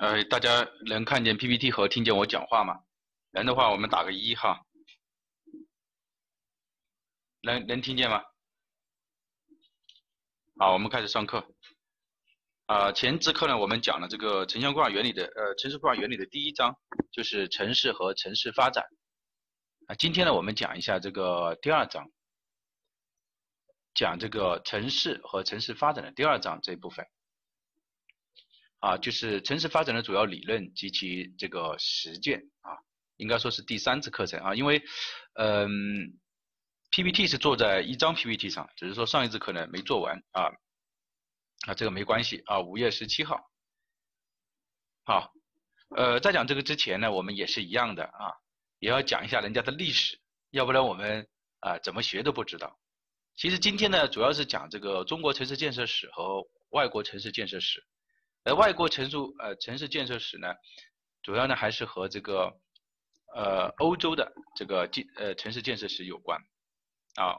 呃，大家能看见 PPT 和听见我讲话吗？能的话，我们打个一哈。能能听见吗？好，我们开始上课。啊，前次课呢，我们讲了这个城乡规划原理的，呃，城市规划原理的第一章，就是城市和城市发展。啊，今天呢，我们讲一下这个第二章，讲这个城市和城市发展的第二章这一部分。啊，就是城市发展的主要理论及其这个实践啊，应该说是第三次课程啊，因为，嗯，PPT 是做在一张 PPT 上，只是说上一次可能没做完啊，啊，这个没关系啊，五月十七号，好，呃，在讲这个之前呢，我们也是一样的啊，也要讲一下人家的历史，要不然我们啊怎么学都不知道。其实今天呢，主要是讲这个中国城市建设史和外国城市建设史。而外国城市呃城市建设史呢，主要呢还是和这个呃欧洲的这个建呃城市建设史有关啊，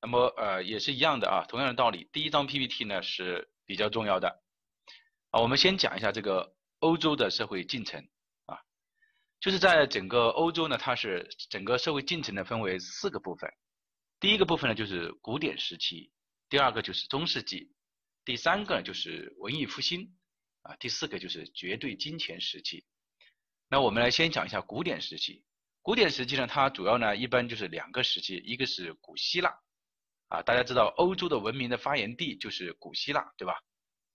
那么呃也是一样的啊，同样的道理，第一张 PPT 呢是比较重要的啊，我们先讲一下这个欧洲的社会进程啊，就是在整个欧洲呢，它是整个社会进程呢分为四个部分，第一个部分呢就是古典时期，第二个就是中世纪，第三个就是文艺复兴。啊，第四个就是绝对金钱时期。那我们来先讲一下古典时期。古典时期呢，它主要呢一般就是两个时期，一个是古希腊，啊，大家知道欧洲的文明的发源地就是古希腊，对吧？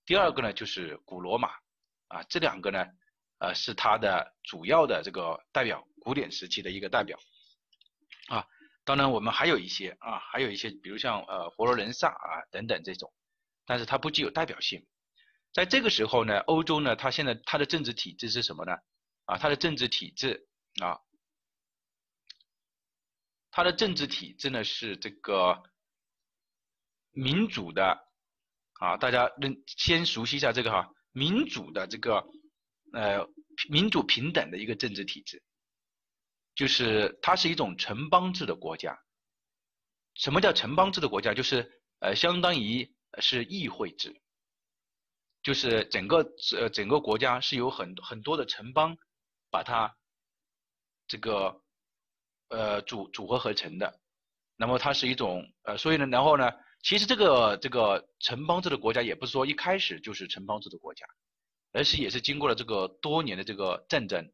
第二个呢就是古罗马，啊，这两个呢，呃，是它的主要的这个代表，古典时期的一个代表。啊，当然我们还有一些啊，还有一些，比如像呃佛罗伦萨啊等等这种，但是它不具有代表性。在这个时候呢，欧洲呢，它现在它的政治体制是什么呢？啊，它的政治体制啊，它的政治体制呢是这个民主的啊，大家认先熟悉一下这个哈，民主的这个呃民主平等的一个政治体制，就是它是一种城邦制的国家。什么叫城邦制的国家？就是呃相当于是议会制。就是整个呃整个国家是有很很多的城邦，把它这个呃组组合合成的，那么它是一种呃所以呢然后呢其实这个这个城邦制的国家也不是说一开始就是城邦制的国家，而是也是经过了这个多年的这个战争，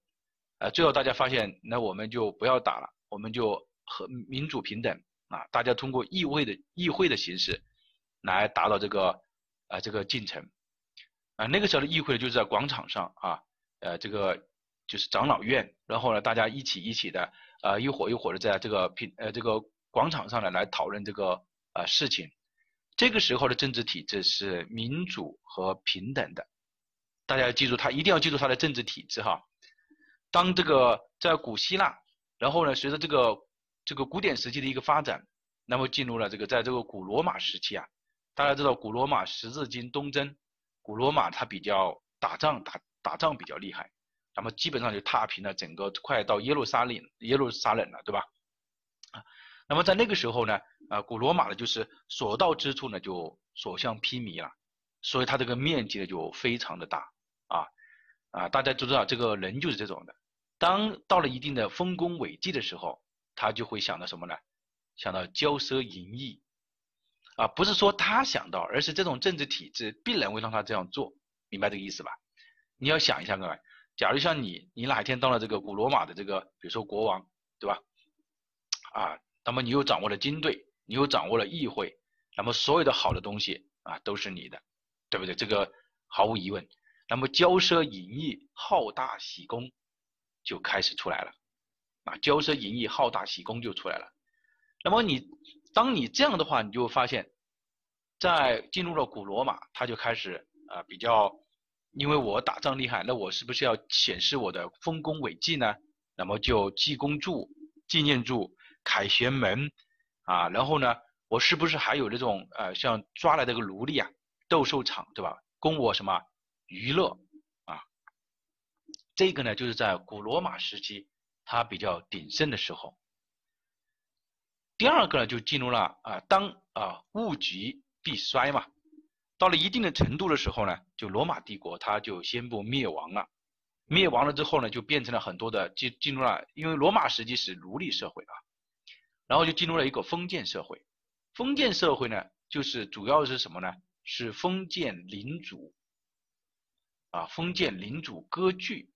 呃最后大家发现那我们就不要打了，我们就和民主平等啊，大家通过议会的议会的形式来达到这个啊这个进程。啊，那个时候的议会就是在广场上啊，呃，这个就是长老院，然后呢，大家一起一起的，呃，一伙一伙的在这个平呃这个广场上呢来讨论这个呃事情。这个时候的政治体制是民主和平等的，大家要记住，他一定要记住他的政治体制哈。当这个在古希腊，然后呢，随着这个这个古典时期的一个发展，那么进入了这个在这个古罗马时期啊，大家知道古罗马十字军东征。古罗马它比较打仗打打仗比较厉害，那么基本上就踏平了整个快到耶路撒冷耶路撒冷了，对吧？啊，那么在那个时候呢，啊，古罗马呢就是所到之处呢就所向披靡了，所以它这个面积呢就非常的大啊啊，大家都知道这个人就是这种的，当到了一定的丰功伟绩的时候，他就会想到什么呢？想到骄奢淫逸。啊，不是说他想到，而是这种政治体制必然会让他这样做，明白这个意思吧？你要想一下，各位，假如像你，你哪一天当了这个古罗马的这个，比如说国王，对吧？啊，那么你又掌握了军队，你又掌握了议会，那么所有的好的东西啊都是你的，对不对？这个毫无疑问。那么骄奢淫逸、好大喜功就开始出来了，啊，骄奢淫逸、好大喜功就出来了。那么你。当你这样的话，你就会发现，在进入了古罗马，他就开始啊比较，因为我打仗厉害，那我是不是要显示我的丰功伟绩呢？那么就记功柱、纪念柱、凯旋门啊，然后呢，我是不是还有这种呃像抓来的个奴隶啊，斗兽场对吧？供我什么娱乐啊？这个呢，就是在古罗马时期它比较鼎盛的时候。第二个呢，就进入了啊，当啊物极必衰嘛。到了一定的程度的时候呢，就罗马帝国它就宣布灭亡了。灭亡了之后呢，就变成了很多的进进入了，因为罗马时期是奴隶社会啊，然后就进入了一个封建社会。封建社会呢，就是主要是什么呢？是封建领主啊，封建领主割据，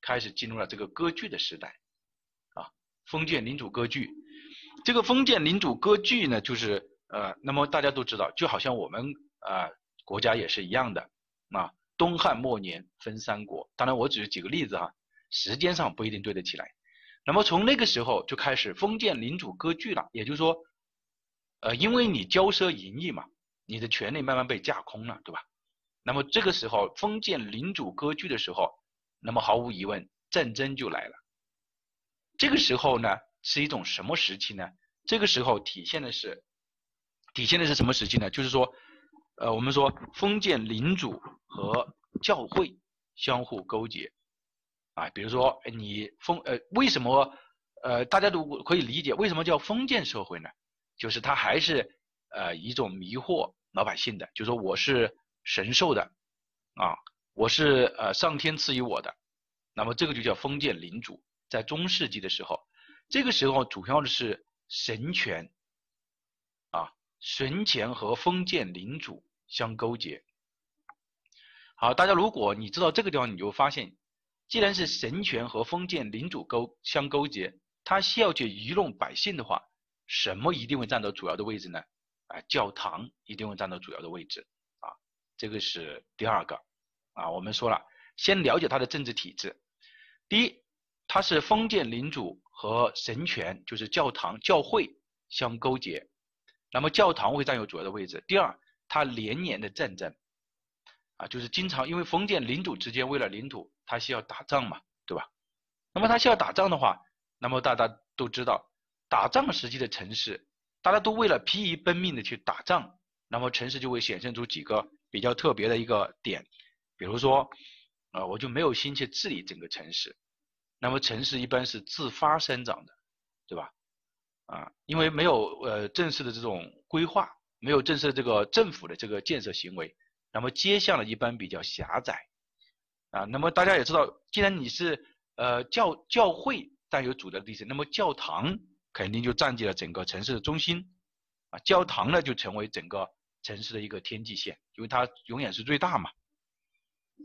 开始进入了这个割据的时代啊。封建领主割据，这个封建领主割据呢，就是呃，那么大家都知道，就好像我们啊国家也是一样的啊。东汉末年分三国，当然我只是举个例子哈，时间上不一定对得起来。那么从那个时候就开始封建领主割据了，也就是说，呃，因为你骄奢淫逸嘛。你的权利慢慢被架空了，对吧？那么这个时候封建领主割据的时候，那么毫无疑问战争就来了。这个时候呢是一种什么时期呢？这个时候体现的是体现的是什么时期呢？就是说，呃，我们说封建领主和教会相互勾结啊，比如说你封呃为什么呃大家都可以理解为什么叫封建社会呢？就是它还是呃一种迷惑。老百姓的，就说我是神授的，啊，我是呃上天赐予我的，那么这个就叫封建领主。在中世纪的时候，这个时候主要的是神权，神权和封建领主相勾结。好，大家如果你知道这个地方，你就发现，既然是神权和封建领主勾相勾结，他需要去愚弄百姓的话，什么一定会占到主要的位置呢？啊，教堂一定会占到主要的位置啊，这个是第二个啊。我们说了，先了解它的政治体制。第一，它是封建领主和神权，就是教堂、教会相勾结，那么教堂会占有主要的位置。第二，它连年的战争啊，就是经常因为封建领主之间为了领土，他需要打仗嘛，对吧？那么他需要打仗的话，那么大家都知道，打仗时期的城市。大家都为了疲于奔命的去打仗，那么城市就会显现出几个比较特别的一个点，比如说，啊，我就没有心去治理整个城市，那么城市一般是自发生长的，对吧？啊，因为没有呃正式的这种规划，没有正式的这个政府的这个建设行为，那么街巷呢一般比较狭窄，啊，那么大家也知道，既然你是呃教教会占有主的地势，那么教堂。肯定就占据了整个城市的中心，啊，教堂呢就成为整个城市的一个天际线，因为它永远是最大嘛，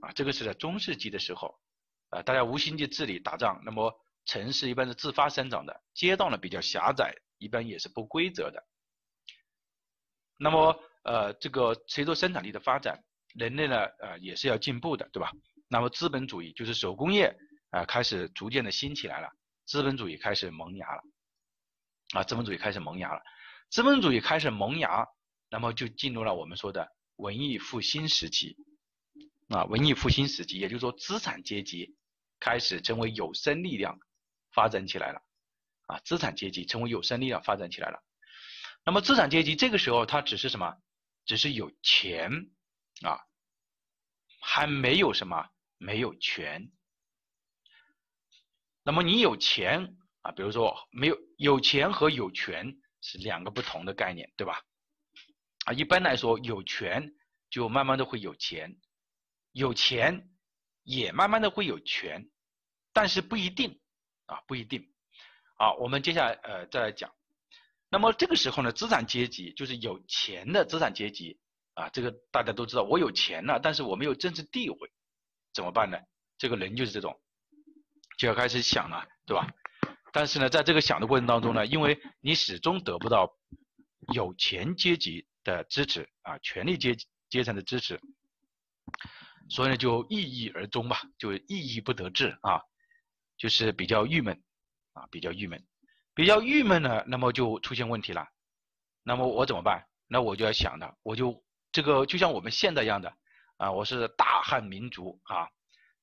啊，这个是在中世纪的时候，啊，大家无心去治理打仗，那么城市一般是自发生长的，街道呢比较狭窄，一般也是不规则的。那么，呃，这个随着生产力的发展，人类呢，呃，也是要进步的，对吧？那么资本主义就是手工业啊，开始逐渐的兴起来了，资本主义开始萌芽了。啊，资本主义开始萌芽了。资本主义开始萌芽，那么就进入了我们说的文艺复兴时期。啊，文艺复兴时期，也就是说资产阶级开始成为有生力量，发展起来了。啊，资产阶级成为有生力量发展起来了。那么资产阶级这个时候，它只是什么？只是有钱啊，还没有什么，没有权。那么你有钱。啊，比如说没有有钱和有权是两个不同的概念，对吧？啊，一般来说有权就慢慢的会有钱，有钱也慢慢的会有权，但是不一定啊，不一定。好，我们接下来呃再来讲。那么这个时候呢，资产阶级就是有钱的资产阶级啊，这个大家都知道，我有钱了，但是我没有政治地位，怎么办呢？这个人就是这种，就要开始想了，对吧？但是呢，在这个想的过程当中呢，因为你始终得不到有钱阶级的支持啊，权力阶阶层的支持，所以呢就郁郁而终吧，就郁郁不得志啊，就是比较郁闷啊，比较郁闷，比较郁闷呢，那么就出现问题了。那么我怎么办？那我就要想的，我就这个就像我们现在一样的啊，我是大汉民族啊，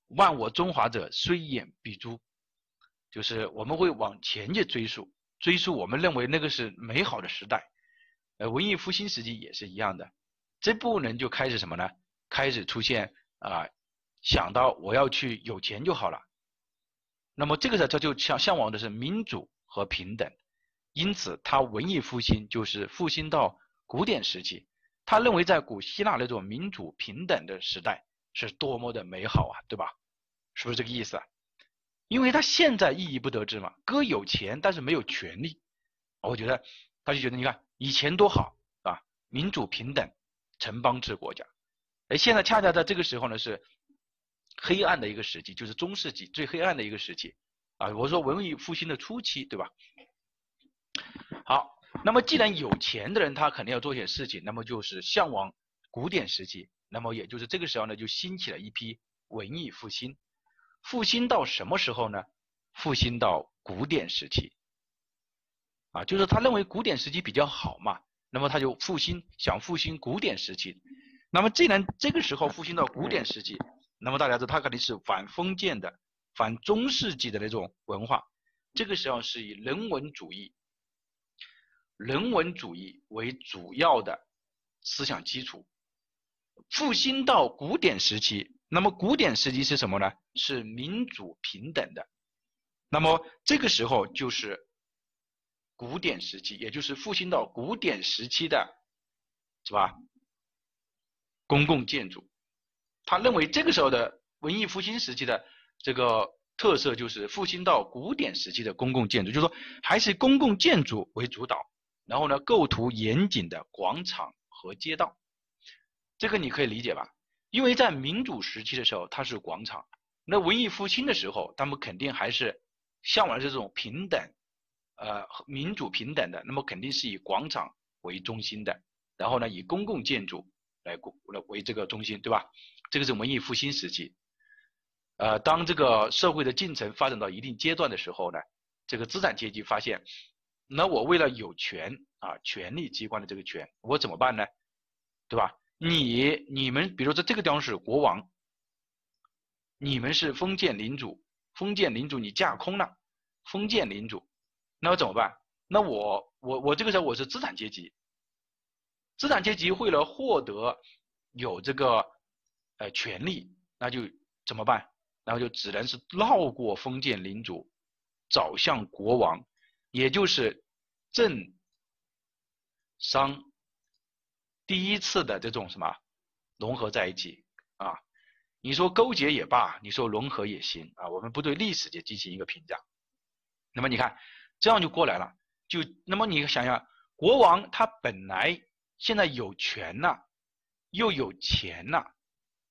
万我中华者，虽远必诛。就是我们会往前去追溯，追溯我们认为那个是美好的时代，呃，文艺复兴时期也是一样的，这部分人就开始什么呢？开始出现啊，想到我要去有钱就好了，那么这个时候他就向向往的是民主和平等，因此他文艺复兴就是复兴到古典时期，他认为在古希腊那种民主平等的时代是多么的美好啊，对吧？是不是这个意思啊？因为他现在意义不得志嘛，哥有钱但是没有权利，我觉得他就觉得你看以前多好啊，民主平等，城邦制国家，哎，现在恰恰在这个时候呢是黑暗的一个时期，就是中世纪最黑暗的一个时期啊，我说文艺复兴的初期，对吧？好。那么，既然有钱的人他肯定要做些事情，那么就是向往古典时期。那么，也就是这个时候呢，就兴起了一批文艺复兴。复兴到什么时候呢？复兴到古典时期。啊，就是他认为古典时期比较好嘛，那么他就复兴，想复兴古典时期。那么，既然这个时候复兴到古典时期，那么大家知道他肯定是反封建的、反中世纪的那种文化。这个时候是以人文主义。人文主义为主要的思想基础，复兴到古典时期，那么古典时期是什么呢？是民主平等的，那么这个时候就是古典时期，也就是复兴到古典时期的，是吧？公共建筑，他认为这个时候的文艺复兴时期的这个特色就是复兴到古典时期的公共建筑，就是说还是公共建筑为主导。然后呢，构图严谨的广场和街道，这个你可以理解吧？因为在民主时期的时候，它是广场；那文艺复兴的时候，他们肯定还是向往这种平等，呃，民主平等的。那么肯定是以广场为中心的，然后呢，以公共建筑来来为这个中心，对吧？这个是文艺复兴时期。呃，当这个社会的进程发展到一定阶段的时候呢，这个资产阶级发现。那我为了有权啊，权力机关的这个权，我怎么办呢？对吧？你你们比如说这个地方是国王，你们是封建领主，封建领主你架空了，封建领主，那我怎么办？那我我我这个时候我是资产阶级，资产阶级为了获得有这个呃权利，那就怎么办？然后就只能是绕过封建领主，找向国王。也就是政商第一次的这种什么融合在一起啊？你说勾结也罢，你说融合也行啊。我们不对历史就进行一个评价。那么你看，这样就过来了。就那么你想想，国王他本来现在有权了，又有钱了，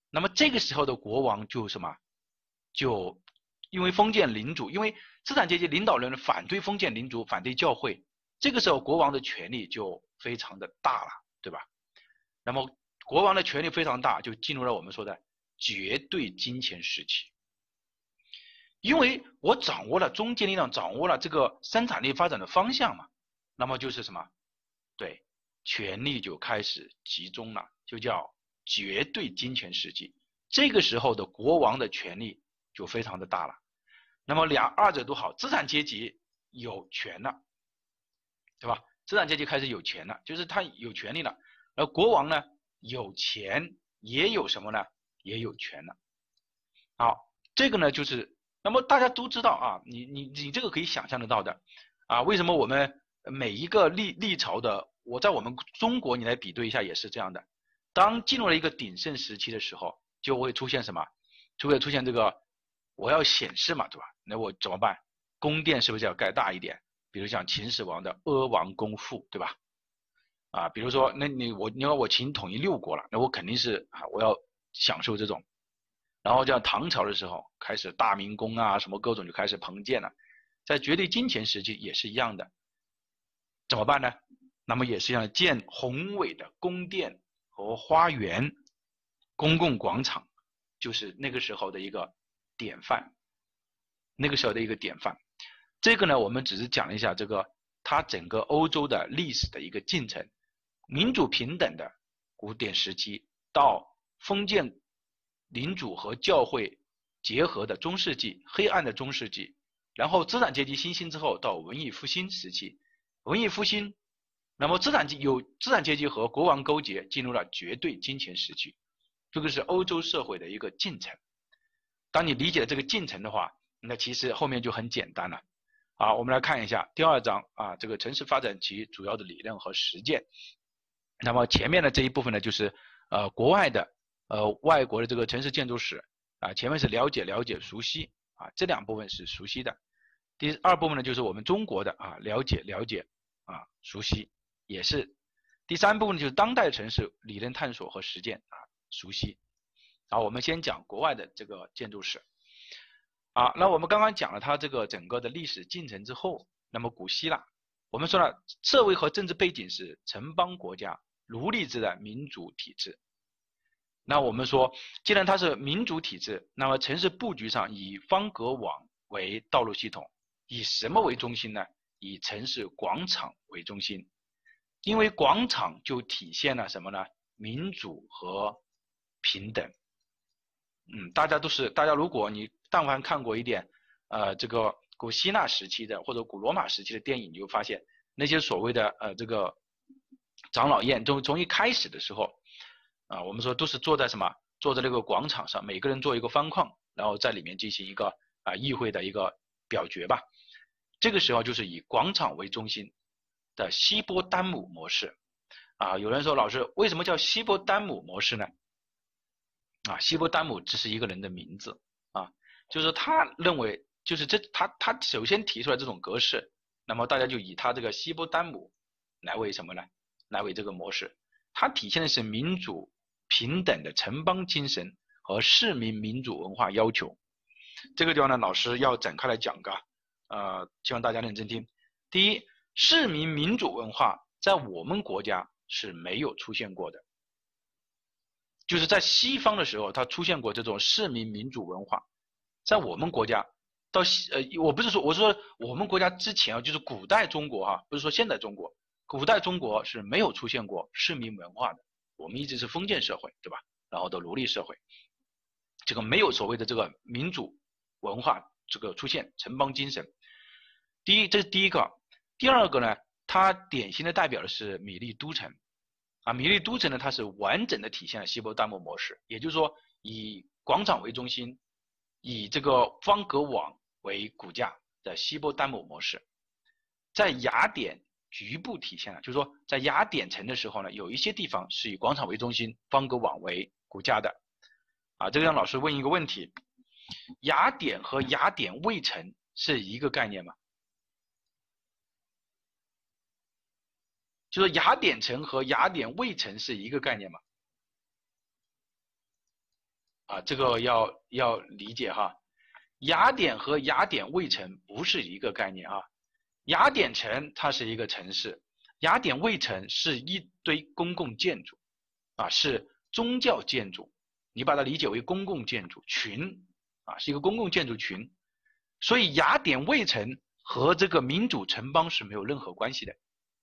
那么这个时候的国王就什么？就因为封建领主，因为资产阶级领导人反对封建领主，反对教会，这个时候国王的权力就非常的大了，对吧？那么国王的权力非常大，就进入了我们说的绝对金钱时期。因为我掌握了中间力量，掌握了这个生产力发展的方向嘛，那么就是什么？对，权力就开始集中了，就叫绝对金钱时期。这个时候的国王的权力就非常的大了。那么两二者都好，资产阶级有权了，对吧？资产阶级开始有钱了，就是他有权利了。而国王呢，有钱也有什么呢？也有权了。好，这个呢就是，那么大家都知道啊，你你你这个可以想象得到的啊。为什么我们每一个历历朝的，我在我们中国你来比对一下也是这样的。当进入了一个鼎盛时期的时候，就会出现什么？就会出现这个。我要显示嘛，对吧？那我怎么办？宫殿是不是要盖大一点？比如像秦始皇的阿房宫赋，对吧？啊，比如说，那你我你要我秦统一六国了，那我肯定是啊，我要享受这种。然后像唐朝的时候，开始大明宫啊，什么各种就开始棚建了。在绝对金钱时期也是一样的，怎么办呢？那么也是要建宏伟的宫殿和花园、公共广场，就是那个时候的一个。典范，那个时候的一个典范，这个呢，我们只是讲了一下这个它整个欧洲的历史的一个进程，民主平等的古典时期到封建领主和教会结合的中世纪，黑暗的中世纪，然后资产阶级新兴之后到文艺复兴时期，文艺复兴，那么资产阶有资产阶级和国王勾结，进入了绝对金钱时期，这个是欧洲社会的一个进程。当你理解了这个进程的话，那其实后面就很简单了。好，我们来看一下第二章啊，这个城市发展其主要的理论和实践。那么前面的这一部分呢，就是呃国外的呃外国的这个城市建筑史啊，前面是了解了解熟悉啊，这两部分是熟悉的。第二部分呢，就是我们中国的啊了解了解啊熟悉也是。第三部分就是当代城市理论探索和实践啊熟悉。啊，我们先讲国外的这个建筑史。啊，那我们刚刚讲了它这个整个的历史进程之后，那么古希腊，我们说了社会和政治背景是城邦国家。奴隶制的民主体制，那我们说，既然它是民主体制，那么城市布局上以方格网为道路系统，以什么为中心呢？以城市广场为中心，因为广场就体现了什么呢？民主和平等。嗯，大家都是，大家如果你但凡看过一点，呃，这个古希腊时期的或者古罗马时期的电影，你就发现那些所谓的呃这个。长老宴从从一开始的时候，啊，我们说都是坐在什么？坐在那个广场上，每个人坐一个方框，然后在里面进行一个啊议会的一个表决吧。这个时候就是以广场为中心的希波丹姆模式。啊，有人说老师为什么叫希波丹姆模式呢？啊，希波丹姆只是一个人的名字啊，就是他认为就是这他他首先提出来这种格式，那么大家就以他这个希波丹姆来为什么呢？来为这个模式，它体现的是民主平等的城邦精神和市民民主文化要求。这个地方呢，老师要展开来讲个，呃，希望大家认真听。第一，市民民主文化在我们国家是没有出现过的，就是在西方的时候，它出现过这种市民民主文化，在我们国家到西呃，我不是说我是说我们国家之前啊，就是古代中国哈，不是说现代中国。古代中国是没有出现过市民文化的，我们一直是封建社会，对吧？然后的奴隶社会，这个没有所谓的这个民主文化这个出现，城邦精神。第一，这是第一个。第二个呢，它典型的代表的是米利都城，啊，米利都城呢，它是完整的体现了希波丹姆模式，也就是说以广场为中心，以这个方格网为骨架的希波丹姆模式，在雅典。局部体现了，就是说，在雅典城的时候呢，有一些地方是以广场为中心、方格网为骨架的。啊，这个让老师问一个问题：雅典和雅典卫城是一个概念吗？就是雅典城和雅典卫城是一个概念吗？啊，这个要要理解哈，雅典和雅典卫城不是一个概念啊。雅典城它是一个城市，雅典卫城是一堆公共建筑，啊，是宗教建筑，你把它理解为公共建筑群，啊，是一个公共建筑群，所以雅典卫城和这个民主城邦是没有任何关系的，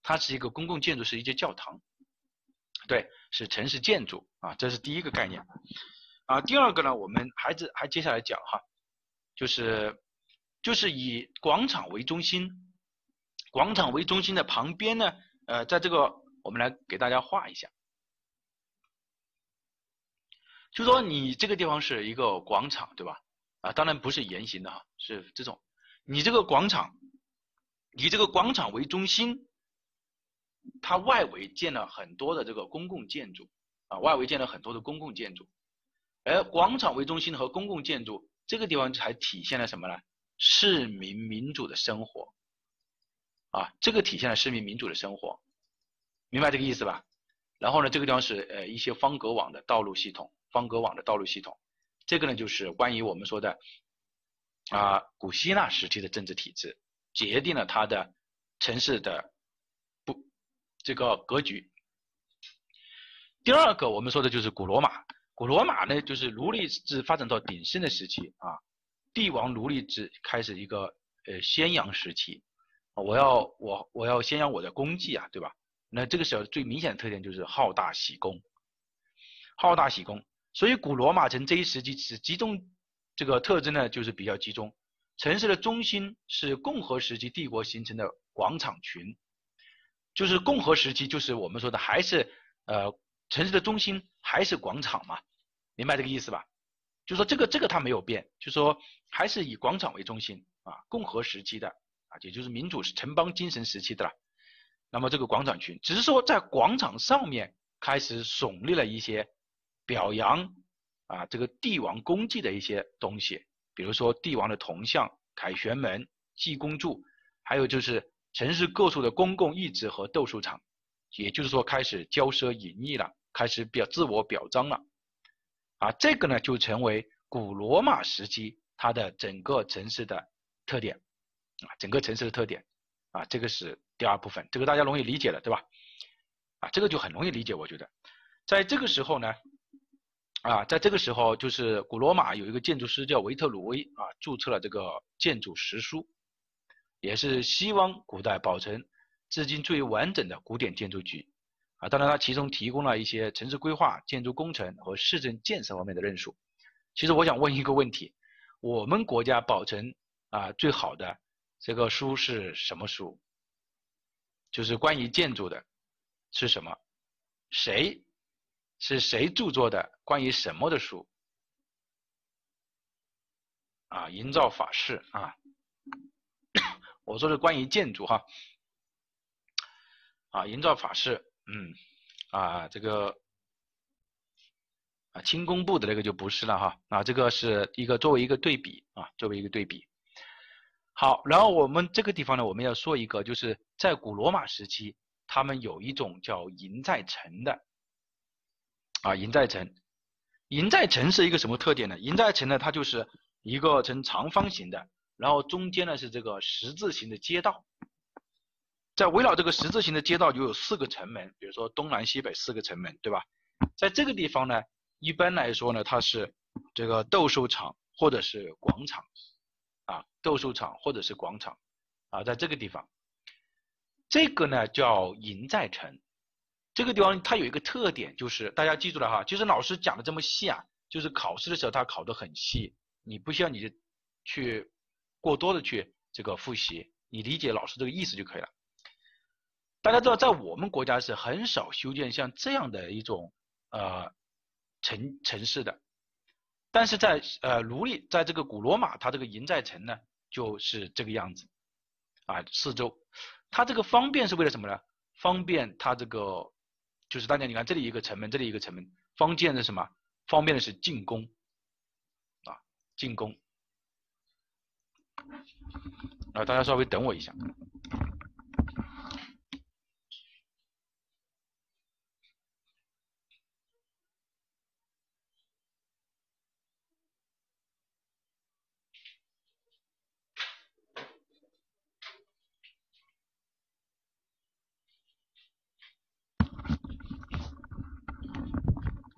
它是一个公共建筑，是一间教堂，对，是城市建筑，啊，这是第一个概念，啊，第二个呢，我们还是还接下来讲哈，就是就是以广场为中心。广场为中心的旁边呢，呃，在这个我们来给大家画一下，就说你这个地方是一个广场，对吧？啊，当然不是圆形的哈，是这种。你这个广场，以这个广场为中心，它外围建了很多的这个公共建筑，啊，外围建了很多的公共建筑。而广场为中心和公共建筑这个地方才体现了什么呢？市民民主的生活。啊，这个体现了市民民主的生活，明白这个意思吧？然后呢，这个地方是呃一些方格网的道路系统，方格网的道路系统，这个呢就是关于我们说的啊古希腊时期的政治体制，决定了它的城市的这个格局。第二个我们说的就是古罗马，古罗马呢就是奴隶制发展到鼎盛的时期啊，帝王奴隶制开始一个呃宣扬时期。我要我我要宣扬我的功绩啊，对吧？那这个时候最明显的特点就是好大喜功，好大喜功。所以古罗马城这一时期是集中这个特征呢，就是比较集中。城市的中心是共和时期帝国形成的广场群，就是共和时期就是我们说的还是呃城市的中心还是广场嘛，明白这个意思吧？就说这个这个它没有变，就说还是以广场为中心啊，共和时期的啊。也就是民主城邦精神时期的了，那么这个广场群，只是说在广场上面开始耸立了一些表扬啊这个帝王功绩的一些东西，比如说帝王的铜像、凯旋门、济公柱，还有就是城市各处的公共驿址和斗兽场，也就是说开始骄奢淫逸了，开始表自我表彰了，啊，这个呢就成为古罗马时期它的整个城市的特点，啊，整个城市的特点。啊，这个是第二部分，这个大家容易理解了，对吧？啊，这个就很容易理解，我觉得，在这个时候呢，啊，在这个时候就是古罗马有一个建筑师叫维特鲁威啊，注册了这个建筑实书，也是西方古代保存至今最完整的古典建筑局啊。当然，它其中提供了一些城市规划、建筑工程和市政建设方面的论述。其实我想问一个问题：我们国家保存啊最好的？这个书是什么书？就是关于建筑的，是什么？谁？是谁著作的？关于什么的书？啊，营造法式啊，我说是关于建筑哈。啊，营造法式，嗯，啊，这个啊，轻工部的那个就不是了哈。啊，这个是一个作为一个对比啊，作为一个对比。好，然后我们这个地方呢，我们要说一个，就是在古罗马时期，他们有一种叫营寨城的，啊，营寨城，营寨城是一个什么特点呢？营寨城呢，它就是一个呈长方形的，然后中间呢是这个十字形的街道，在围绕这个十字形的街道就有四个城门，比如说东南西北四个城门，对吧？在这个地方呢，一般来说呢，它是这个斗兽场或者是广场。啊，斗兽场或者是广场，啊，在这个地方，这个呢叫营寨城，这个地方它有一个特点，就是大家记住了哈，就是老师讲的这么细啊，就是考试的时候他考的很细，你不需要你去过多的去这个复习，你理解老师这个意思就可以了。大家知道，在我们国家是很少修建像这样的一种呃城城市的。但是在呃奴隶在这个古罗马，它这个营寨城呢就是这个样子，啊四周，它这个方便是为了什么呢？方便它这个就是大家你看这里一个城门，这里一个城门，方便的什么？方便的是进攻，啊进攻，啊大家稍微等我一下。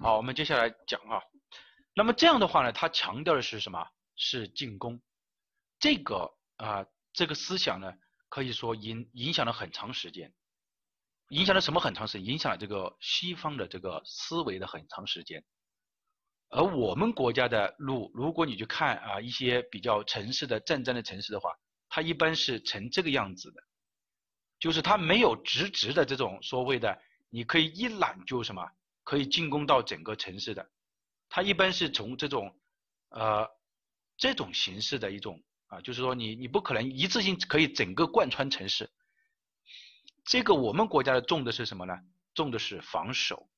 好，我们接下来讲啊，那么这样的话呢，它强调的是什么？是进攻。这个啊，这个思想呢，可以说影影响了很长时间，影响了什么很长时间？影响了这个西方的这个思维的很长时间。而我们国家的路，如果你去看啊一些比较城市的战争的城市的话，它一般是成这个样子的，就是它没有直直的这种所谓的，你可以一览就什么。可以进攻到整个城市的，它一般是从这种，呃，这种形式的一种啊，就是说你你不可能一次性可以整个贯穿城市。这个我们国家的重的是什么呢？重的是防守。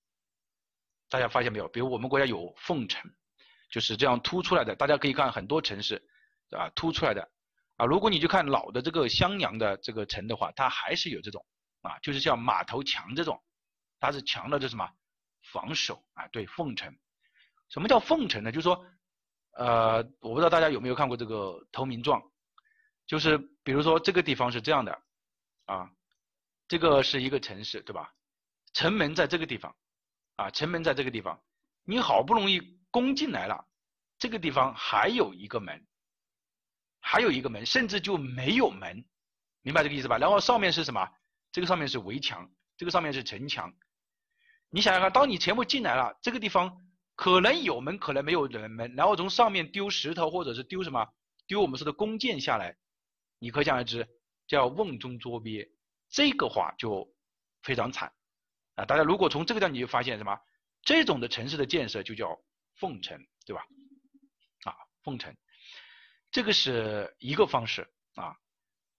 大家发现没有？比如我们国家有凤城，就是这样凸出来的。大家可以看很多城市，啊，凸出来的啊。如果你去看老的这个襄阳的这个城的话，它还是有这种啊，就是像马头墙这种，它是墙的这什么？防守啊，对，凤城，什么叫凤城呢？就是说，呃，我不知道大家有没有看过这个《投名状》，就是比如说这个地方是这样的，啊，这个是一个城市，对吧？城门在这个地方，啊，城门在这个地方，你好不容易攻进来了，这个地方还有一个门，还有一个门，甚至就没有门，明白这个意思吧？然后上面是什么？这个上面是围墙，这个上面是城墙。你想想看，当你全部进来了，这个地方可能有门，可能没有人门，然后从上面丢石头或者是丢什么，丢我们说的弓箭下来，你可想而知，叫瓮中捉鳖，这个话就非常惨啊！大家如果从这个地方你就发现什么，这种的城市的建设就叫凤城，对吧？啊，凤城，这个是一个方式啊。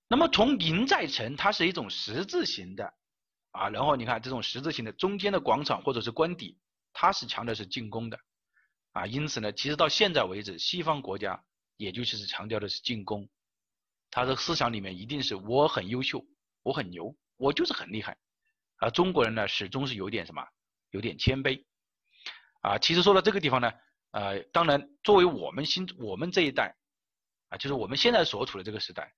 那么从营寨城，它是一种十字形的啊，然后你看这种十字形的中间的广场或者是官邸，它是强调是进攻的啊，因此呢，其实到现在为止，西方国家也就是强调的是进攻，他的思想里面一定是我很优秀，我很牛，我就是很厉害，而中国人呢始终是有点什么，有点谦卑啊。其实说到这个地方呢，呃，当然作为我们新我们这一代啊，就是我们现在所处的这个时代，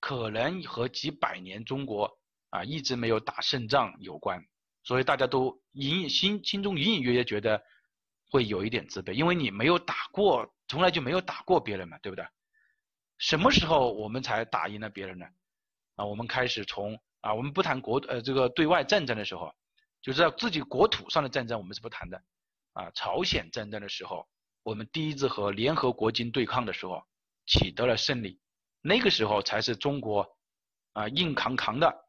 可能和几百年中国。啊，一直没有打胜仗有关，所以大家都隐隐心心中隐隐约约觉得会有一点自卑，因为你没有打过，从来就没有打过别人嘛，对不对？什么时候我们才打赢了别人呢？啊，我们开始从啊，我们不谈国呃这个对外战争的时候，就是在自己国土上的战争我们是不谈的啊。朝鲜战争的时候，我们第一次和联合国军对抗的时候取得了胜利，那个时候才是中国啊硬扛扛的。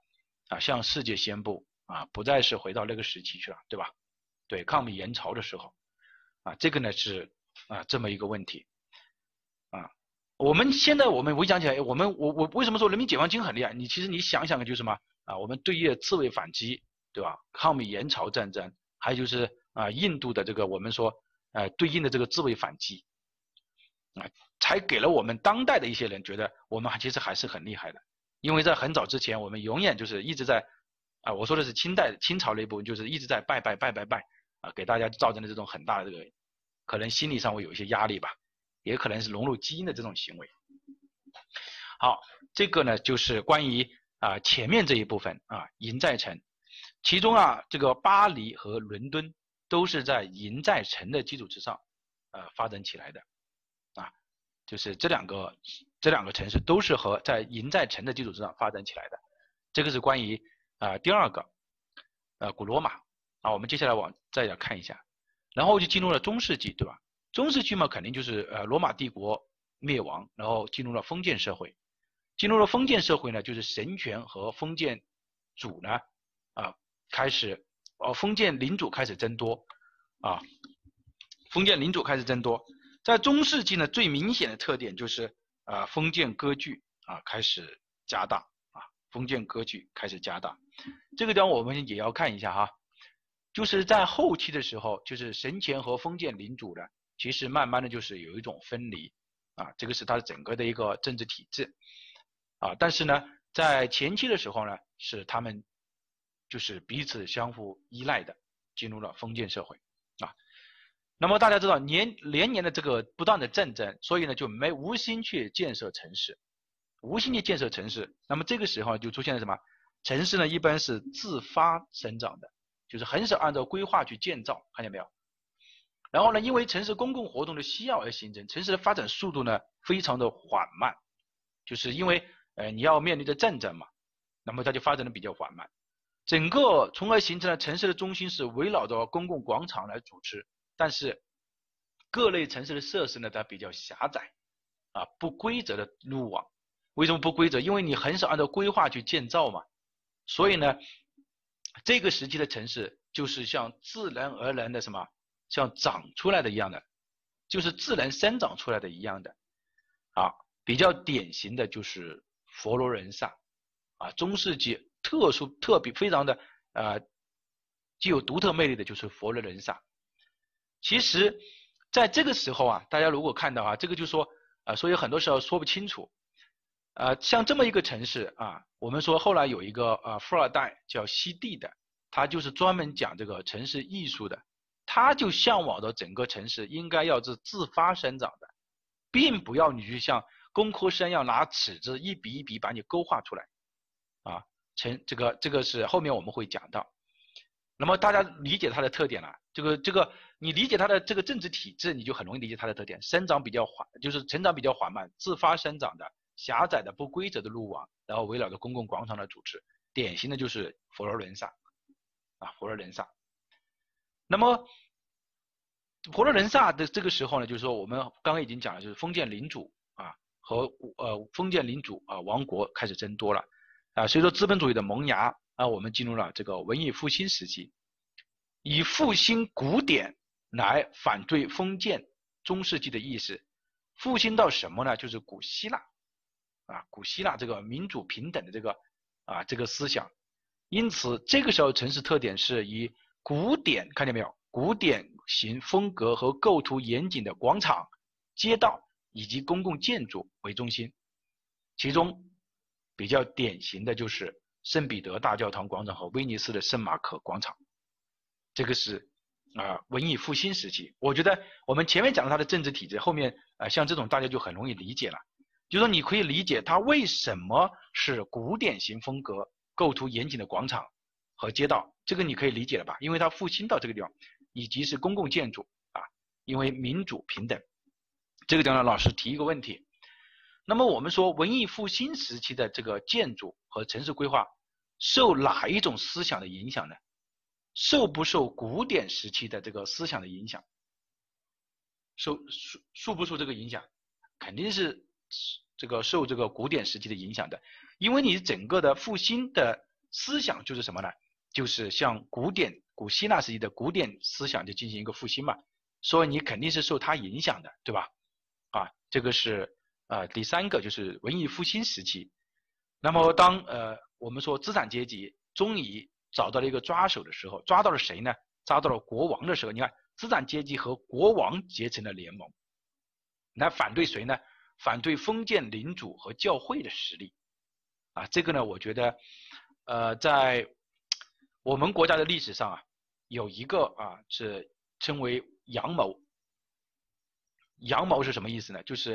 啊，向世界宣布啊，不再是回到那个时期去了，对吧？对，抗美援朝的时候，啊，这个呢是啊这么一个问题，啊，我们现在我们回想起来，我们我我为什么说人民解放军很厉害？你其实你想想就是什么啊？我们对越自卫反击，对吧？抗美援朝战争，还有就是啊印度的这个我们说呃对应的这个自卫反击，啊，才给了我们当代的一些人觉得我们其实还是很厉害的。因为在很早之前，我们永远就是一直在，啊，我说的是清代清朝那部分，就是一直在拜拜拜拜拜，啊，给大家造成的这种很大的这个，可能心理上会有一些压力吧，也可能是融入基因的这种行为。好，这个呢就是关于啊前面这一部分啊银在城，其中啊这个巴黎和伦敦都是在银在城的基础之上，呃发展起来的，啊，就是这两个。这两个城市都是和在银在城的基础之上发展起来的，这个是关于啊第二个，呃古罗马啊，我们接下来往再来看一下，然后就进入了中世纪，对吧？中世纪嘛，肯定就是呃罗马帝国灭亡，然后进入了封建社会，进入了封建社会呢，就是神权和封建主呢啊开始，呃封建领主开始增多啊，封建领主开始增多，在中世纪呢，最明显的特点就是。啊，封建割据啊开始加大，封建割据开始加大，这个地方我们也要看一下哈，就是在后期的时候，就是神权和封建领主呢，其实慢慢的就是有一种分离。啊，这个是它整个的一个政治体制。啊，但是呢，在前期的时候呢，是他们就是彼此相互依赖的，进入了封建社会。啊。那么大家知道，年连年的这个不断的战争，所以呢就没无心去建设城市，无心的建设城市。那么这个时候就出现了什么？城市呢一般是自发生长的，就是很少按照规划去建造，看见没有？然后呢，因为城市公共活动的需要而形成，城市的发展速度呢非常的缓慢，就是因为呃你要面临着战争嘛，那么它就发展的比较缓慢。整个从而形成了城市的中心是围绕着公共广场来组织。但是各类城市的设施呢，它比较狭窄，啊，不规则的路网。为什么不规则？因为你很少按照规划去建造嘛。所以呢，这个时期的城市就是像自然而然的什么，像长出来的一样的，就是自然生长出来的一样的。啊，比较典型的就是佛罗伦萨，啊，中世纪特殊特别非常的呃具有独特魅力的就是佛罗伦萨。其实，在这个时候啊，大家如果看到啊，这个就说啊，所以很多时候说不清楚。呃，像这么一个城市啊，我们说后来有一个呃富二代叫西蒂的，他就是专门讲这个城市艺术的，他就向往着整个城市应该要是自发生长的，并不要你去像工科生要拿尺子一笔一笔把你勾画出来啊，城这个这个是后面我们会讲到。那么大家理解它的特点了，这个这个。你理解它的这个政治体制，你就很容易理解它的特点：生长比较缓，就是成长比较缓慢，自发生长的狭窄的不规则的路网，然后围绕着公共广场的组织，典型的就是佛罗伦萨啊，佛罗伦萨。那么佛罗伦萨的这个时候呢，就是说我们刚刚已经讲了，就是封建领主啊和呃封建领主啊王国开始增多了啊，随着资本主义的萌芽啊，我们进入了这个文艺复兴时期，以复兴古典。来反对封建中世纪的意识，复兴到什么呢？就是古希腊，啊，古希腊这个民主平等的这个啊这个思想，因此这个时候城市特点是以古典，看见没有？古典型风格和构图严谨的广场、街道以及公共建筑为中心，其中比较典型的就是圣彼得大教堂广场和威尼斯的圣马可广场。这个是啊文艺复兴时期。我觉得我们前面讲了它的政治体制，后面啊像这种大家就很容易理解了。就说你可以理解它为什么是古典型风格、构图严谨的广场和街道，这个你可以理解了吧？因为它复兴到这个地方。以及是公共建筑啊，因为民主平等，这个地方，老师提一个问题。那么我们说文艺复兴时期的这个建筑和城市规划受哪一种思想的影响呢？受不受古典时期的这个思想的影响？受受受不受这个影响？肯定是这个受这个古典时期的影响的，因为你整个的复兴的思想就是什么呢？就是像古典。古希腊时期的古典思想就进行一个复兴嘛，所以你肯定是受它影响的，对吧？啊，这个是呃第三个就是文艺复兴时期。那么当呃我们说资产阶级终于找到了一个抓手的时候，抓到了谁呢？抓到了国王的时候，你看资产阶级和国王结成了联盟，来反对谁呢？反对封建领主和教会的实力。啊，这个呢，我觉得呃在。我们国家的历史上啊，有一个啊是称为阳谋。阳谋是什么意思呢？就是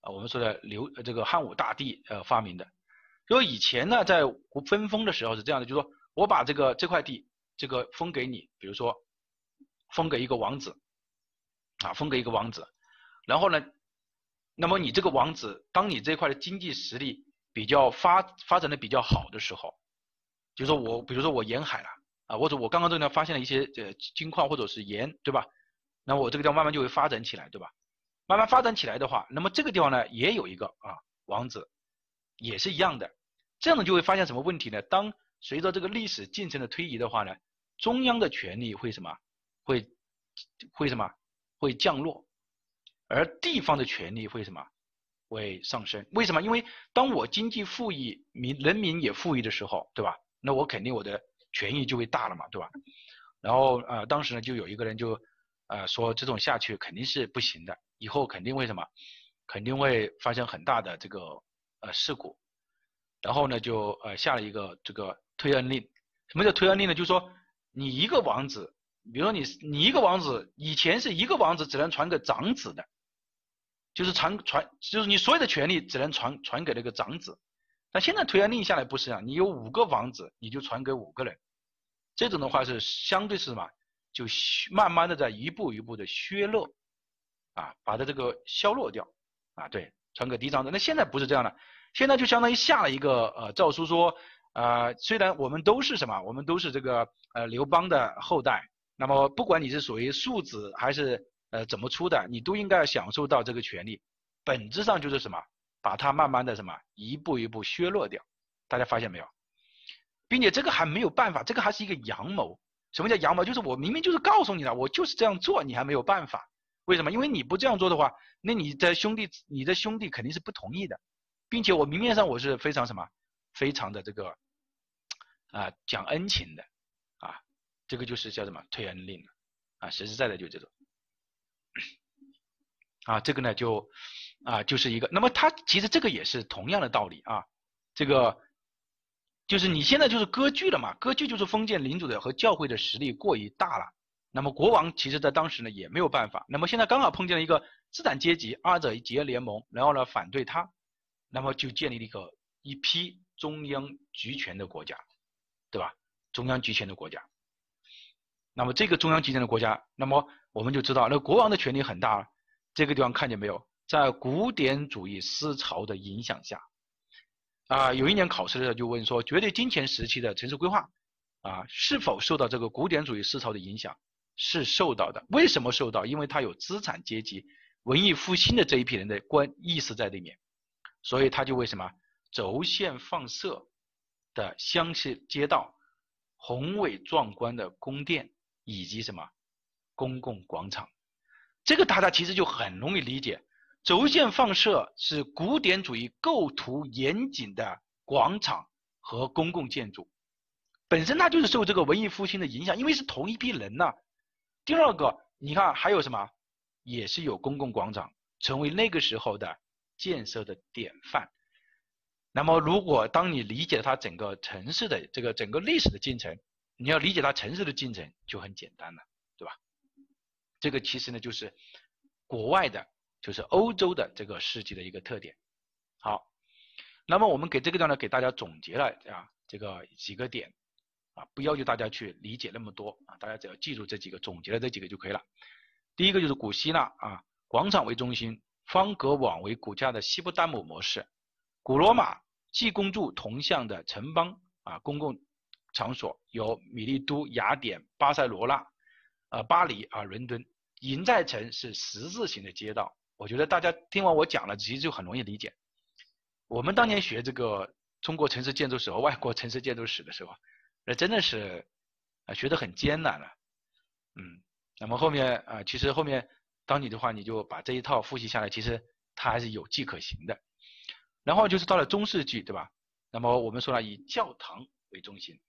啊我们说的刘这个汉武大帝呃发明的。因为以前呢在分封的时候是这样的，就是说我把这个这块地这个封给你，比如说封给一个王子啊封给一个王子，然后呢，那么你这个王子当你这块的经济实力比较发发展的比较好的时候。就说我，比如说我沿海了啊，或者我刚刚这个地方发现了一些呃金矿或者是盐，对吧？那我这个地方慢慢就会发展起来，对吧？慢慢发展起来的话，那么这个地方呢也有一个啊王子，也是一样的。这样呢就会发现什么问题呢？当随着这个历史进程的推移的话呢，中央的权力会什么？会会什么？会降落，而地方的权力会什么？会上升。为什么？因为当我经济富裕，民人民也富裕的时候，对吧？那我肯定我的权益就会大了嘛，对吧？然后呃，当时呢就有一个人就呃说这种下去肯定是不行的，以后肯定会什么，肯定会发生很大的这个呃事故。然后呢就呃下了一个这个推恩令。什么叫推恩令呢？就是说你一个王子，比如说你你一个王子，以前是一个王子只能传给长子的，就是传传就是你所有的权利只能传传给那个长子。那现在推案令下来不是啊，你有五个王子，你就传给五个人，这种的话是相对是什么？就慢慢的在一步一步的削弱，啊，把它这个削弱掉，啊，对，传给嫡长子。那现在不是这样的，现在就相当于下了一个呃诏书说，呃，虽然我们都是什么，我们都是这个呃刘邦的后代，那么不管你是属于庶子还是呃怎么出的，你都应该享受到这个权利，本质上就是什么？把它慢慢的什么一步一步削弱掉，大家发现没有？并且这个还没有办法，这个还是一个阳谋。什么叫阳谋？就是我明明就是告诉你了，我就是这样做，你还没有办法。为什么？因为你不这样做的话，那你的兄弟，你的兄弟肯定是不同意的。并且我明面上我是非常什么，非常的这个啊讲恩情的啊，这个就是叫什么退恩令啊，实实在在就这种啊，这个呢就。啊，就是一个，那么它其实这个也是同样的道理啊，这个就是你现在就是割据了嘛，割据就是封建领主的和教会的实力过于大了，那么国王其实在当时呢也没有办法，那么现在刚好碰见了一个资产阶级二者结联盟，然后呢反对他，那么就建立了一个一批中央集权的国家，对吧？中央集权的国家，那么这个中央集权的国家，那么我们就知道那国王的权力很大，这个地方看见没有？在古典主义思潮的影响下，啊，有一年考试的时候就问说，绝对金钱时期的城市规划，啊，是否受到这个古典主义思潮的影响？是受到的。为什么受到？因为它有资产阶级、文艺复兴的这一批人的观意识在里面，所以他就为什么轴线放射的乡市街道、宏伟壮观的宫殿以及什么公共广场，这个大家其实就很容易理解。轴线放射是古典主义构图严谨的广场和公共建筑，本身它就是受这个文艺复兴的影响，因为是同一批人呐。第二个，你看还有什么，也是有公共广场，成为那个时候的建设的典范。那么，如果当你理解了它整个城市的这个整个历史的进程，你要理解它城市的进程就很简单了，这个其实呢就是国外的，就是欧洲的这个世纪的一个特点。好，那么我们给这个地方呢给大家总结了啊这个几个点。啊，不要求大家去理解那么多啊，大家只要记住这几个，总结了这几个就可以了。第一个就是古希腊啊，广场为中心，方格网为骨架的西布丹姆模式；古罗马，祭公柱铜像的城邦啊，公共场所有米利都、雅典、巴塞罗那、呃巴黎啊、伦敦。银寨城是十字形的街道。我觉得大家听完我讲了，其实就很容易理解。我们当年学这个中国城市建筑史和外国城市建筑史的时候。那真的是啊，学得很艰难了，嗯，那么后面啊，其实后面当你的话，你就把这一套复习下来，其实它还是有迹可循的。然后就是到了中世纪，对吧？那么我们说了，以教堂为中心，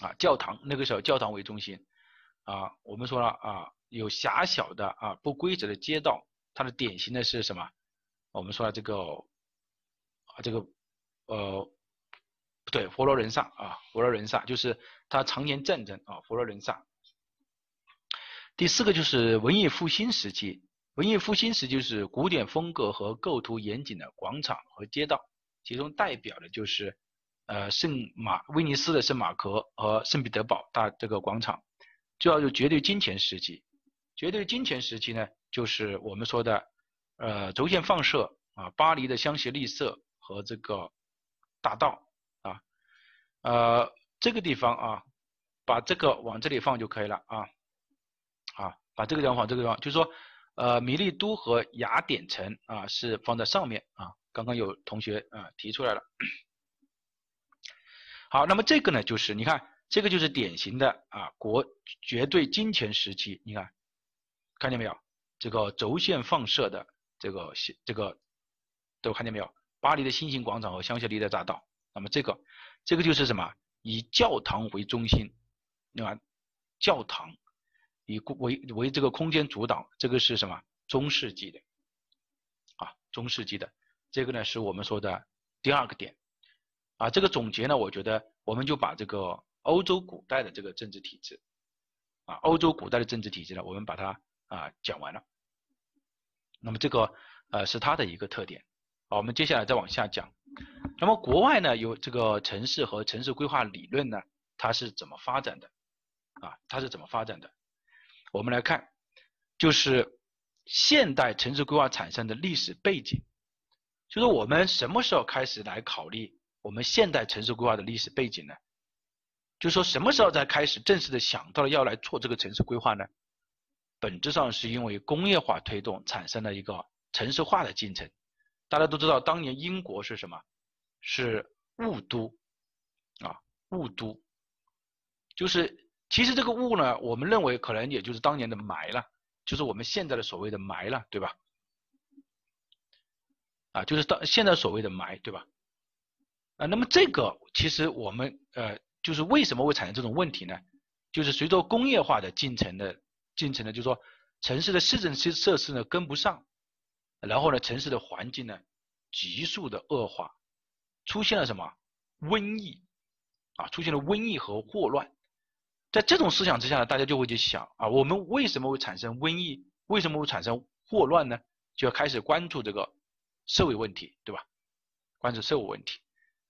啊，教堂那个时候教堂为中心，啊，我们说了啊，有狭小的啊不规则的街道，它的典型的是什么？我们说了这个啊这个呃不。对，佛罗伦萨啊，佛罗伦萨就是它常年战争啊，佛罗伦萨。第四个就是文艺复兴时期，文艺复兴时期就是古典风格和构图严谨的广场和街道，其中代表的就是呃圣马威尼斯的圣马可和圣彼得堡大这个广场。主要就绝对金钱时期，绝对金钱时期呢，就是我们说的呃轴线放射啊，巴黎的香榭丽舍和这个大道啊。呃，这个地方啊，把这个往这里放就可以了啊，啊，把这个地方往这个地方，就是说，呃，米利都和雅典城啊是放在上面啊，刚刚有同学啊提出来了。好，那么这个呢，就是你看，这个就是典型的啊国绝对金钱时期，你看，看见没有？这个轴线放射的这个这个都看见没有？巴黎的新型广场和香榭丽的大道，那么这个。这个就是什么？以教堂为中心，对吧？教堂以为为这个空间主导，这个是什么？中世纪的啊，中世纪的这个呢，是我们说的第二个点啊。这个总结呢，我觉得我们就把这个欧洲古代的这个政治体制啊，欧洲古代的政治体制呢，我们把它啊讲完了。那么这个呃是它的一个特点。好，我们接下来再往下讲。那么国外呢，有这个城市和城市规划理论呢，它是怎么发展的？啊，它是怎么发展的？我们来看，就是现代城市规划产生的历史背景，就是我们什么时候开始来考虑我们现代城市规划的历史背景呢？就说什么时候才开始正式的想到了要来做这个城市规划呢？本质上是因为工业化推动产生了一个城市化的进程。大家都知道，当年英国是什么？是雾都啊，雾都。就是其实这个雾呢，我们认为可能也就是当年的霾了，就是我们现在的所谓的霾了，对吧？啊，就是当现在所谓的霾，对吧？啊，那么这个其实我们呃，就是为什么会产生这种问题呢？就是随着工业化的进程的进程呢，就是说城市的市政设设施呢跟不上。然后呢，城市的环境呢急速的恶化，出现了什么瘟疫啊？出现了瘟疫和霍乱。在这种思想之下呢，大家就会去想啊，我们为什么会产生瘟疫？为什么会产生霍乱呢？就要开始关注这个社会问题，对吧？关注社会问题。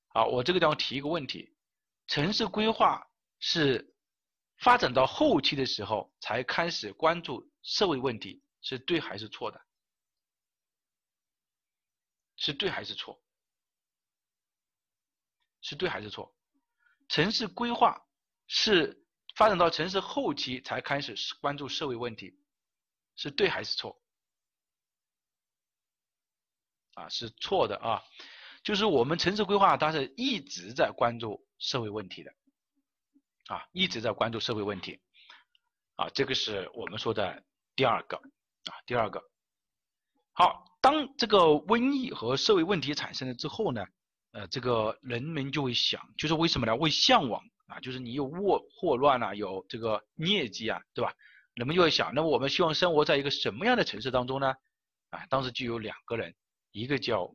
好，我这个地方提一个问题：城市规划是发展到后期的时候才开始关注社会问题，是对还是错的？是对还是错？是对还是错？城市规划是发展到城市后期才开始关注社会问题，是对还是错？啊，是错的啊！就是我们城市规划它是一直在关注社会问题的，啊，一直在关注社会问题，啊，这个是我们说的第二个，啊，第二个。好。当这个瘟疫和社会问题产生了之后呢，呃，这个人们就会想，就是为什么呢？会向往啊，就是你有祸祸乱啊，有这个疟疾啊，对吧？人们就会想，那么我们希望生活在一个什么样的城市当中呢？啊，当时就有两个人，一个叫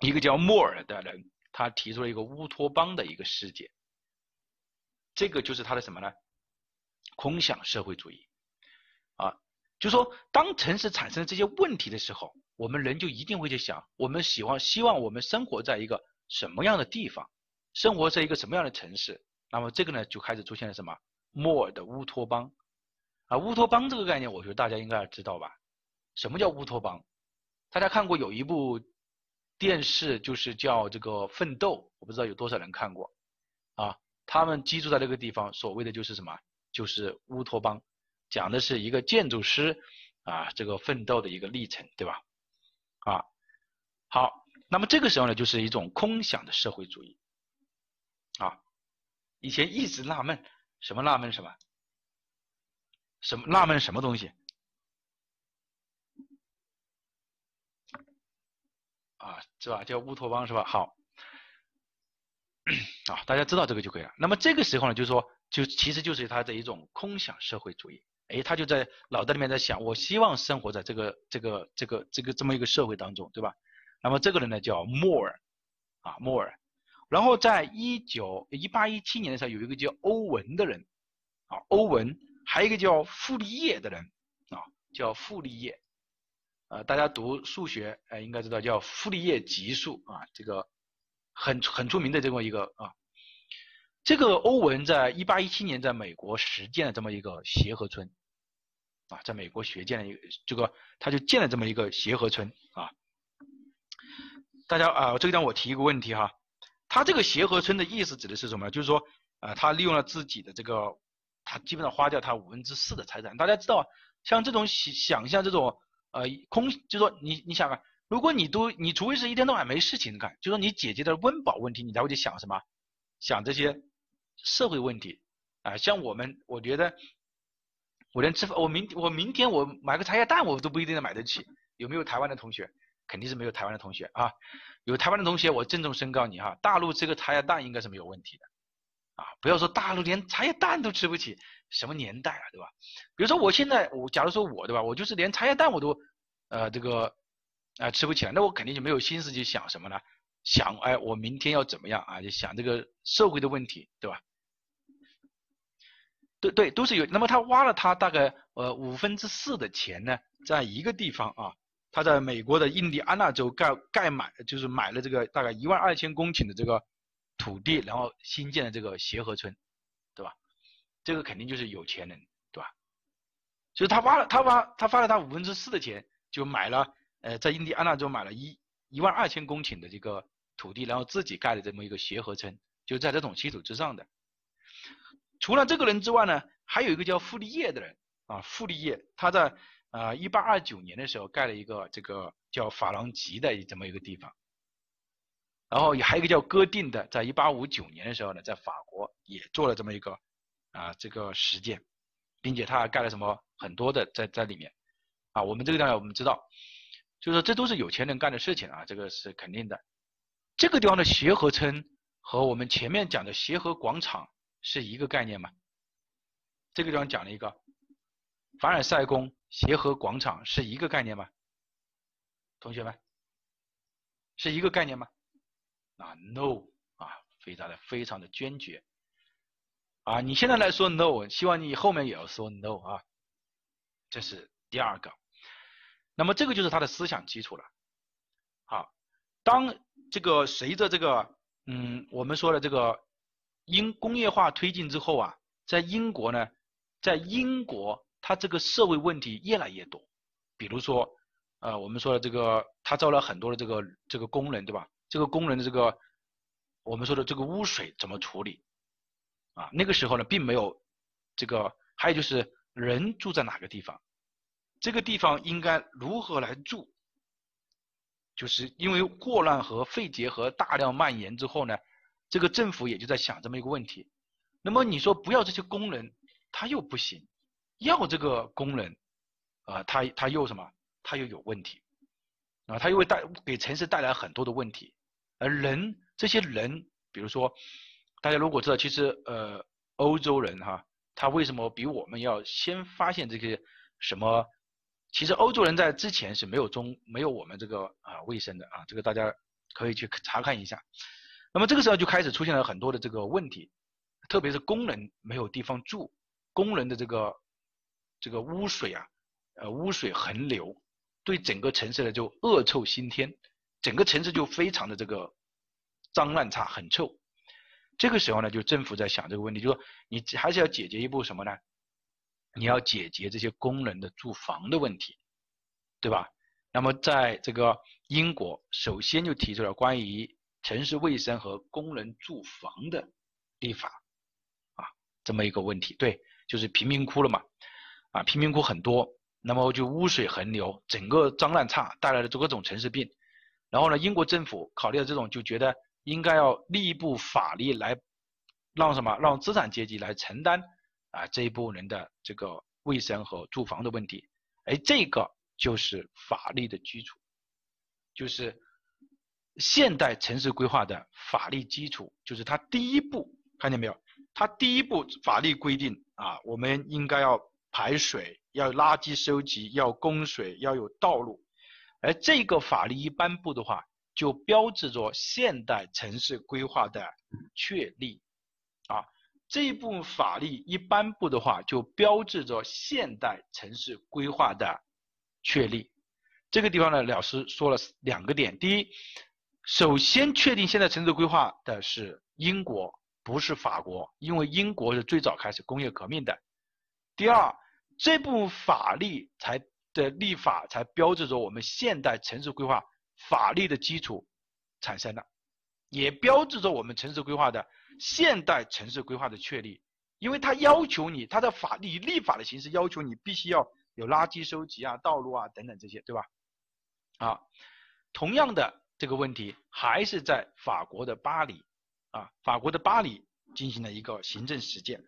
一个叫莫尔的人，他提出了一个乌托邦的一个世界。这个就是他的什么呢？空想社会主义。啊，就说当城市产生这些问题的时候，我们人就一定会去想，我们喜欢希望我们生活在一个什么样的地方，生活在一个什么样的城市。那么这个呢，就开始出现了什么？莫尔的乌托邦。啊，乌托邦这个概念，我觉得大家应该知道吧？什么叫乌托邦？大家看过有一部电视，就是叫这个《奋斗》，我不知道有多少人看过。啊，他们居住在这个地方，所谓的就是什么？就是乌托邦，讲的是一个建筑师啊，这个奋斗的一个历程，对吧？啊，好，那么这个时候呢，就是一种空想的社会主义。啊，以前一直纳闷，什么纳闷什么？什么纳闷什么东西？啊，是吧？叫乌托邦是吧？好，啊，大家知道这个就可以了。那么这个时候呢，就是说，就其实就是他的一种空想社会主义。哎，他就在脑袋里面在想，我希望生活在这个这个这个这个这么一个社会当中，对吧？那么这个人呢叫莫尔，啊，莫尔。然后在一九一八一七年的时候，有一个叫欧文的人，啊，欧文。还有一个叫傅立叶的人啊，叫傅立叶，呃，大家读数学呃应该知道叫傅立叶级数啊，这个很很出名的这么一个啊，这个欧文在一八一七年在美国实践了这么一个协和村啊，在美国学建了一个这个他就建了这么一个协和村啊，大家啊这个地方我提一个问题哈，他这个协和村的意思指的是什么？就是说啊他利用了自己的这个。他基本上花掉他五分之四的财产，大家知道，像这种想想象这种呃空，就是说你你想啊，如果你都你除非是一天到晚没事情干，就说你解决的温饱问题，你才会去想什么，想这些社会问题啊。像我们，我觉得我连吃饭，我明我明天我买个茶叶蛋，我都不一定能买得起。有没有台湾的同学？肯定是没有台湾的同学啊。有台湾的同学，我郑重宣告你哈，大陆吃个茶叶蛋应该是没有问题的。啊，不要说大陆连茶叶蛋都吃不起，什么年代了，对吧？比如说我现在，我假如说我，对吧？我就是连茶叶蛋我都，呃，这个，啊，吃不起，那我肯定就没有心思去想什么呢？想，哎，我明天要怎么样啊？就想这个社会的问题，对吧？对对，都是有。那么他挖了他大概呃五分之四的钱呢，在一个地方啊，他在美国的印第安纳州盖盖买，就是买了这个大概一万二千公顷的这个。土地，然后新建了这个协和村，对吧？这个肯定就是有钱人，对吧？就是他挖了，他挖，他花了他五分之四的钱，就买了，呃，在印第安纳州买了一一万二千公顷的这个土地，然后自己盖的这么一个协和村，就在这种基础之上的。除了这个人之外呢，还有一个叫傅立叶的人啊，傅立叶，他在啊一八二九年的时候盖了一个这个叫法郎吉的这么一个地方。然后也还有一个叫戈定的，在一八五九年的时候呢，在法国也做了这么一个啊这个实践，并且他还盖了什么很多的在在里面啊。我们这个地方我们知道，就是说这都是有钱人干的事情啊，这个是肯定的。这个地方的协和村和我们前面讲的协和广场是一个概念吗？这个地方讲了一个凡尔赛宫协和广场是一个概念吗？同学们，是一个概念吗？啊，no，啊，非常的非常的坚决，啊，你现在来说 no，希望你后面也要说 no 啊，这是第二个，那么这个就是他的思想基础了，好，当这个随着这个，嗯，我们说的这个英工业化推进之后啊，在英国呢，在英国他这个社会问题越来越多，比如说，呃，我们说的这个，他招了很多的这个这个工人，对吧？这个工人的这个，我们说的这个污水怎么处理？啊，那个时候呢，并没有这个，还有就是人住在哪个地方，这个地方应该如何来住？就是因为霍乱和肺结核大量蔓延之后呢，这个政府也就在想这么一个问题。那么你说不要这些工人，他又不行；要这个工人，啊，他他又什么？他又有问题，啊，他又会带给城市带来很多的问题。而人这些人，比如说大家如果知道，其实呃欧洲人哈，他为什么比我们要先发现这些什么？其实欧洲人在之前是没有中没有我们这个啊卫生的啊，这个大家可以去查看一下。那么这个时候就开始出现了很多的这个问题，特别是工人没有地方住，工人的这个这个污水啊，呃污水横流，对整个城市呢就恶臭熏天，整个城市就非常的这个脏乱差，很臭。这个时候呢，就政府在想这个问题，就说你还是要解决一步什么呢？你要解决这些工人的住房的问题，对吧？那么在这个英国，首先就提出了关于城市卫生和工人住房的立法，啊，这么一个问题，对，就是贫民窟了嘛，啊，贫民窟很多，那么就污水横流，整个脏乱差，带来了各种城市病。然后呢，英国政府考虑到这种，就觉得应该要立一部法律来，让什么，让资产阶级来承担啊这一部分人的这个卫生和住房的问题。哎，这个就是法律的基础，就是。现代城市规划的法律基础就是它第一步，看见没有？它第一步法律规定啊，我们应该要排水，要垃圾收集，要供水，要有道路。而这个法律一颁布的话，就标志着现代城市规划的确立。这一部法律一颁布的话，就标志着现代城市规划的确立。这个地方呢，老师说了两个点，第一。首先确定现在城市规划的是英国，不是法国，因为英国是最早开始工业革命的。第二，这部法律才的立法才标志着我们现代城市规划法律的基础产生了，也标志着我们城市规划的现代城市规划的确立，因为它要求你，它的法律立法的形式要求你必须要有垃圾收集啊、道路啊等等这些，对吧？啊，同样的。这个问题还是在法国的巴黎啊，法国的巴黎进行了一个行政实践。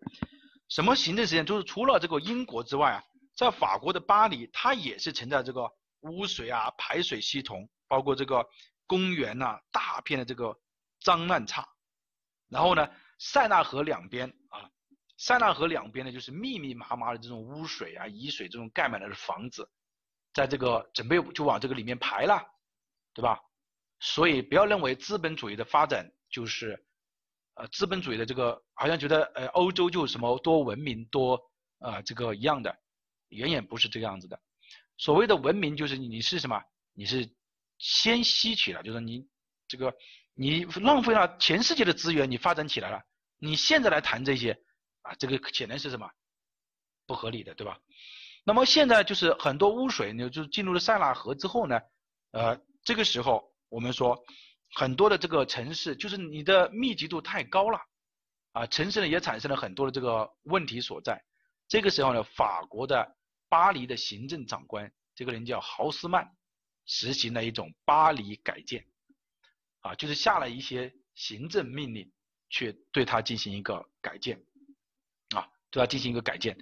什么行政实践？就是除了这个英国之外啊，在法国的巴黎，它也是存在这个污水啊、排水系统，包括这个公园呐，大片的这个脏乱差。然后呢，塞纳河两边啊，塞纳河两边呢就是密密麻麻的这种污水啊、雨水这种盖满了的房子，在这个准备就往这个里面排了，对吧？所以不要认为资本主义的发展就是，呃，资本主义的这个好像觉得呃欧洲就什么多文明多呃这个一样的，远远不是这个样子的。所谓的文明就是你是什么？你是先吸取了，就是你这个你浪费了全世界的资源，你发展起来了，你现在来谈这些啊，这个显然是什么不合理的，对吧？那么现在就是很多污水，你就进入了塞纳河之后呢，呃，这个时候。我们说很多的这个城市，就是你的密集度太高了，啊，城市呢也产生了很多的这个问题所在。这个时候呢，法国的巴黎的行政长官，这个人叫豪斯曼，实行了一种巴黎改建，啊，就是下了一些行政命令，去对它进行一个改建，啊，对它进行一个改建。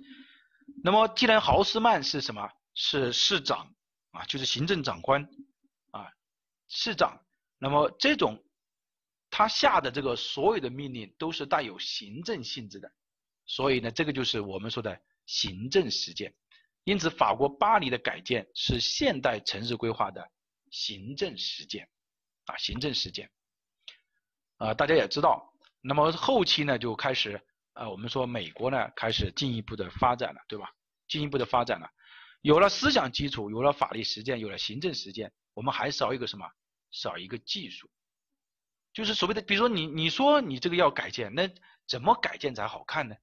那么既然豪斯曼是什么？是市长啊，就是行政长官啊。市长，那么这种他下的这个所有的命令都是带有行政性质的，所以呢，这个就是我们说的行政实践。因此，法国巴黎的改建是现代城市规划的行政实践，啊，行政实践。啊，大家也知道，那么后期呢就开始，呃，我们说美国呢开始进一步的发展了，对吧？进一步的发展了，有了思想基础，有了法律实践，有了行政实践，我们还少一个什么？少一个技术，就是所谓的，比如说你你说你这个要改建，那怎么改建才好看呢？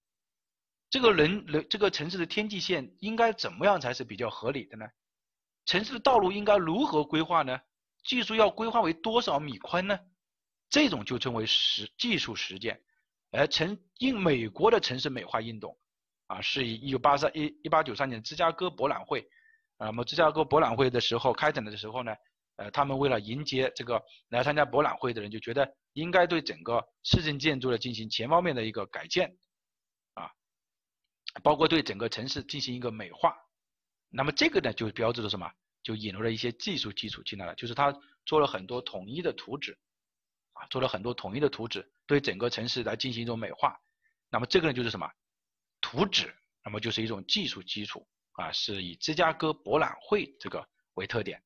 这个人人这个城市的天际线应该怎么样才是比较合理的呢？城市的道路应该如何规划呢？技术要规划为多少米宽呢？这种就称为实技术实践。而城因美国的城市美化运动啊，是以一九八三一一八九三年芝加哥博览会啊，那么芝加哥博览会的时候开展的时候呢？呃，他们为了迎接这个来参加博览会的人，就觉得应该对整个市政建筑呢进行全方面的一个改建，啊，包括对整个城市进行一个美化。那么这个呢，就标志着什么？就引入了一些技术基础进来了，就是他做了很多统一的图纸，啊，做了很多统一的图纸，对整个城市来进行一种美化。那么这个呢就是什么？图纸，那么就是一种技术基础啊，是以芝加哥博览会这个为特点。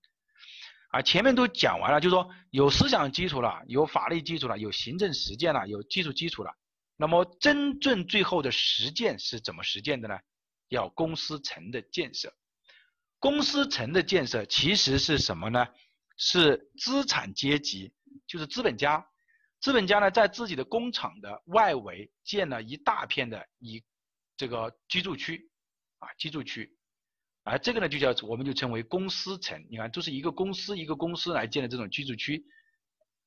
啊，前面都讲完了，就是说有思想基础了，有法律基础了，有行政实践了，有技术基础了。那么真正最后的实践是怎么实践的呢？要公司层的建设。公司层的建设其实是什么呢？是资产阶级，就是资本家。资本家呢，在自己的工厂的外围建了一大片的以这个居住区，啊，居住区。而这个呢，就叫我们就称为公司层。你看，就是一个公司一个公司来建的这种居住区。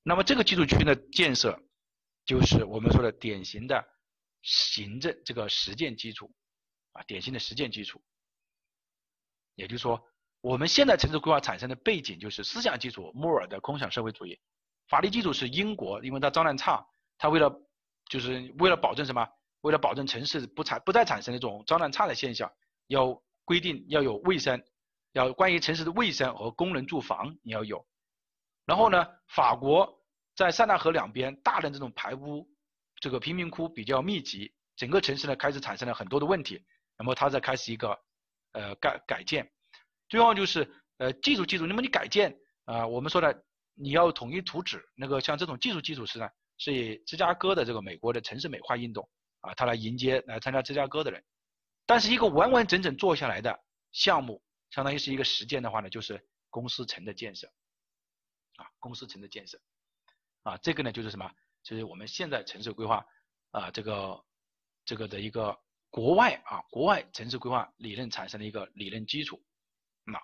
那么这个居住区的建设，就是我们说的典型的行政这个实践基础啊，典型的实践基础。也就是说，我们现在城市规划产生的背景就是思想基础，莫尔的空想社会主义；法律基础是英国，因为它脏乱差，它为了就是为了保证什么？为了保证城市不产不再产生那种脏乱差的现象，要。规定要有卫生，要关于城市的卫生和功能住房你要有。然后呢，法国在塞纳河两边大量这种排污，这个贫民窟比较密集，整个城市呢开始产生了很多的问题。那么它在开始一个呃改改建，最后就是呃技术基础。那么你改建啊，我们说的你要统一图纸，那个像这种技术基础是呢，是以芝加哥的这个美国的城市美化运动啊，他来迎接来参加芝加哥的人。但是一个完完整整做下来的项目，相当于是一个实践的话呢，就是公司城的建设，啊，公司城的建设，啊，这个呢就是什么？就是我们现在城市规划啊，这个这个的一个国外啊，国外城市规划理论产生的一个理论基础。那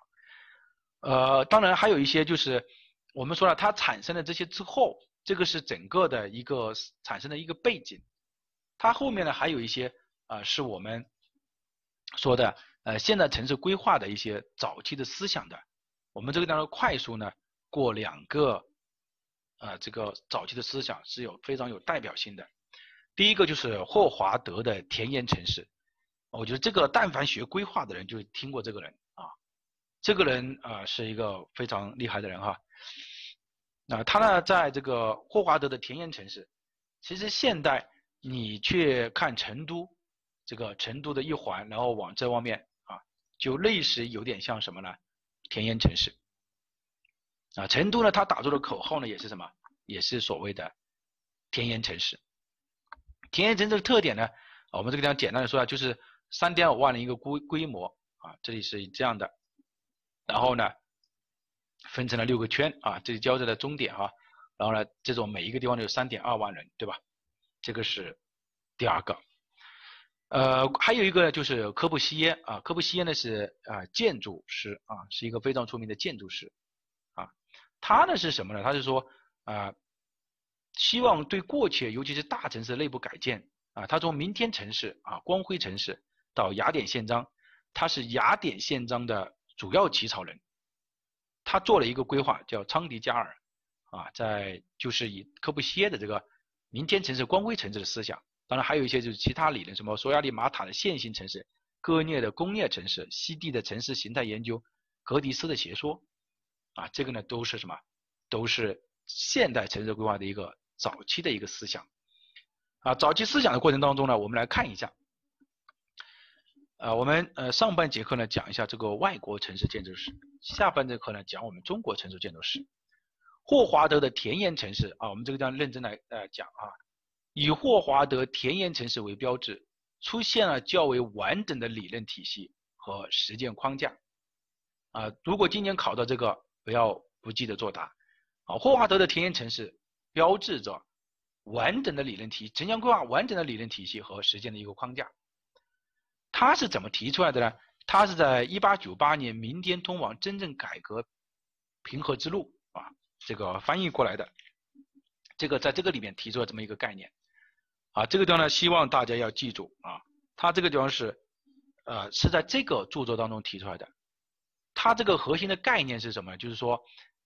呃，当然还有一些就是我们说了，它产生了这些之后，这个是整个的一个产生的一个背景。它后面呢还有一些啊，是我们。说的呃，现在城市规划的一些早期的思想的，我们这个当中快速呢过两个，呃，这个早期的思想是有非常有代表性的。第一个就是霍华德的田园城市，我觉得这个但凡学规划的人就听过这个人啊，这个人啊是一个非常厉害的人哈。那他呢在这个霍华德的田园城市，其实现代你去看成都。这个成都的一环，然后往这方面啊，就类似有点像什么呢？田园城市啊，成都呢，他打出的口号呢也是什么？也是所谓的田园城市。田园城市的特点呢，我们这个地方简单的说啊，就是三点五万的一个规规模啊，这里是这样的，然后呢，分成了六个圈啊，这里交界的终点哈，然后呢，这种每一个地方都有三点二万人，对吧？这个是第二个。呃，还有一个呢就是科布西耶啊，科布西耶呢是啊建筑师啊，是一个非常出名的建筑师啊。他呢是什么呢？他是说啊，希望对过去尤其是大城市内部改建啊。他从明天城市啊，光辉城市到雅典宪章，他是雅典宪章的主要起草人。他做了一个规划叫昌迪加尔啊，在就是以科布西耶的这个明天城市、光辉城市的思想。当然还有一些就是其他理论，什么索亚利马塔的线性城市、割裂的工业城市、西地的城市形态研究、格迪斯的学说，啊，这个呢都是什么？都是现代城市规划的一个早期的一个思想。啊，早期思想的过程当中呢，我们来看一下。啊，我们呃上半节课呢讲一下这个外国城市建筑史，下半节课呢讲我们中国城市建筑史。霍华德的田园城市啊，我们这个地方认真来呃讲啊。以霍华德田园城市为标志，出现了较为完整的理论体系和实践框架。啊，如果今年考到这个，不要不记得作答。啊，霍华德的田园城市标志着完整的理论体城乡规划完整的理论体系和实践的一个框架。他是怎么提出来的呢？他是在1898年《明天通往真正改革平和之路》啊，这个翻译过来的。这个在这个里面提出了这么一个概念。啊，这个地方呢，希望大家要记住啊，它这个地方是，呃，是在这个著作当中提出来的。它这个核心的概念是什么？就是说，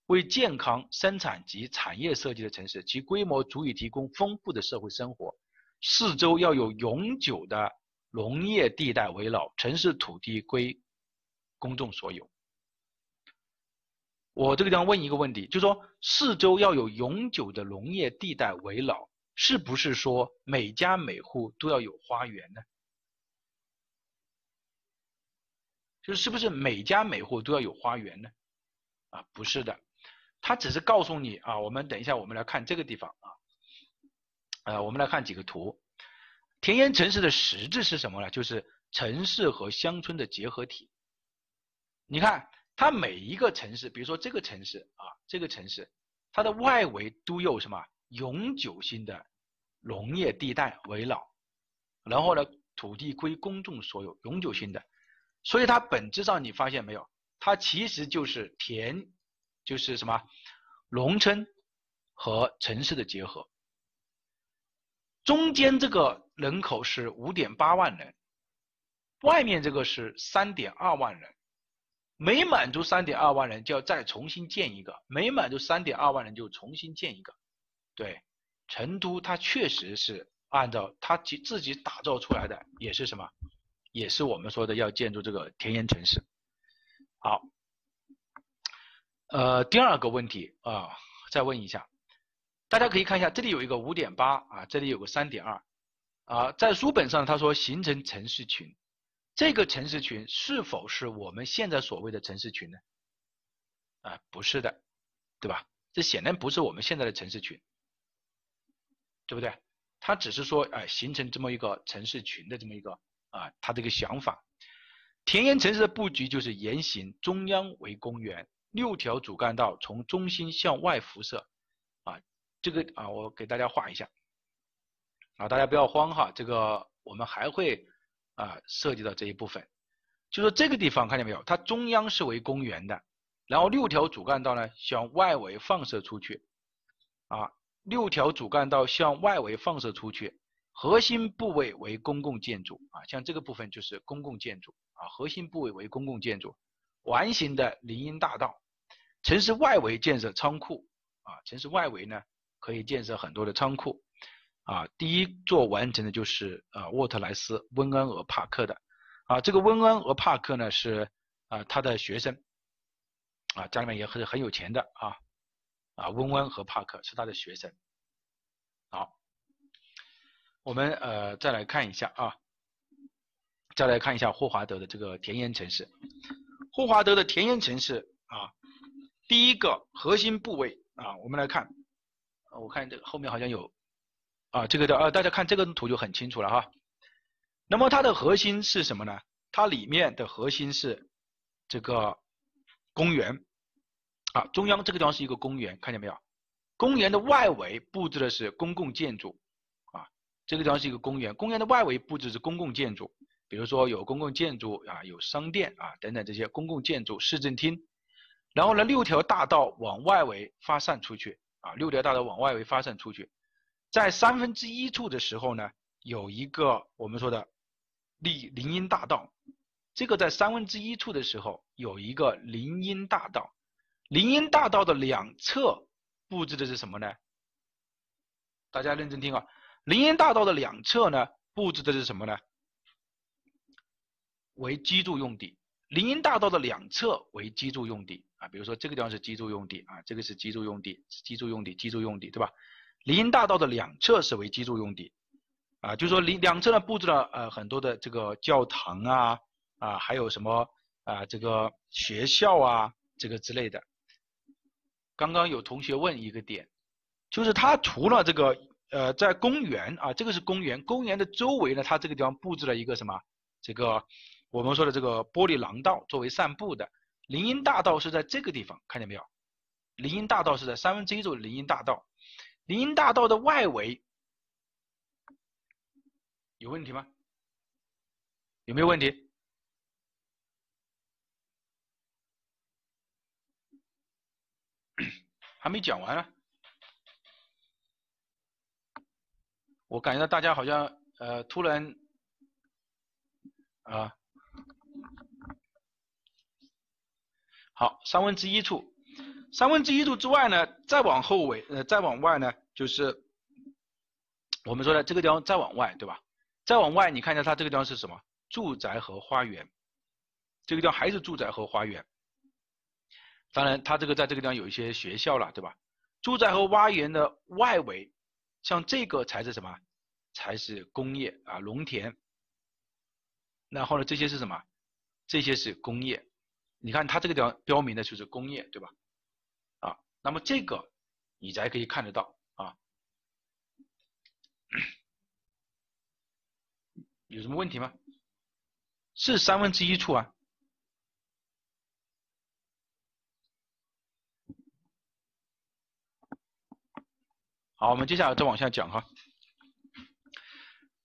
为健康生产及产业设计的城市，其规模足以提供丰富的社会生活，四周要有永久的农业地带围绕，城市土地归公众所有。我这个地方问一个问题，就说四周要有永久的农业地带围绕，是不是说每家每户都要有花园呢？就是是不是每家每户都要有花园呢？啊，不是的，他只是告诉你啊，我们等一下我们来看这个地方啊，呃，我们来看几个图，田园城市的实质是什么呢？就是城市和乡村的结合体。你看，它每一个城市，比如说这个城市啊，这个城市，它的外围都有什么永久性的农业地带围绕，然后呢，土地归公众所有，永久性的。所以它本质上你发现没有，它其实就是田，就是什么农村和城市的结合。中间这个人口是五点八万人，外面这个是三点二万人，每满足三点二万人就要再重新建一个，每满足三点二万人就重新建一个。对，成都它确实是按照它自自己打造出来的，也是什么？也是我们说的要建筑这个田园城市。好，呃，第二个问题啊，再问一下，大家可以看一下，这里有一个五点八啊，这里有个三点二啊，在书本上他说形成城市群，这个城市群是否是我们现在所谓的城市群呢？啊，不是的，对吧？这显然不是我们现在的城市群，对不对？他只是说，哎，形成这么一个城市群的这么一个。啊，他这个想法，田园城市的布局就是沿行，中央为公园，六条主干道从中心向外辐射。啊，这个啊，我给大家画一下。啊，大家不要慌哈，这个我们还会啊涉及到这一部分。就说这个地方看见没有，它中央是为公园的，然后六条主干道呢向外围放射出去。啊，六条主干道向外围放射出去。核心部位为公共建筑啊，像这个部分就是公共建筑啊，核心部位为公共建筑，完形的林荫大道，城市外围建设仓库啊，城市外围呢可以建设很多的仓库啊，第一座完成的就是啊沃特莱斯温恩俄帕克的啊，这个温恩俄帕克呢是啊他的学生啊，家里面也很很有钱的啊啊温恩和帕克是他的学生，好。我们呃再来看一下啊，再来看一下霍华德的这个田园城市。霍华德的田园城市啊，第一个核心部位啊，我们来看，我看这个后面好像有啊，这个的啊，大家看这个图就很清楚了哈。那么它的核心是什么呢？它里面的核心是这个公园啊，中央这个地方是一个公园，看见没有？公园的外围布置的是公共建筑啊。这个地方是一个公园，公园的外围布置是公共建筑，比如说有公共建筑啊，有商店啊等等这些公共建筑，市政厅。然后呢，六条大道往外围发散出去啊，六条大道往外围发散出去，在三分之一处的时候呢，有一个我们说的林林荫大道，这个在三分之一处的时候有一个林荫大道，林荫大道的两侧布置的是什么呢？大家认真听啊。林荫大道的两侧呢，布置的是什么呢？为居住用地。林荫大道的两侧为居住用地啊，比如说这个地方是居住用地啊，这个是居住用地，是居住用地，居住用地，对吧？林荫大道的两侧是为居住用地啊，就说林两侧呢布置了呃很多的这个教堂啊啊，还有什么啊这个学校啊这个之类的。刚刚有同学问一个点，就是它除了这个。呃，在公园啊，这个是公园，公园的周围呢，它这个地方布置了一个什么？这个我们说的这个玻璃廊道，作为散步的。林荫大道是在这个地方，看见没有？林荫大道是在三分之一处的林荫大道。林荫大道的外围有问题吗？有没有问题？还没讲完啊。我感觉到大家好像呃突然啊，好三分之一处，三分之一处之外呢，再往后尾呃再往外呢，就是我们说的这个地方再往外对吧？再往外你看一下它这个地方是什么？住宅和花园，这个地方还是住宅和花园。当然，它这个在这个地方有一些学校了，对吧？住宅和花园的外围，像这个才是什么？才是工业啊，农田。然后呢，这些是什么？这些是工业。你看它这个地方标明的就是工业，对吧？啊，那么这个你才可以看得到啊。有什么问题吗？是三分之一处啊。好，我们接下来再往下讲哈。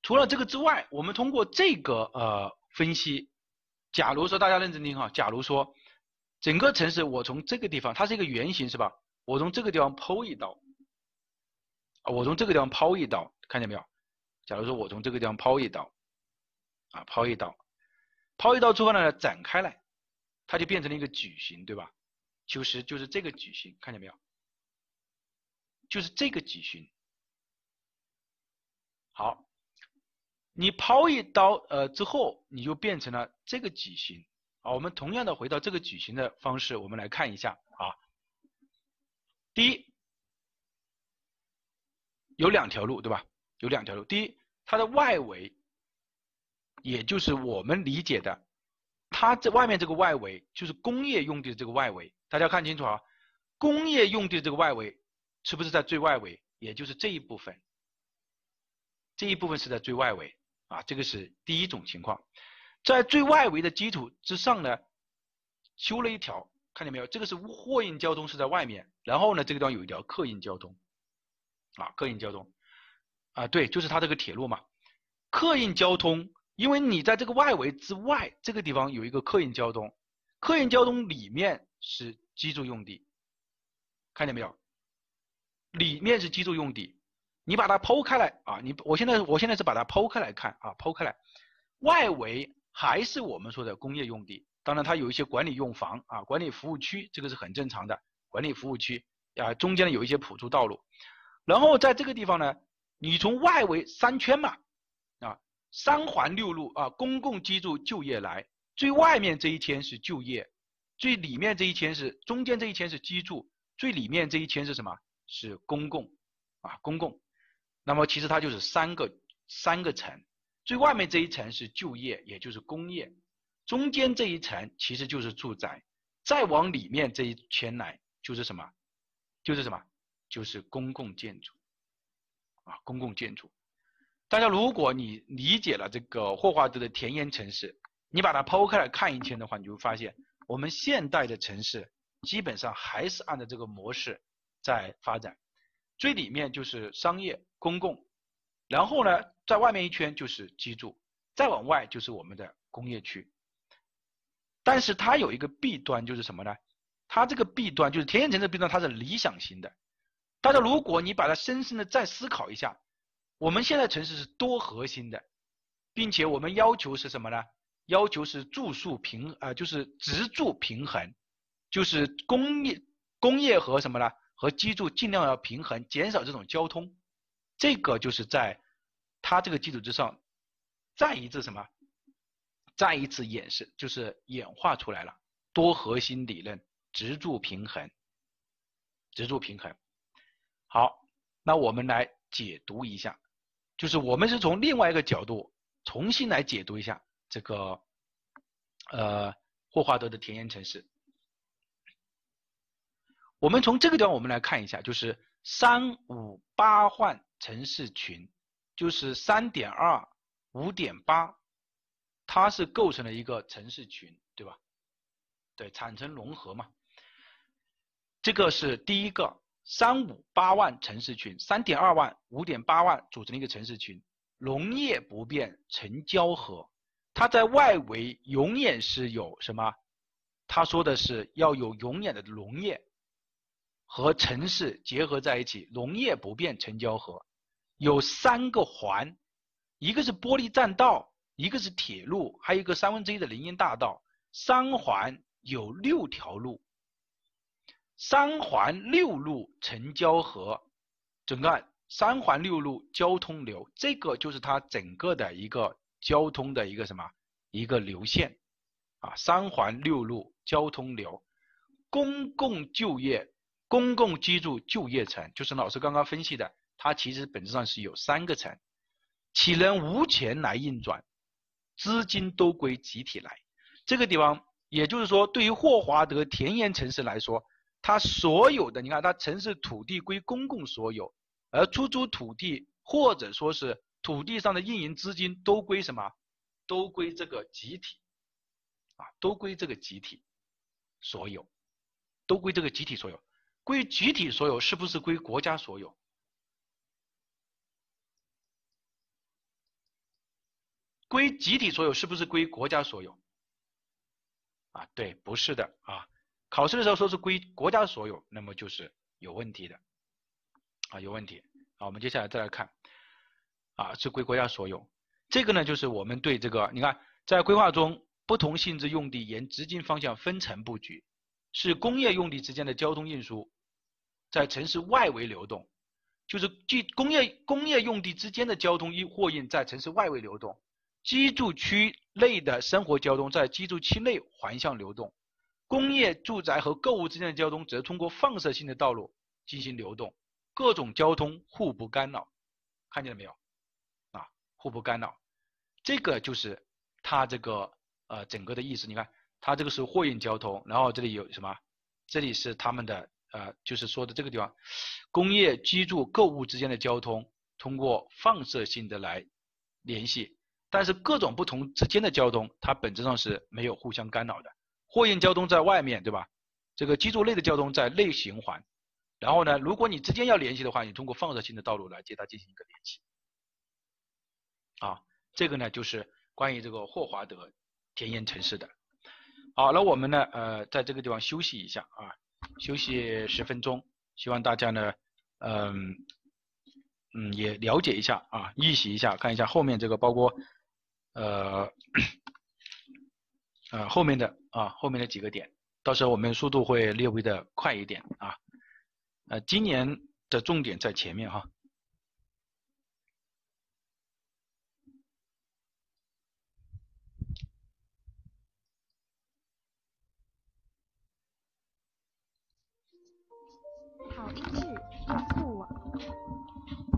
除了这个之外，我们通过这个呃分析，假如说大家认真听哈，假如说整个城市我从这个地方，它是一个圆形是吧？我从这个地方剖一刀，啊，我从这个地方抛一刀，看见没有？假如说我从这个地方抛一刀，啊，抛一刀，抛一刀之后呢，展开来，它就变成了一个矩形，对吧？就是就是这个矩形，看见没有？就是这个矩形。好，你抛一刀呃之后，你就变成了这个矩形。啊，我们同样的回到这个矩形的方式，我们来看一下啊。第一，有两条路，对吧？有两条路。第一，它的外围，也就是我们理解的，它这外面这个外围就是工业用地的这个外围。大家看清楚啊，工业用地的这个外围是不是在最外围？也就是这一部分，这一部分是在最外围啊。这个是第一种情况，在最外围的基础之上呢，修了一条，看见没有？这个是货运交通是在外面，然后呢，这个地方有一条客运交通，啊，客运交通。啊，对，就是它这个铁路嘛，客运交通，因为你在这个外围之外，这个地方有一个客运交通，客运交通里面是居住用地，看见没有？里面是居住用地，你把它剖开来啊，你我现在我现在是把它剖开来看啊，剖开来，外围还是我们说的工业用地，当然它有一些管理用房啊，管理服务区，这个是很正常的，管理服务区啊，中间呢有一些辅助道路，然后在这个地方呢。你从外围三圈嘛，啊，三环六路啊，公共居住就业来，最外面这一圈是就业，最里面这一圈是中间这一圈是居住，最里面这一圈是什么？是公共，啊，公共。那么其实它就是三个三个层，最外面这一层是就业，也就是工业，中间这一层其实就是住宅，再往里面这一圈来就是什么？就是什么？就是公共建筑。啊，公共建筑，大家如果你理解了这个霍华德的田园城市，你把它剖开来看一圈的话，你就会发现，我们现代的城市基本上还是按照这个模式在发展。最里面就是商业、公共，然后呢，在外面一圈就是居住，再往外就是我们的工业区。但是它有一个弊端，就是什么呢？它这个弊端就是田园城市弊端，它是理想型的。大家，如果你把它深深的再思考一下，我们现在城市是多核心的，并且我们要求是什么呢？要求是住宿平啊，就是直住平衡，就是工业工业和什么呢？和居住尽量要平衡，减少这种交通。这个就是在它这个基础之上，再一次什么？再一次演示，就是演化出来了多核心理论，直住平衡，直住平衡。好，那我们来解读一下，就是我们是从另外一个角度重新来解读一下这个呃霍华德的田园城市。我们从这个地方我们来看一下，就是三五八换城市群，就是三点二五点八，它是构成了一个城市群，对吧？对，产城融合嘛，这个是第一个。三五八万城市群，三点二万、五点八万组成的一个城市群，农业不变，城交合。它在外围永远是有什么？他说的是要有永远的农业和城市结合在一起，农业不变，城交合。有三个环，一个是玻璃栈道，一个是铁路，还有一个三分之一的林荫大道。三环有六条路。三环六路成交河，整个三环六路交通流，这个就是它整个的一个交通的一个什么一个流线啊？三环六路交通流，公共就业、公共居住就业层，就是老师刚刚分析的，它其实本质上是有三个层。岂能无钱来运转？资金都归集体来。这个地方，也就是说，对于霍华德田园城市来说，它所有的，你看，它城市土地归公共所有，而出租土地或者说是土地上的运营资金都归什么？都归这个集体，啊，都归这个集体所有，都归这个集体所有。归集体所有是不是归国家所有？归集体所有是不是归国家所有？啊，对，不是的啊。考试的时候说是归国家所有，那么就是有问题的，啊，有问题。好，我们接下来再来看，啊，是归国家所有。这个呢，就是我们对这个，你看，在规划中，不同性质用地沿直径方向分层布局，是工业用地之间的交通运输在城市外围流动，就是即工业工业用地之间的交通运货运在城市外围流动。居住区内的生活交通在居住区内环向流动，工业、住宅和购物之间的交通则通过放射性的道路进行流动，各种交通互不干扰，看见了没有？啊，互不干扰，这个就是它这个呃整个的意思。你看，它这个是货运交通，然后这里有什么？这里是他们的呃，就是说的这个地方，工业、居住、购物之间的交通通过放射性的来联系。但是各种不同之间的交通，它本质上是没有互相干扰的。货运交通在外面，对吧？这个居住类的交通在内循环。然后呢，如果你之间要联系的话，你通过放射性的道路来接它进行一个联系。啊，这个呢就是关于这个霍华德田园城市的。好，那我们呢，呃，在这个地方休息一下啊，休息十分钟，希望大家呢，嗯，嗯，也了解一下啊，预习一下，看一下后面这个包括。呃，呃，后面的啊，后面的几个点，到时候我们速度会略微的快一点啊。呃，今年的重点在前面哈。音质，丰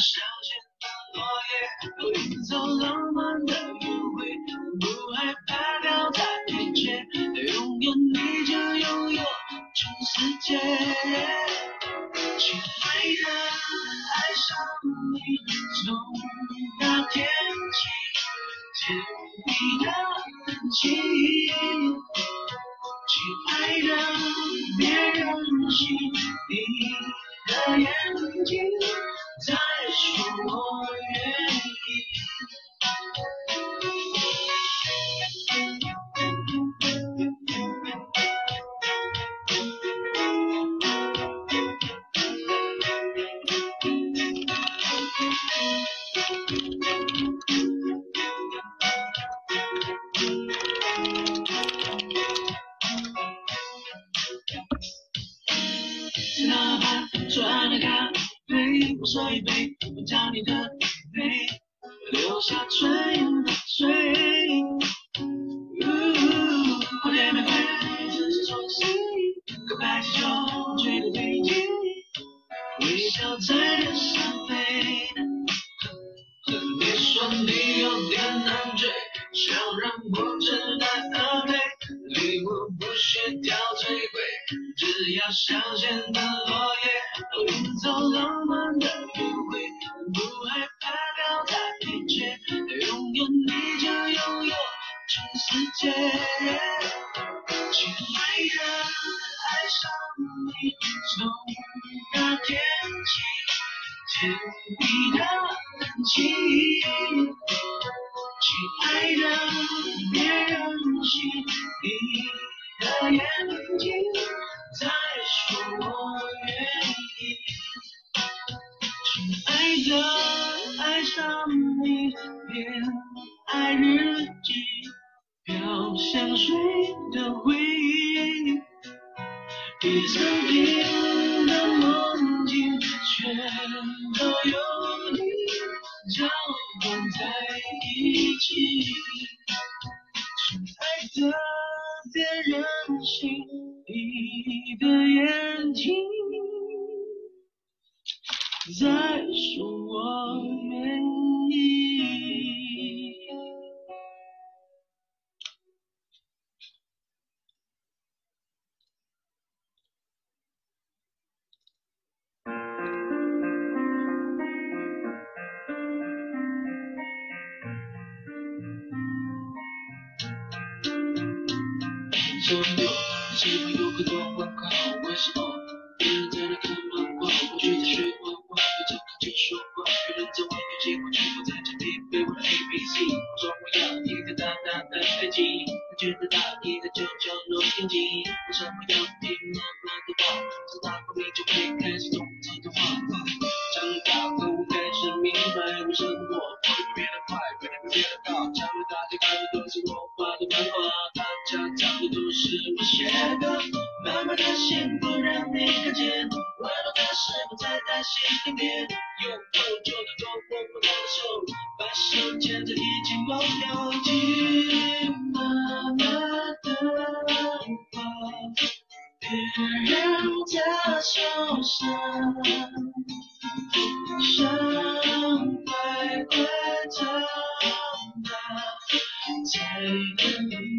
在。你的九九六年级我什么要听妈妈的话长大后你就会开始懂这段话长大后我开始明白为什么我跑得比别快变得比别高将来大家看的都是我画的漫画大家唱的都是我写的歌妈妈的辛苦不让你看见温暖的时光在她心里面有空就多多多握握她的手把手牵着一起忘掉别让她受伤，伤快快长大，再勇。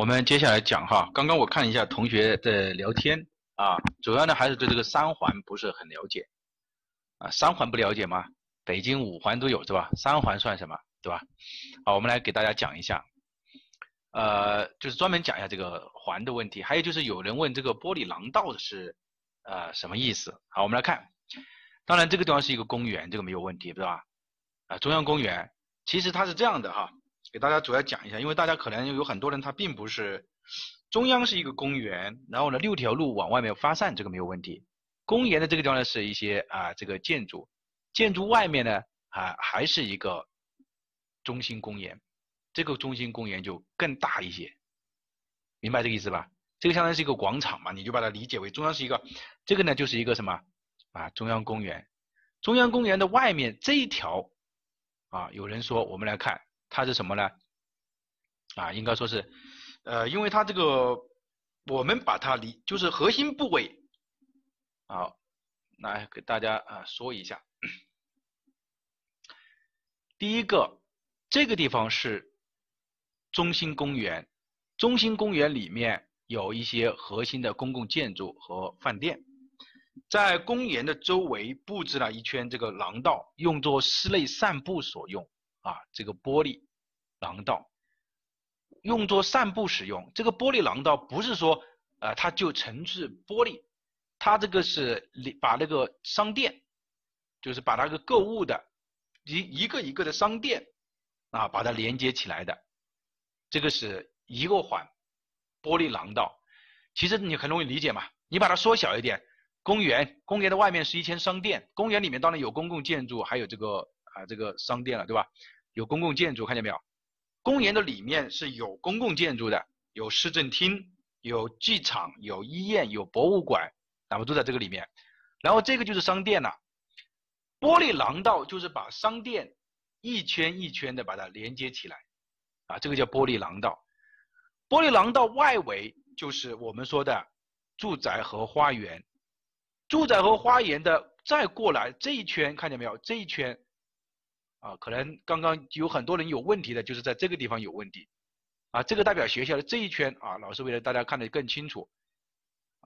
我们接下来讲哈。刚刚我看一下同学的聊天啊，主要呢还是对这个三环不是很了解啊。三环不了解吗？北京五环都有是吧？三环算什么，对吧？好，我们来给大家讲一下，呃，就是专门讲一下这个环的问题。还有就是有人问这个玻璃廊道是呃什么意思？好，我们来看。当然这个地方是一个公园，这个没有问题，对吧？啊，中央公园其实它是这样的哈。给大家主要讲一下，因为大家可能有很多人他并不是中央是一个公园，然后呢六条路往外面发散，这个没有问题。公园的这个地方呢是一些啊这个建筑，建筑外面呢啊还是一个中心公园，这个中心公园就更大一些，明白这个意思吧？这个相当于是一个广场嘛，你就把它理解为中央是一个，这个呢就是一个什么啊中央公园，中央公园的外面这一条啊有人说我们来看。它是什么呢？啊，应该说是，呃，因为它这个，我们把它理就是核心部位，好，来给大家啊说一下。第一个，这个地方是中心公园，中心公园里面有一些核心的公共建筑和饭店，在公园的周围布置了一圈这个廊道，用作室内散步所用。啊，这个玻璃廊道用作散步使用。这个玻璃廊道不是说，呃，它就纯是玻璃，它这个是把那个商店，就是把那个购物的一一个一个的商店啊，把它连接起来的。这个是一个环，玻璃廊道。其实你很容易理解嘛，你把它缩小一点，公园，公园的外面是一圈商店，公园里面当然有公共建筑，还有这个。啊，这个商店了，对吧？有公共建筑，看见没有？公园的里面是有公共建筑的，有市政厅，有剧场，有医院，有博物馆，那么都在这个里面。然后这个就是商店了，玻璃廊道就是把商店一圈一圈的把它连接起来，啊，这个叫玻璃廊道。玻璃廊道外围就是我们说的住宅和花园，住宅和花园的再过来这一圈，看见没有？这一圈。啊，可能刚刚有很多人有问题的，就是在这个地方有问题，啊，这个代表学校的这一圈啊，老师为了大家看得更清楚，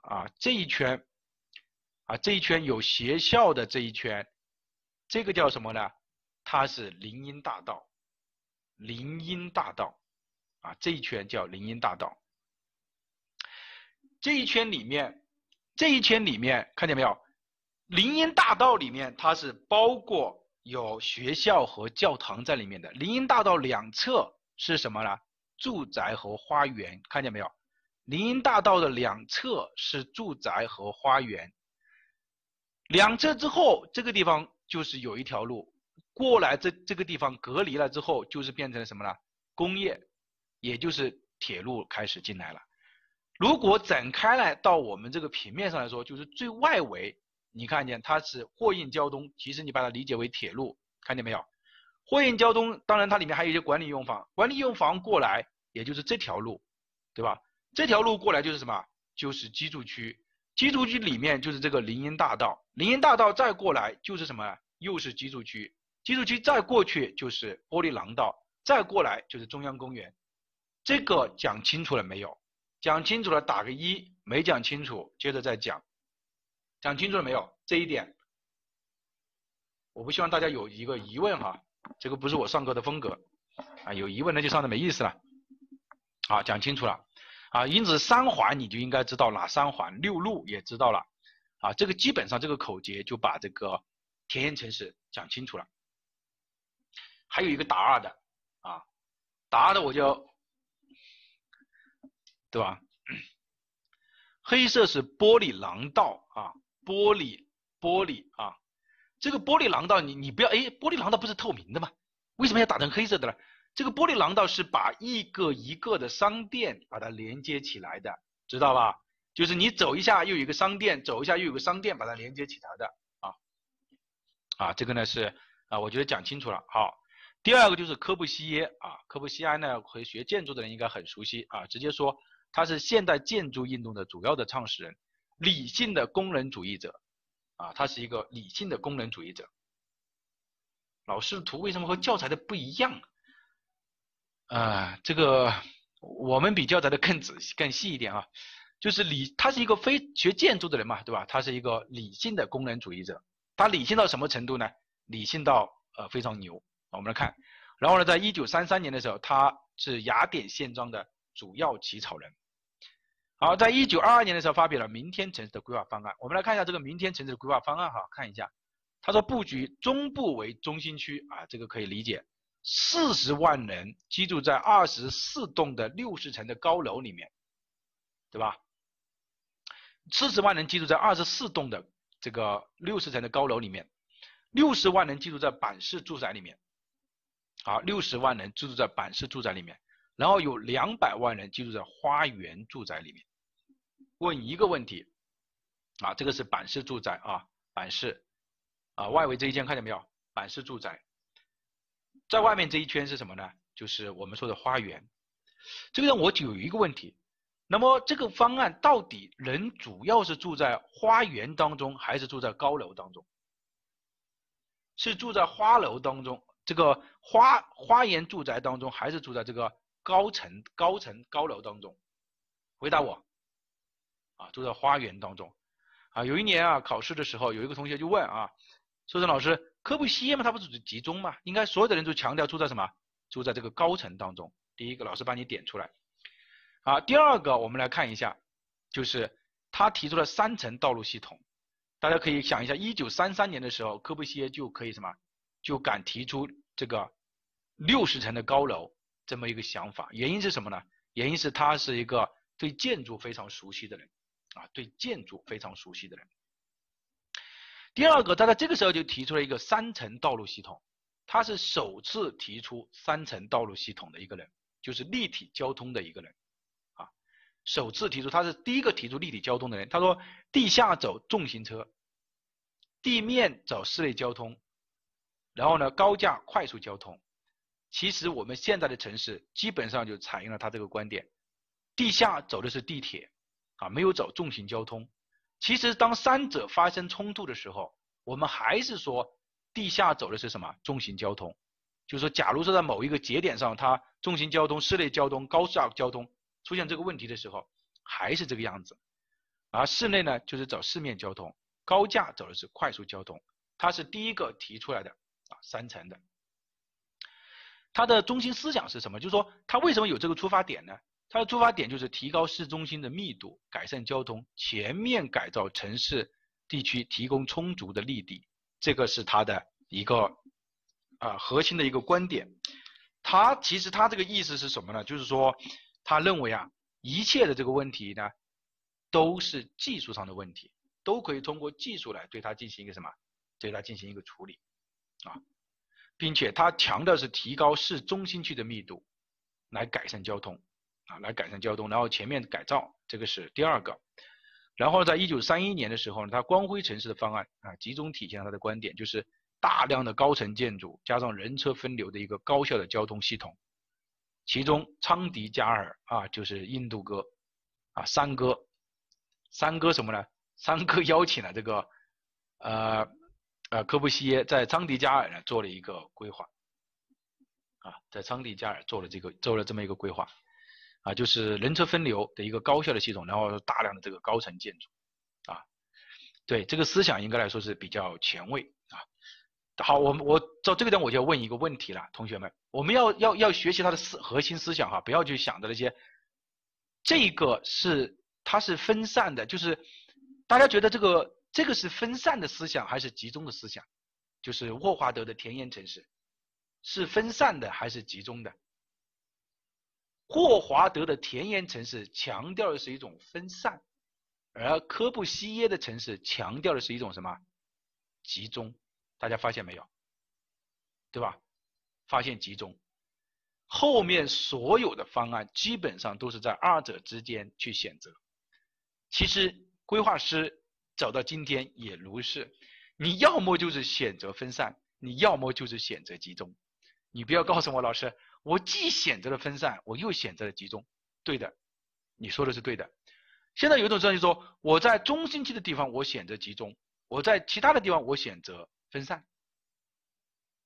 啊，这一圈，啊，这一圈有学校的这一圈，这个叫什么呢？它是林荫大道，林荫大道，啊，这一圈叫林荫大道，这一圈里面，这一圈里面看见没有？林荫大道里面它是包括。有学校和教堂在里面的林荫大道两侧是什么呢？住宅和花园，看见没有？林荫大道的两侧是住宅和花园，两侧之后这个地方就是有一条路过来，这这个地方隔离了之后就是变成了什么呢？工业，也就是铁路开始进来了。如果展开来到我们这个平面上来说，就是最外围。你看见它是货运交通，其实你把它理解为铁路，看见没有？货运交通，当然它里面还有一些管理用房，管理用房过来，也就是这条路，对吧？这条路过来就是什么？就是居住区，居住区里面就是这个林荫大道，林荫大道再过来就是什么？又是居住区，居住区再过去就是玻璃廊道，再过来就是中央公园。这个讲清楚了没有？讲清楚了打个一，没讲清楚接着再讲。讲清楚了没有？这一点，我不希望大家有一个疑问哈，这个不是我上课的风格啊，有疑问那就上的没意思了。好，讲清楚了啊，因此三环你就应该知道哪三环，六路也知道了啊，这个基本上这个口诀就把这个田园城市讲清楚了。还有一个打二的啊，打二的我就，对吧？黑色是玻璃廊道。玻璃玻璃啊，这个玻璃廊道你你不要哎，玻璃廊道不是透明的吗？为什么要打成黑色的呢？这个玻璃廊道是把一个一个的商店把它连接起来的，知道吧？就是你走一下又有一个商店，走一下又有个商店把它连接起来的啊啊，这个呢是啊，我觉得讲清楚了。好，第二个就是科布西耶啊，科布西耶呢和学建筑的人应该很熟悉啊，直接说他是现代建筑运动的主要的创始人。理性的功能主义者啊，他是一个理性的功能主义者。老师的图为什么和教材的不一样？啊，这个我们比教材的更仔细、更细一点啊。就是理，他是一个非学建筑的人嘛，对吧？他是一个理性的功能主义者。他理性到什么程度呢？理性到呃非常牛。我们来看，然后呢，在一九三三年的时候，他是雅典宪章的主要起草人。好，在一九二二年的时候，发表了明天城市的规划方案。我们来看一下这个明天城市的规划方案哈，看一下。他说布局中部为中心区啊，这个可以理解。四十万人居住在二十四栋的六十层的高楼里面，对吧？四十万人居住在二十四栋的这个六十层的高楼里面，六十万人居住在板式住宅里面。好，六十万人居住在板式住宅里面，然后有两百万人居住在花园住宅里面。问一个问题，啊，这个是板式住宅啊，板式。啊，外围这一圈看见没有？板式住宅，在外面这一圈是什么呢？就是我们说的花园。这个让我有一个问题，那么这个方案到底人主要是住在花园当中，还是住在高楼当中？是住在花楼当中，这个花花园住宅当中，还是住在这个高层高层高楼当中？回答我。啊，住在花园当中。啊，有一年啊，考试的时候，有一个同学就问啊。说陈老师，科布西耶嘛，他不是集中嘛？应该所有的人都强调住在什么？住在这个高层当中。第一个，老师帮你点出来。好，第二个，我们来看一下，就是他提出了三层道路系统。大家可以想一下，一九三三年的时候，科布西耶就可以什么？就敢提出这个六十层的高楼这么一个想法。原因是什么呢？原因是他是一个对建筑非常熟悉的人啊，对建筑非常熟悉的人。第二个，他在这个时候就提出了一个三层道路系统，他是首次提出三层道路系统的一个人，就是立体交通的一个人，啊，首次提出，他是第一个提出立体交通的人。他说，地下走重型车，地面走室内交通，然后呢，高架快速交通。其实我们现在的城市基本上就采用了他这个观点，地下走的是地铁，啊，没有走重型交通。其实，当三者发生冲突的时候，我们还是说地下走的是什么重型交通？就是说，假如说在某一个节点上，它重型交通、室内交通、高架交通出现这个问题的时候，还是这个样子。而室内呢，就是走四面交通，高架走的是快速交通。它是第一个提出来的啊，三层的。它的中心思想是什么？就是说，它为什么有这个出发点呢？它的出发点就是提高市中心的密度，改善交通，全面改造城市地区，提供充足的绿地。这个是他的一个啊核心的一个观点。他其实他这个意思是什么呢？就是说，他认为啊，一切的这个问题呢，都是技术上的问题，都可以通过技术来对它进行一个什么，对它进行一个处理啊，并且他强调是提高市中心区的密度，来改善交通。啊，来改善交通，然后前面改造，这个是第二个。然后在一九三一年的时候呢，他光辉城市的方案啊，集中体现了他的观点，就是大量的高层建筑加上人车分流的一个高效的交通系统。其中昌迪加尔啊，就是印度哥啊，三哥，三哥什么呢？三哥邀请了这个呃呃科布西耶在昌迪加尔呢做了一个规划啊，在昌迪加尔做了这个做了这么一个规划。啊，就是人车分流的一个高效的系统，然后大量的这个高层建筑，啊，对这个思想应该来说是比较前卫啊。好，我们我到这个点我就要问一个问题了，同学们，我们要要要学习他的思核心思想哈，不要去想着那些，这个是它是分散的，就是大家觉得这个这个是分散的思想还是集中的思想？就是霍华德的田园城市是分散的还是集中的？霍华德的田园城市强调的是一种分散，而科布西耶的城市强调的是一种什么？集中。大家发现没有？对吧？发现集中。后面所有的方案基本上都是在二者之间去选择。其实规划师走到今天也如是，你要么就是选择分散，你要么就是选择集中。你不要告诉我老师。我既选择了分散，我又选择了集中，对的，你说的是对的。现在有一种状况就是说，我在中心区的地方我选择集中，我在其他的地方我选择分散。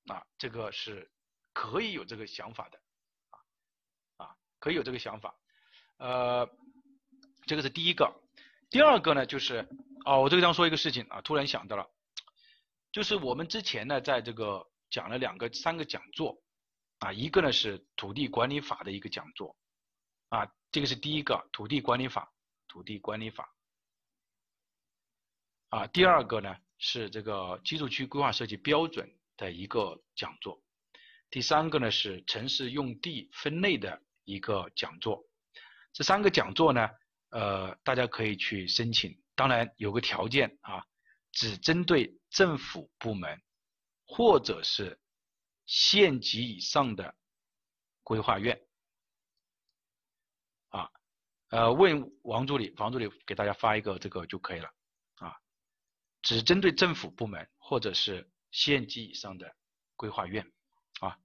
啊，这个是可以有这个想法的，啊啊，可以有这个想法。呃，这个是第一个。第二个呢，就是哦，我这个地方说一个事情啊，突然想到了，就是我们之前呢，在这个讲了两个、三个讲座，啊，一个呢是土地管理法的一个讲座，啊，这个是第一个土地管理法，土地管理法，啊，第二个呢是这个居住区规划设计标准的一个讲座，第三个呢是城市用地分类的一个讲座，这三个讲座呢。呃，大家可以去申请，当然有个条件啊，只针对政府部门或者是县级以上的规划院啊，呃，问王助理，王助理给大家发一个这个就可以了啊，只针对政府部门或者是县级以上的规划院啊，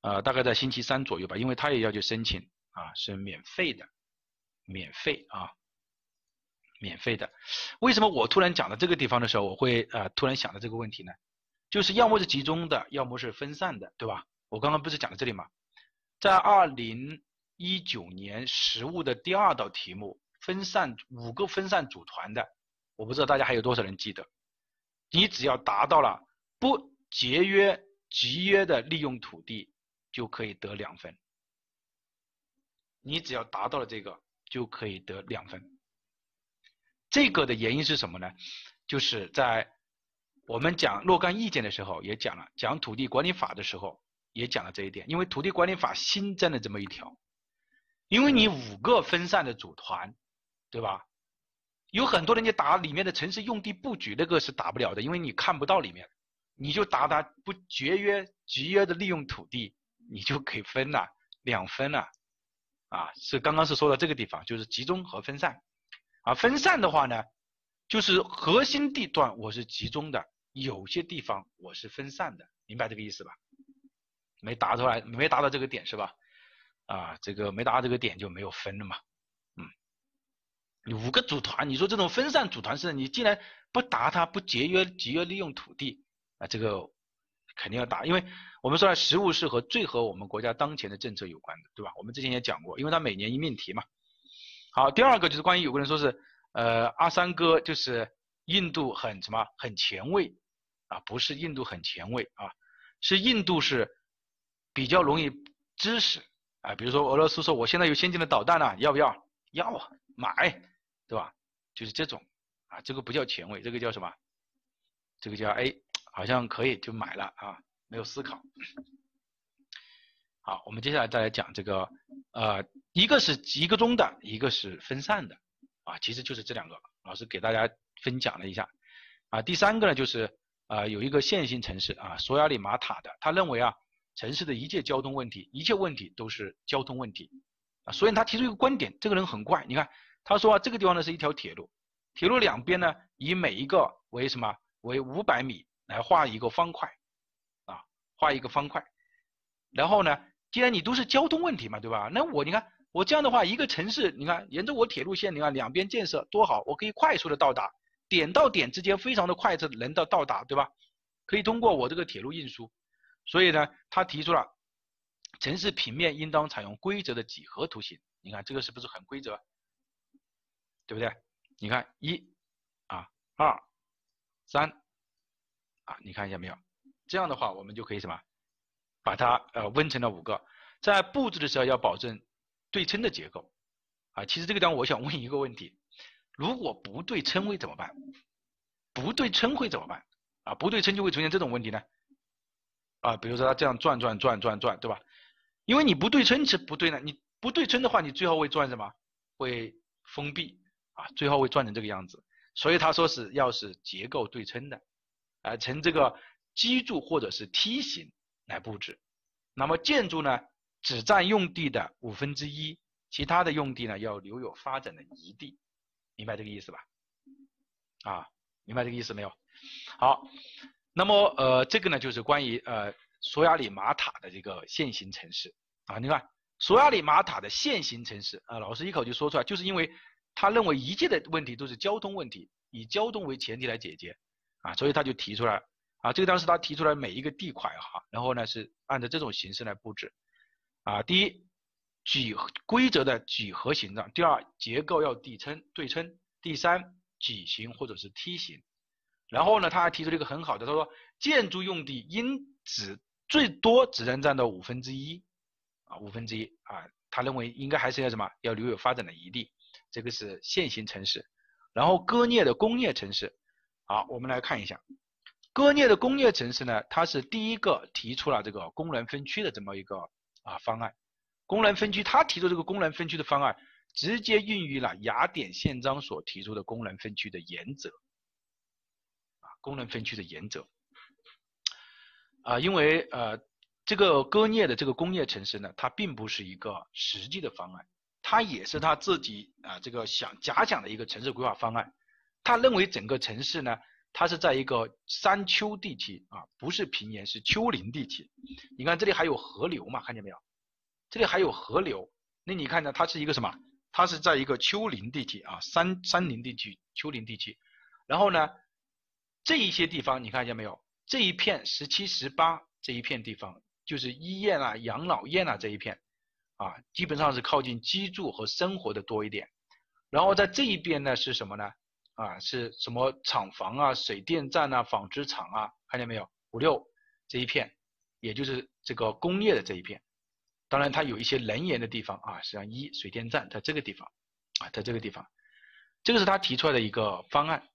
呃，大概在星期三左右吧，因为他也要去申请啊，是免费的。免费啊，免费的。为什么我突然讲到这个地方的时候，我会呃突然想到这个问题呢？就是要么是集中的，要么是分散的，对吧？我刚刚不是讲到这里吗？在二零一九年实务的第二道题目，分散五个分散组团的，我不知道大家还有多少人记得？你只要达到了不节约、集约的利用土地，就可以得两分。你只要达到了这个。就可以得两分。这个的原因是什么呢？就是在我们讲若干意见的时候也讲了，讲土地管理法的时候也讲了这一点。因为土地管理法新增了这么一条，因为你五个分散的组团，对吧？有很多人家打里面的城市用地布局，那个是打不了的，因为你看不到里面，你就打打不节约、集约的利用土地，你就可以分了两分了。啊，是刚刚是说到这个地方，就是集中和分散。啊，分散的话呢，就是核心地段我是集中的，有些地方我是分散的，明白这个意思吧？没答出来，没达到这个点是吧？啊，这个没达到这个点就没有分了嘛。嗯，五个组团，你说这种分散组团式，你既然不答它，不节约节约利用土地，啊，这个肯定要答，因为。我们说了，实物是和最和我们国家当前的政策有关的，对吧？我们之前也讲过，因为它每年一命题嘛。好，第二个就是关于有个人说是，呃，阿三哥就是印度很什么很前卫啊？不是印度很前卫啊，是印度是比较容易支持啊。比如说俄罗斯说我现在有先进的导弹了，要不要？要啊，买，对吧？就是这种啊，这个不叫前卫，这个叫什么？这个叫哎，好像可以就买了啊。没有思考。好，我们接下来再来讲这个，呃，一个是集中的，一个是分散的，啊，其实就是这两个，老师给大家分讲了一下。啊，第三个呢，就是啊，有一个线性城市啊，索亚里马塔的，他认为啊，城市的一切交通问题，一切问题都是交通问题，啊，所以他提出一个观点，这个人很怪，你看，他说啊，这个地方呢是一条铁路，铁路两边呢以每一个为什么为五百米来画一个方块。啊画一个方块，然后呢，既然你都是交通问题嘛，对吧？那我你看我这样的话，一个城市，你看沿着我铁路线，你看两边建设多好，我可以快速的到达，点到点之间非常的快速能到到达，对吧？可以通过我这个铁路运输，所以呢，他提出了城市平面应当采用规则的几何图形，你看这个是不是很规则？对不对？你看一啊二三啊，你看一下没有？这样的话，我们就可以什么，把它呃分成了五个，在布置的时候要保证对称的结构啊。其实这个地方我想问一个问题：如果不对称会怎么办？不对称会怎么办？啊，不对称就会出现这种问题呢？啊，比如说它这样转转转转转，对吧？因为你不对称是不对的，你不对称的话，你最后会转什么？会封闭啊，最后会转成这个样子。所以他说是要是结构对称的，啊，成这个。基柱或者是梯形来布置，那么建筑呢只占用地的五分之一，其他的用地呢要留有发展的余地，明白这个意思吧？啊，明白这个意思没有？好，那么呃这个呢就是关于呃索亚里马塔的这个线形城市啊，你看索亚里马塔的线形城市啊，老师一口就说出来，就是因为他认为一切的问题都是交通问题，以交通为前提来解决啊，所以他就提出来啊，这个当时他提出来每一个地块哈，然后呢是按照这种形式来布置。啊，第一几规则的几何形状，第二结构要对称对称，第三矩形或者是梯形，然后呢他还提出了一个很好的，他说建筑用地应只最多只能占到五分之一啊五分之一啊，他认为应该还是要什么要留有发展的余地。这个是线性城市，然后割裂的工业城市，好，我们来看一下，割裂的工业城市呢，它是第一个提出了这个功能分区的这么一个啊方案，功能分区，他提出这个功能分区的方案，直接孕育了雅典宪章所提出的功能分区的原则，啊，功能分区的原则，啊，因为呃，这个割裂的这个工业城市呢，它并不是一个实际的方案。它也是他自己啊，这个想假想的一个城市规划方案。他认为整个城市呢，它是在一个山丘地区啊，不是平原，是丘陵地区。你看这里还有河流嘛，看见没有？这里还有河流。那你看呢？它是一个什么？它是在一个丘陵地区啊，山山林地区、丘陵地区。然后呢，这一些地方你看见没有？这一片十七、十八这一片地方，就是医院啊、养老院啊这一片。啊，基本上是靠近居住和生活的多一点，然后在这一边呢是什么呢？啊，是什么厂房啊、水电站啊、纺织厂啊，看见没有？五六这一片，也就是这个工业的这一片。当然，它有一些能源的地方啊，实际上一水电站在这个地方啊，在这个地方，这个是他提出来的一个方案。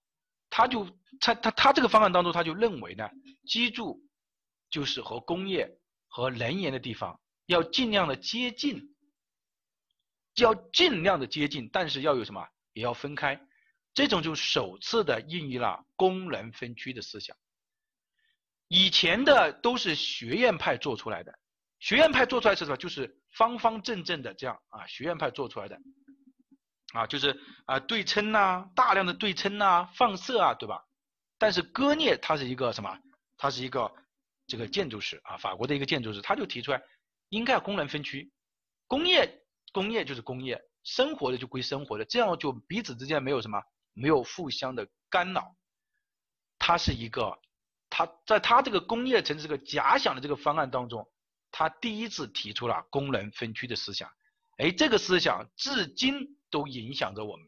他就他他他这个方案当中，他就认为呢，居住就是和工业和能源的地方。要尽量的接近，要尽量的接近，但是要有什么？也要分开。这种就首次的孕育了功能分区的思想。以前的都是学院派做出来的，学院派做出来是什么？就是方方正正的这样啊，学院派做出来的啊，就是啊对称呐，大量的对称呐，放射啊，对吧？但是割裂它是一个什么？它是一个这个建筑师啊，法国的一个建筑师，他就提出来。应该要功能分区，工业工业就是工业，生活的就归生活的，这样就彼此之间没有什么，没有互相的干扰。它是一个，他在他这个工业城市这个假想的这个方案当中，他第一次提出了功能分区的思想。哎，这个思想至今都影响着我们，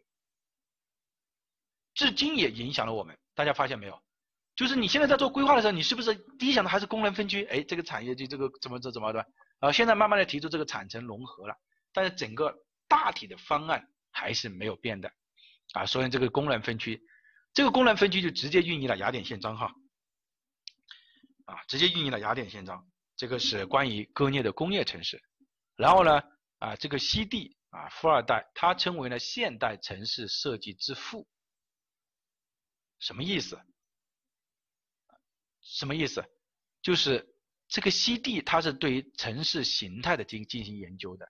至今也影响了我们。大家发现没有？就是你现在在做规划的时候，你是不是第一想的还是功能分区？哎，这个产业就这个怎么怎怎么的？啊，现在慢慢的提出这个产城融合了，但是整个大体的方案还是没有变的，啊，所以这个功能分区，这个功能分区就直接运营了雅典宪章哈，啊，直接运营了雅典宪章，这个是关于割裂的工业城市，然后呢，啊，这个西地啊，富二代，他称为呢现代城市设计之父，什么意思？什么意思？就是。这个西地他是对于城市形态的进进行研究的，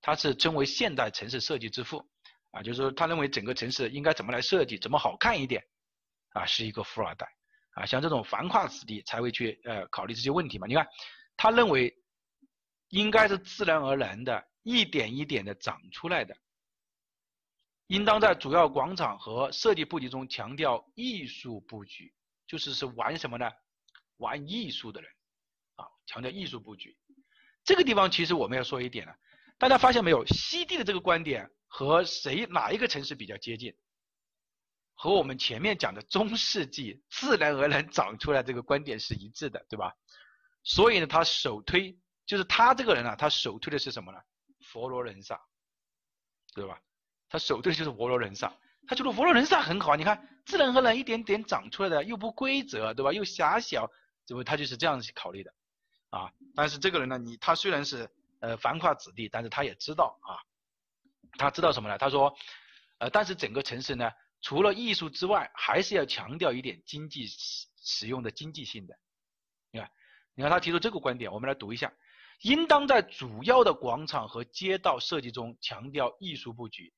他是称为现代城市设计之父，啊，就是说他认为整个城市应该怎么来设计，怎么好看一点，啊，是一个富二代，啊，像这种繁华子弟才会去呃考虑这些问题嘛。你看，他认为应该是自然而然的，一点一点的长出来的，应当在主要广场和设计布局中强调艺术布局，就是是玩什么呢？玩艺术的人。啊强调艺术布局，这个地方其实我们要说一点了，大家发现没有？西递的这个观点和谁哪一个城市比较接近？和我们前面讲的中世纪自然而然长出来这个观点是一致的，对吧？所以呢，他首推就是他这个人啊，他首推的是什么呢？佛罗伦萨，对吧？他首推的就是佛罗伦萨，他觉得佛罗伦萨很好，你看自然而然一点点长出来的，又不规则，对吧？又狭小，怎么？他就是这样去考虑的。啊，但是这个人呢，你他虽然是呃繁华子弟，但是他也知道啊，他知道什么呢？他说，呃，但是整个城市呢，除了艺术之外，还是要强调一点经济使使用的经济性的。你看，你看他提出这个观点，我们来读一下：应当在主要的广场和街道设计中强调艺术布局，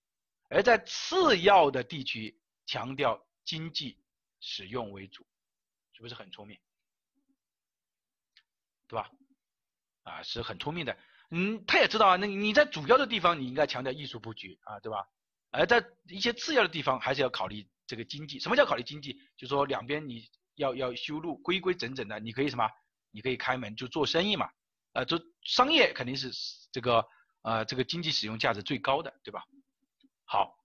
而在次要的地区强调经济使用为主，是不是很聪明？对吧？啊，是很聪明的。嗯，他也知道啊。那你在主要的地方，你应该强调艺术布局啊，对吧？而在一些次要的地方还是要考虑这个经济。什么叫考虑经济？就说两边你要要修路规规整整的，你可以什么？你可以开门就做生意嘛。呃，做商业肯定是这个呃这个经济使用价值最高的，对吧？好，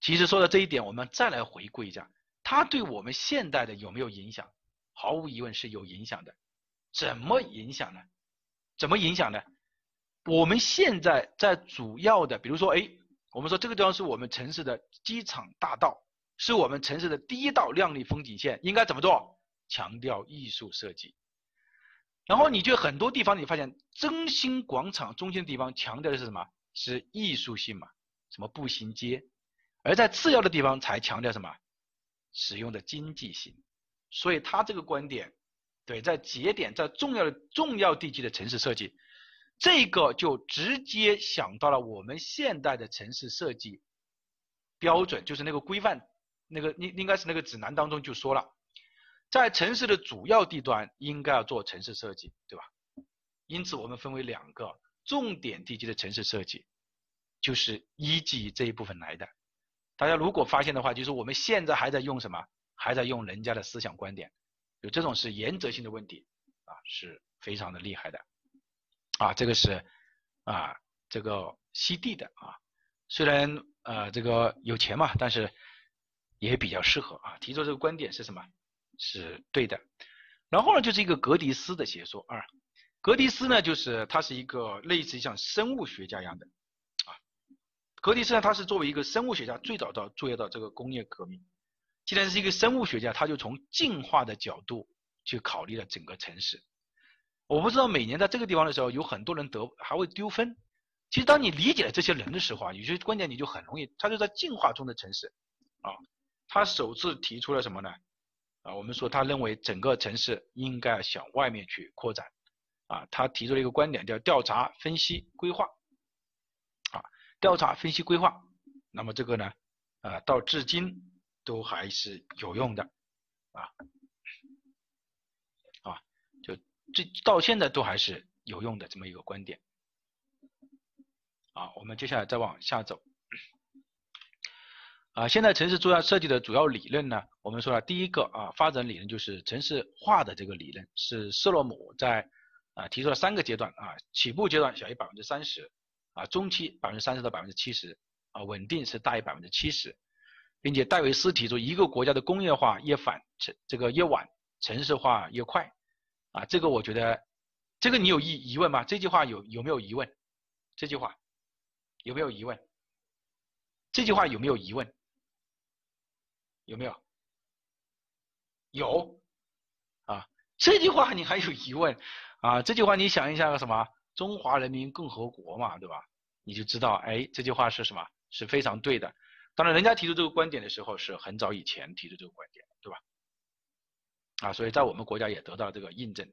其实说到这一点，我们再来回顾一下，它对我们现代的有没有影响？毫无疑问是有影响的。怎么影响呢？怎么影响呢？我们现在在主要的，比如说，哎，我们说这个地方是我们城市的机场大道，是我们城市的第一道亮丽风景线，应该怎么做？强调艺术设计。然后你就很多地方你发现，中心广场中心的地方强调的是什么？是艺术性嘛？什么步行街？而在次要的地方才强调什么？使用的经济性。所以他这个观点。对，在节点，在重要的重要地区的城市设计，这个就直接想到了我们现代的城市设计标准，就是那个规范，那个应应该是那个指南当中就说了，在城市的主要地段应该要做城市设计，对吧？因此我们分为两个重点地区的城市设计，就是依据这一部分来的。大家如果发现的话，就是我们现在还在用什么？还在用人家的思想观点。有这种是原则性的问题啊，是非常的厉害的啊，这个是啊这个西地的啊，虽然呃这个有钱嘛，但是也比较适合啊，提出这个观点是什么？是对的。然后呢，就是一个格迪斯的学说啊，格迪斯呢，就是他是一个类似于像生物学家一样的啊，格迪斯呢，他是作为一个生物学家最早到注意到这个工业革命。既然是一个生物学家，他就从进化的角度去考虑了整个城市。我不知道每年在这个地方的时候，有很多人得还会丢分。其实当你理解了这些人的时候啊，有些观点你就很容易。他就在进化中的城市啊，他首次提出了什么呢？啊，我们说他认为整个城市应该向外面去扩展啊。他提出了一个观点叫调查、分析、规划啊，调查、分析、规划。那么这个呢，啊，到至今。都还是有用的，啊，这到现在都还是有用的这么一个观点，啊，我们接下来再往下走，啊，现在城市主要设计的主要理论呢，我们说了第一个啊，发展理论就是城市化的这个理论，是斯洛姆在啊提出了三个阶段啊，起步阶段小于百分之三十，啊，中期百分之三十到百分之七十，啊，稳定是大于百分之七十。并且戴维斯提出，一个国家的工业化越反城这个越晚，城市化越快，啊，这个我觉得，这个你有疑疑问吗？这句话有有没有疑问？这句话有没有疑问？这句话有没有疑问？有没有？有，啊，这句话你还有疑问？啊，这句话你想一下什么？中华人民共和国嘛，对吧？你就知道，哎，这句话是什么？是非常对的。当然，人家提出这个观点的时候是很早以前提出这个观点，啊，所以在我们国家也得到了这个印证。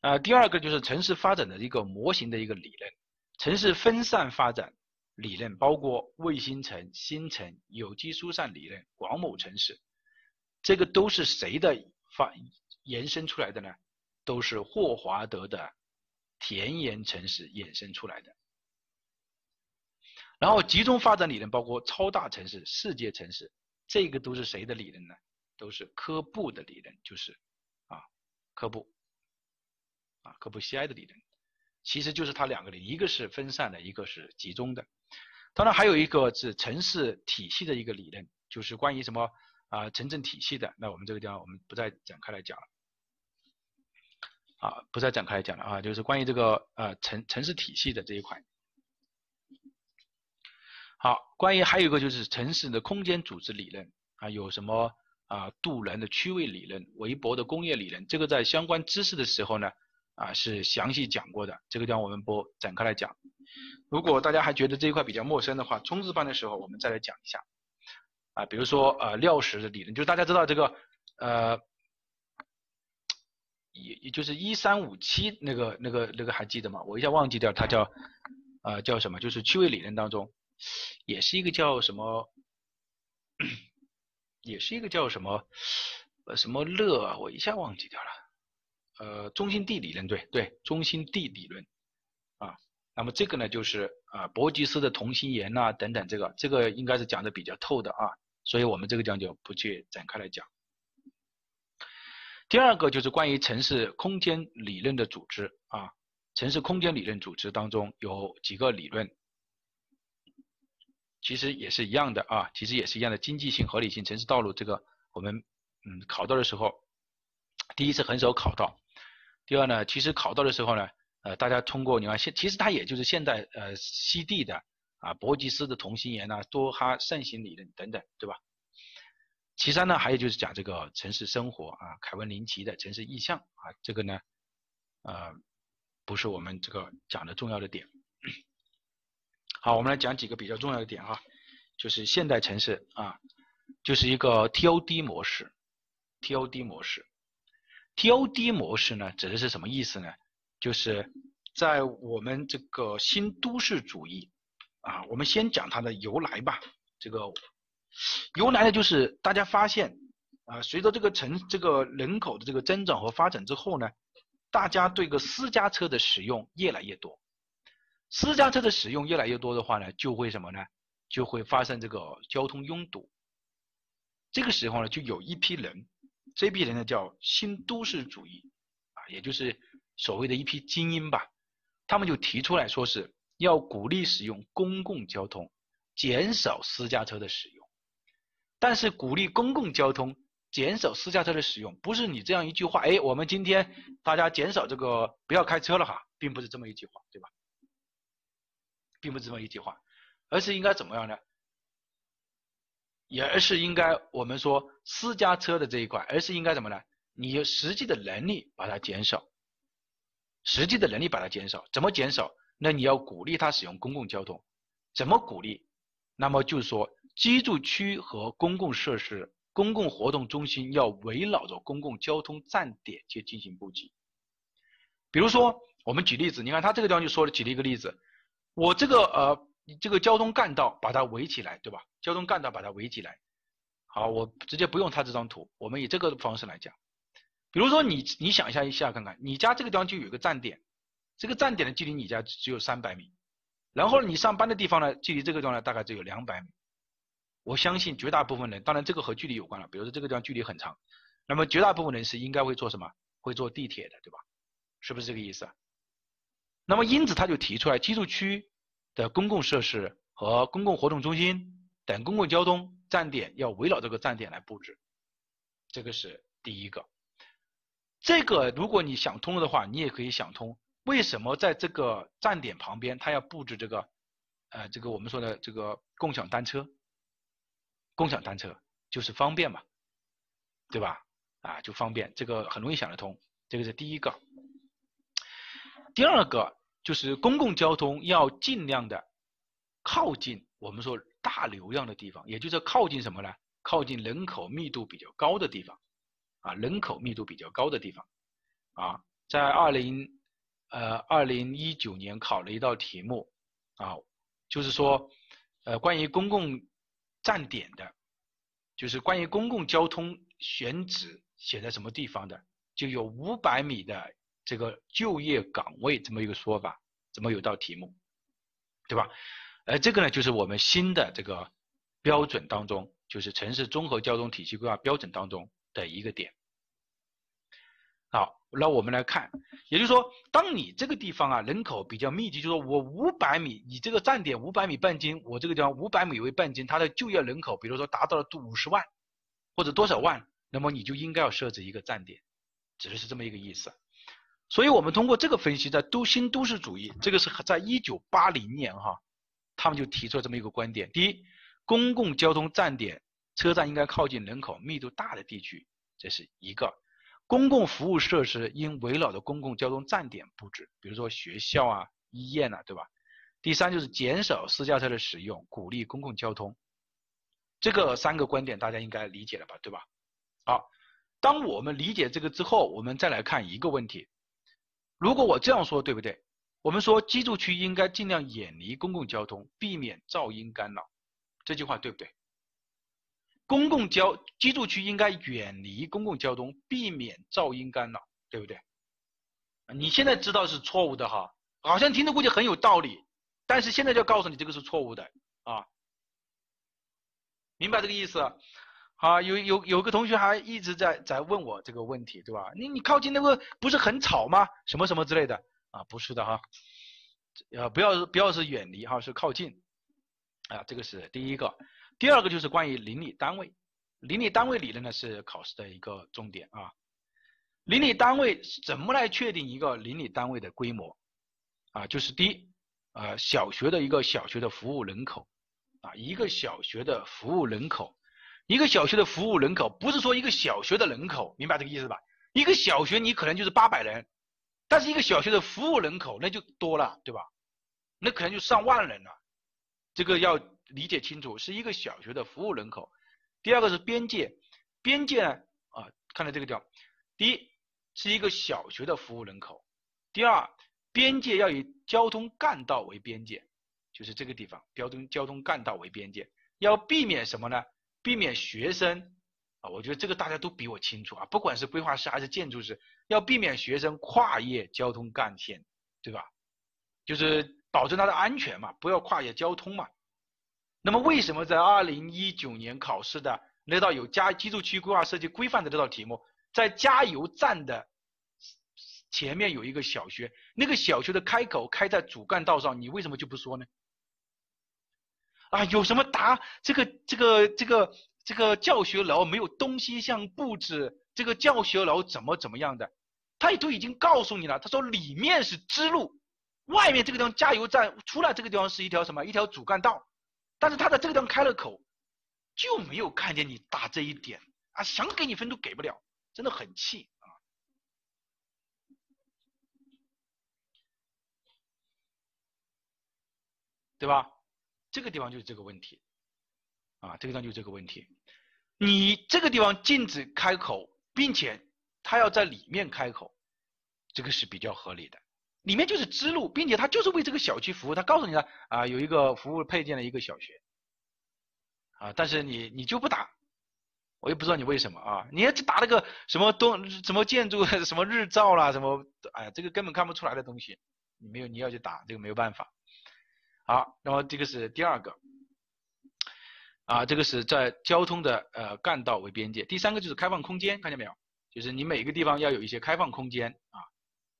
呃，第二个就是城市发展的一个模型的一个理论，城市分散发展理论包括卫星城、新城、有机疏散理论、广某城市，这个都是谁的发延伸出来的呢？都是霍华德的田园城市衍生出来的。然后集中发展理论包括超大城市、世界城市，这个都是谁的理论呢？都是科布的理论，就是啊，科布啊，科布西埃的理论，其实就是他两个理，一个是分散的，一个是集中的。当然还有一个是城市体系的一个理论，就是关于什么啊城镇体系的。那我们这个地方我们不再展开来讲了，啊，不再展开来讲了啊，就是关于这个呃城城市体系的这一块。好，关于还有一个就是城市的空间组织理论啊，有什么啊杜伦的区位理论、韦伯的工业理论，这个在相关知识的时候呢啊是详细讲过的，这个地方我们不展开来讲。如果大家还觉得这一块比较陌生的话，冲刺班的时候我们再来讲一下啊，比如说呃廖石的理论，就是大家知道这个呃也也就是一三五七那个那个那个还记得吗？我一下忘记掉，它叫呃叫什么？就是区位理论当中。也是一个叫什么，也是一个叫什么，呃，什么乐，啊我一下忘记掉了。呃，中心地理论，对对，中心地理论，啊，那么这个呢，就是啊伯吉斯的同心圆呐等等，这个这个应该是讲的比较透的啊，所以我们这个讲就不去展开来讲。第二个就是关于城市空间理论的组织啊，城市空间理论组织当中有几个理论，其实也是一样的啊，其实也是一样的经济性、合理性、城市道路这个我们嗯考到的时候，第一次很少考到，第二呢，其实考到的时候呢，呃，大家通过你看现其实它也就是现在呃西地的啊伯吉斯的同心圆呐、多哈扇形理论等等，对吧？其三呢，还有就是讲这个城市生活啊，凯文林奇的城市意象啊，这个呢，呃，不是我们这个讲的重要的点。好，我们来讲几个比较重要的点哈，就是现代城市啊，就是一个 TOD 模式，TOD 模式，TOD 模式呢，指的是什么意思呢？就是在我们这个新都市主义啊，我们先讲它的由来吧，这个。由来呢，就是大家发现啊，随着这个城这个人口的这个增长和发展之后呢，大家对个私家车的使用越来越多。私家车的使用越来越多的话呢，就会什么呢？就会发生这个交通拥堵。这个时候呢，就有一批人，这批人呢叫新都市主义啊，也就是所谓的一批精英吧，他们就提出来说是要鼓励使用公共交通，减少私家车的使用。但是鼓励公共交通，减少私家车的使用，不是你这样一句话，哎，我们今天大家减少这个不要开车了哈，并不是这么一句话，对吧？并不是这么一句话，而是应该怎么样呢？也而是应该我们说私家车的这一块，而是应该怎么呢？你有实际的能力把它减少，实际的能力把它减少，怎么减少？那你要鼓励他使用公共交通，怎么鼓励？那么就是说。居住区和公共设施、公共活动中心要围绕着公共交通站点去进行布局。比如说，我们举例子，你看他这个地方就说了，举了一个例子，我这个呃，这个交通干道把它围起来，对吧？交通干道把它围起来。好，我直接不用他这张图，我们以这个方式来讲。比如说，你你想一下一下看看，你家这个地方就有一个站点，这个站点的距离你家只有三百米，然后你上班的地方呢，距离这个地方呢大概只有两百米。我相信绝大部分人，当然这个和距离有关了。比如说这个地方距离很长，那么绝大部分人是应该会坐什么？会坐地铁的，对吧？是不是这个意思？那么因此他就提出来，居住区的公共设施和公共活动中心等公共交通站点要围绕这个站点来布置，这个是第一个。这个如果你想通了的话，你也可以想通为什么在这个站点旁边他要布置这个，呃，这个我们说的这个共享单车。共享单车就是方便嘛，对吧？啊，就方便，这个很容易想得通。这个是第一个。第二个就是公共交通要尽量的靠近我们说大流量的地方，也就是靠近什么呢？靠近人口密度比较高的地方，啊，人口密度比较高的地方。啊，在二零呃二零一九年考了一道题目，啊，就是说呃关于公共站点的，就是关于公共交通选址写在什么地方的，就有五百米的这个就业岗位这么一个说法，怎么有道题目，对吧？而这个呢，就是我们新的这个标准当中，就是城市综合交通体系规划标准当中的一个点。好。那我们来看，也就是说，当你这个地方啊人口比较密集，就是说我五百米，你这个站点五百米半径，我这个地方五百米为半径，它的就业人口，比如说达到了五十万或者多少万，那么你就应该要设置一个站点，指的是这么一个意思。所以我们通过这个分析，在都新都市主义，这个是在一九八零年哈，他们就提出了这么一个观点：第一，公共交通站点车站应该靠近人口密度大的地区，这是一个。公共服务设施应围绕着公共交通站点布置，比如说学校啊、医院呐，对吧？第三就是减少私家车的使用，鼓励公共交通。这个三个观点大家应该理解了吧，对吧？好，当我们理解这个之后，我们再来看一个问题：如果我这样说，对不对？我们说居住区应该尽量远离公共交通，避免噪音干扰，这句话对不对？公共交居住区应该远离公共交通，避免噪音干扰，对不对？你现在知道是错误的哈，好像听着估计很有道理，但是现在就告诉你这个是错误的啊，明白这个意思？啊，有有有个同学还一直在在问我这个问题，对吧？你你靠近那个不是很吵吗？什么什么之类的啊？不是的哈，呃，不要不要是远离哈，是靠近啊，这个是第一个。第二个就是关于邻里单位，邻里单位理论呢是考试的一个重点啊。邻里单位怎么来确定一个邻里单位的规模啊？就是第一，呃，小学的一个小学的服务人口啊，一个小学的服务人口。一个小学的服务人口不是说一个小学的人口，明白这个意思吧？一个小学你可能就是八百人，但是一个小学的服务人口那就多了，对吧？那可能就上万人了，这个要理解清楚，是一个小学的服务人口。第二个是边界，边界呢啊，看到这个地方，第一是一个小学的服务人口，第二边界要以交通干道为边界，就是这个地方交通交通干道为边界，要避免什么呢？避免学生啊，我觉得这个大家都比我清楚啊，不管是规划师还是建筑师，要避免学生跨越交通干线，对吧？就是保证他的安全嘛，不要跨越交通嘛。那么为什么在二零一九年考试的那道有加居住区规划设计规范的这道题目，在加油站的前面有一个小学，那个小学的开口开在主干道上，你为什么就不说呢？啊，有什么答？这个这个这个这个教学楼没有东西向布置，这个教学楼怎么怎么样的？他也都已经告诉你了。他说里面是支路，外面这个地方加油站，出来这个地方是一条什么？一条主干道。但是他在这个地方开了口，就没有看见你打这一点啊！想给你分都给不了，真的很气啊，对吧？这个地方就是这个问题，啊，这个地方就是这个问题。你这个地方禁止开口，并且他要在里面开口，这个是比较合理的。里面就是支路，并且他就是为这个小区服务。他告诉你了啊，有一个服务配件的一个小学，啊，但是你你就不打，我也不知道你为什么啊？你要去打那个什么东什么建筑什么日照啦什么，哎，这个根本看不出来的东西，你没有你要去打，这个没有办法。好，那么这个是第二个，啊，这个是在交通的呃干道为边界。第三个就是开放空间，看见没有？就是你每个地方要有一些开放空间啊，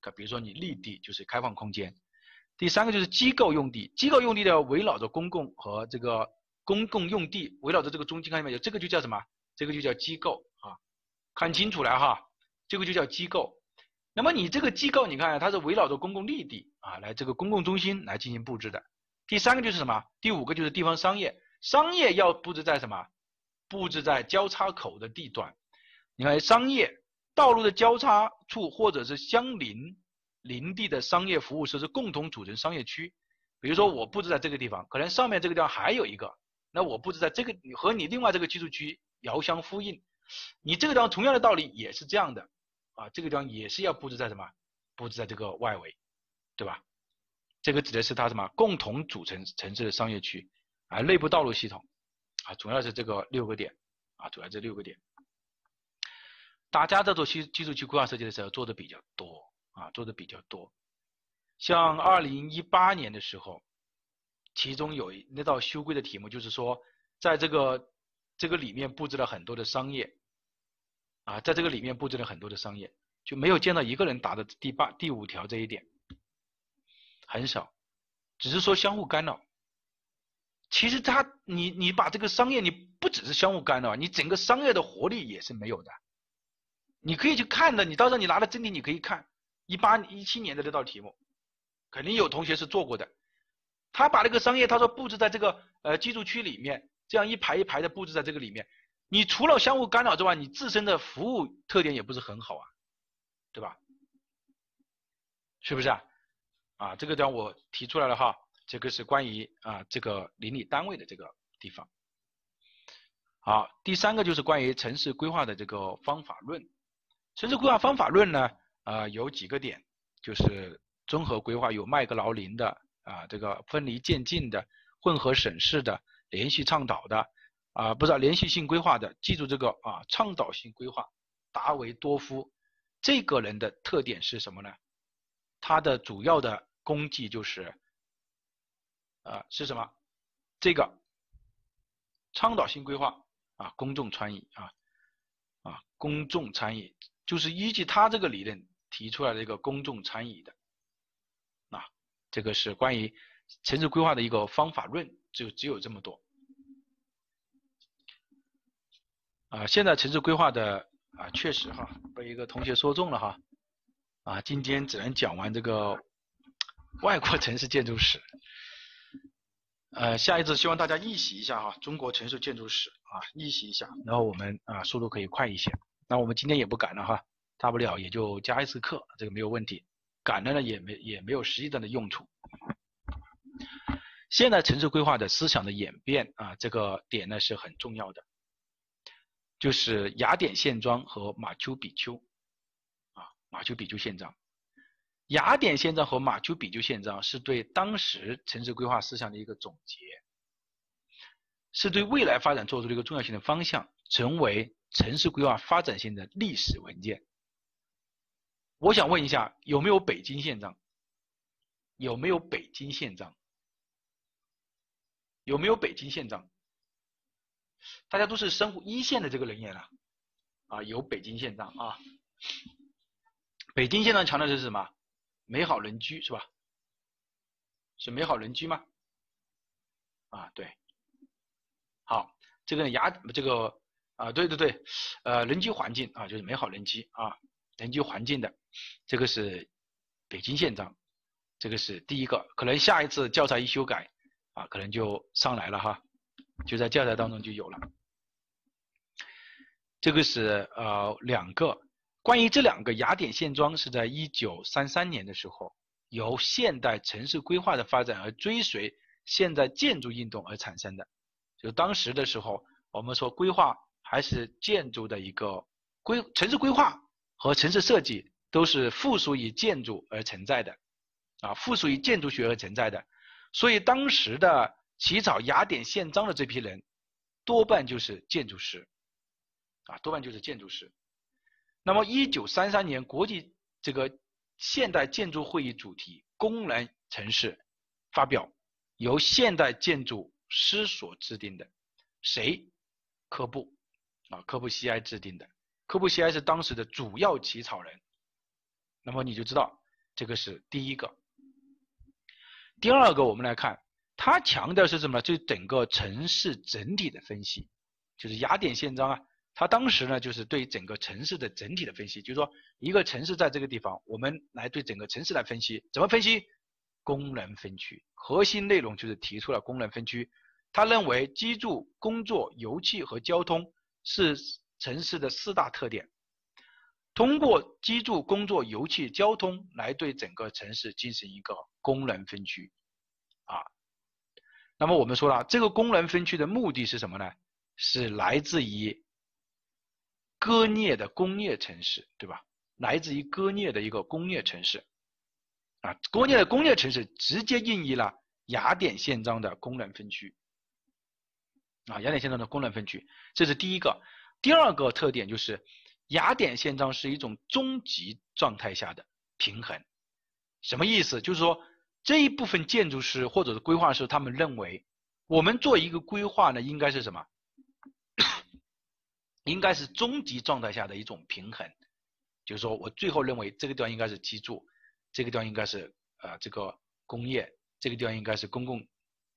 可比如说你立地就是开放空间。第三个就是机构用地，机构用地的围绕着公共和这个公共用地，围绕着这个中心，看见没有？这个就叫什么？这个就叫机构啊，看清楚了哈，这个就叫机构。那么你这个机构，你看它是围绕着公共绿地啊，来这个公共中心来进行布置的。第三个就是什么？第五个就是地方商业，商业要布置在什么？布置在交叉口的地段。你看，商业道路的交叉处或者是相邻邻地的商业服务设施共同组成商业区。比如说，我布置在这个地方，可能上面这个地方还有一个，那我布置在这个和你另外这个居住区遥相呼应。你这个地方同样的道理也是这样的啊，这个地方也是要布置在什么？布置在这个外围，对吧？这个指的是它什么共同组成城市的商业区，啊，内部道路系统，啊，主要是这个六个点，啊，主要这六个点。大家在做居居住区规划设计的时候做的比较多，啊，做的比较多。像二零一八年的时候，其中有那道修规的题目，就是说，在这个这个里面布置了很多的商业，啊，在这个里面布置了很多的商业，就没有见到一个人答的第八、第五条这一点。很少，只是说相互干扰。其实他，你你把这个商业，你不只是相互干扰，你整个商业的活力也是没有的。你可以去看的，你到时候你拿了真题，你可以看一八一七年的这道题目，肯定有同学是做过的。他把那个商业，他说布置在这个呃居住区里面，这样一排一排的布置在这个里面，你除了相互干扰之外，你自身的服务特点也不是很好啊，对吧？是不是啊？啊，这个地方我提出来了哈，这个是关于啊这个邻里单位的这个地方。好，第三个就是关于城市规划的这个方法论。城市规划方法论呢，啊有几个点，就是综合规划有麦格劳林的啊这个分离渐进的、混合审视的、连续倡导的啊不是连续性规划的，记住这个啊倡导性规划，达维多夫这个人的特点是什么呢？他的主要的功绩就是啊是什么？这个倡导性规划啊，公众参与啊啊，公众参与就是依据他这个理论提出来的一个公众参与的啊，这个是关于城市规划的一个方法论，就只有这么多啊。现在城市规划的啊，确实哈，被一个同学说中了哈啊，今天只能讲完这个 外国城市建筑史。呃，下一次希望大家预习一下哈，中国城市建筑史啊，预习一下，然后我们啊速度可以快一些。那我们今天也不赶了哈，大不了也就加一次课，这个没有问题。赶了呢也没也没有实际上的用处。现代城市规划的思想的演变啊，这个点呢是很重要的，就是雅典宪章和马丘比丘啊，马丘比丘宪章。雅典宪章和马丘比丘宪章是对当时城市规划思想的一个总结，是对未来发展做出了一个重要性的方向，成为城市规划发展性的历史文件。我想问一下，有没有北京宪章？有没有北京宪章？有没有北京宪章？大家都是生活一线的这个人员了，啊，有北京宪章啊。北京宪章强调的是什么？美好人居是吧？是美好人居吗？啊，对，好，这个牙这个啊，对对对，呃，人居环境啊，就是美好人居啊，人居环境的，这个是北京宪章，这个是第一个，可能下一次教材一修改啊，可能就上来了哈，就在教材当中就有了。这个是呃两个。关于这两个雅典宪章是在一九三三年的时候，由现代城市规划的发展而追随现代建筑运动而产生的。就当时的时候，我们说规划还是建筑的一个规，城市规划和城市设计都是附属于建筑而存在的，啊，附属于建筑学而存在的。所以当时的起草雅典宪章的这批人，多半就是建筑师，啊，多半就是建筑师。那么，一九三三年国际这个现代建筑会议主题“功能城市”发表，由现代建筑师所制定的，谁？科布啊，科布西埃制定的。科布西埃是当时的主要起草人。那么你就知道，这个是第一个。第二个，我们来看，他强调是什么？就整个城市整体的分析，就是雅典宪章啊。他当时呢，就是对整个城市的整体的分析，就是说一个城市在这个地方，我们来对整个城市来分析，怎么分析？功能分区，核心内容就是提出了功能分区。他认为居住、工作、油气和交通是城市的四大特点，通过居住、工作、油气、交通来对整个城市进行一个功能分区。啊，那么我们说了，这个功能分区的目的是什么呢？是来自于。割裂的工业城市，对吧？来自于割裂的一个工业城市，啊，割裂的工业城市直接应用了雅典宪章的功能分区，啊，雅典宪章的功能分区，这是第一个。第二个特点就是雅典宪章是一种终极状态下的平衡，什么意思？就是说这一部分建筑师或者是规划师，他们认为我们做一个规划呢，应该是什么？应该是终极状态下的一种平衡，就是说我最后认为这个地方应该是居住，这个地方应该是呃这个工业，这个地方应该是公共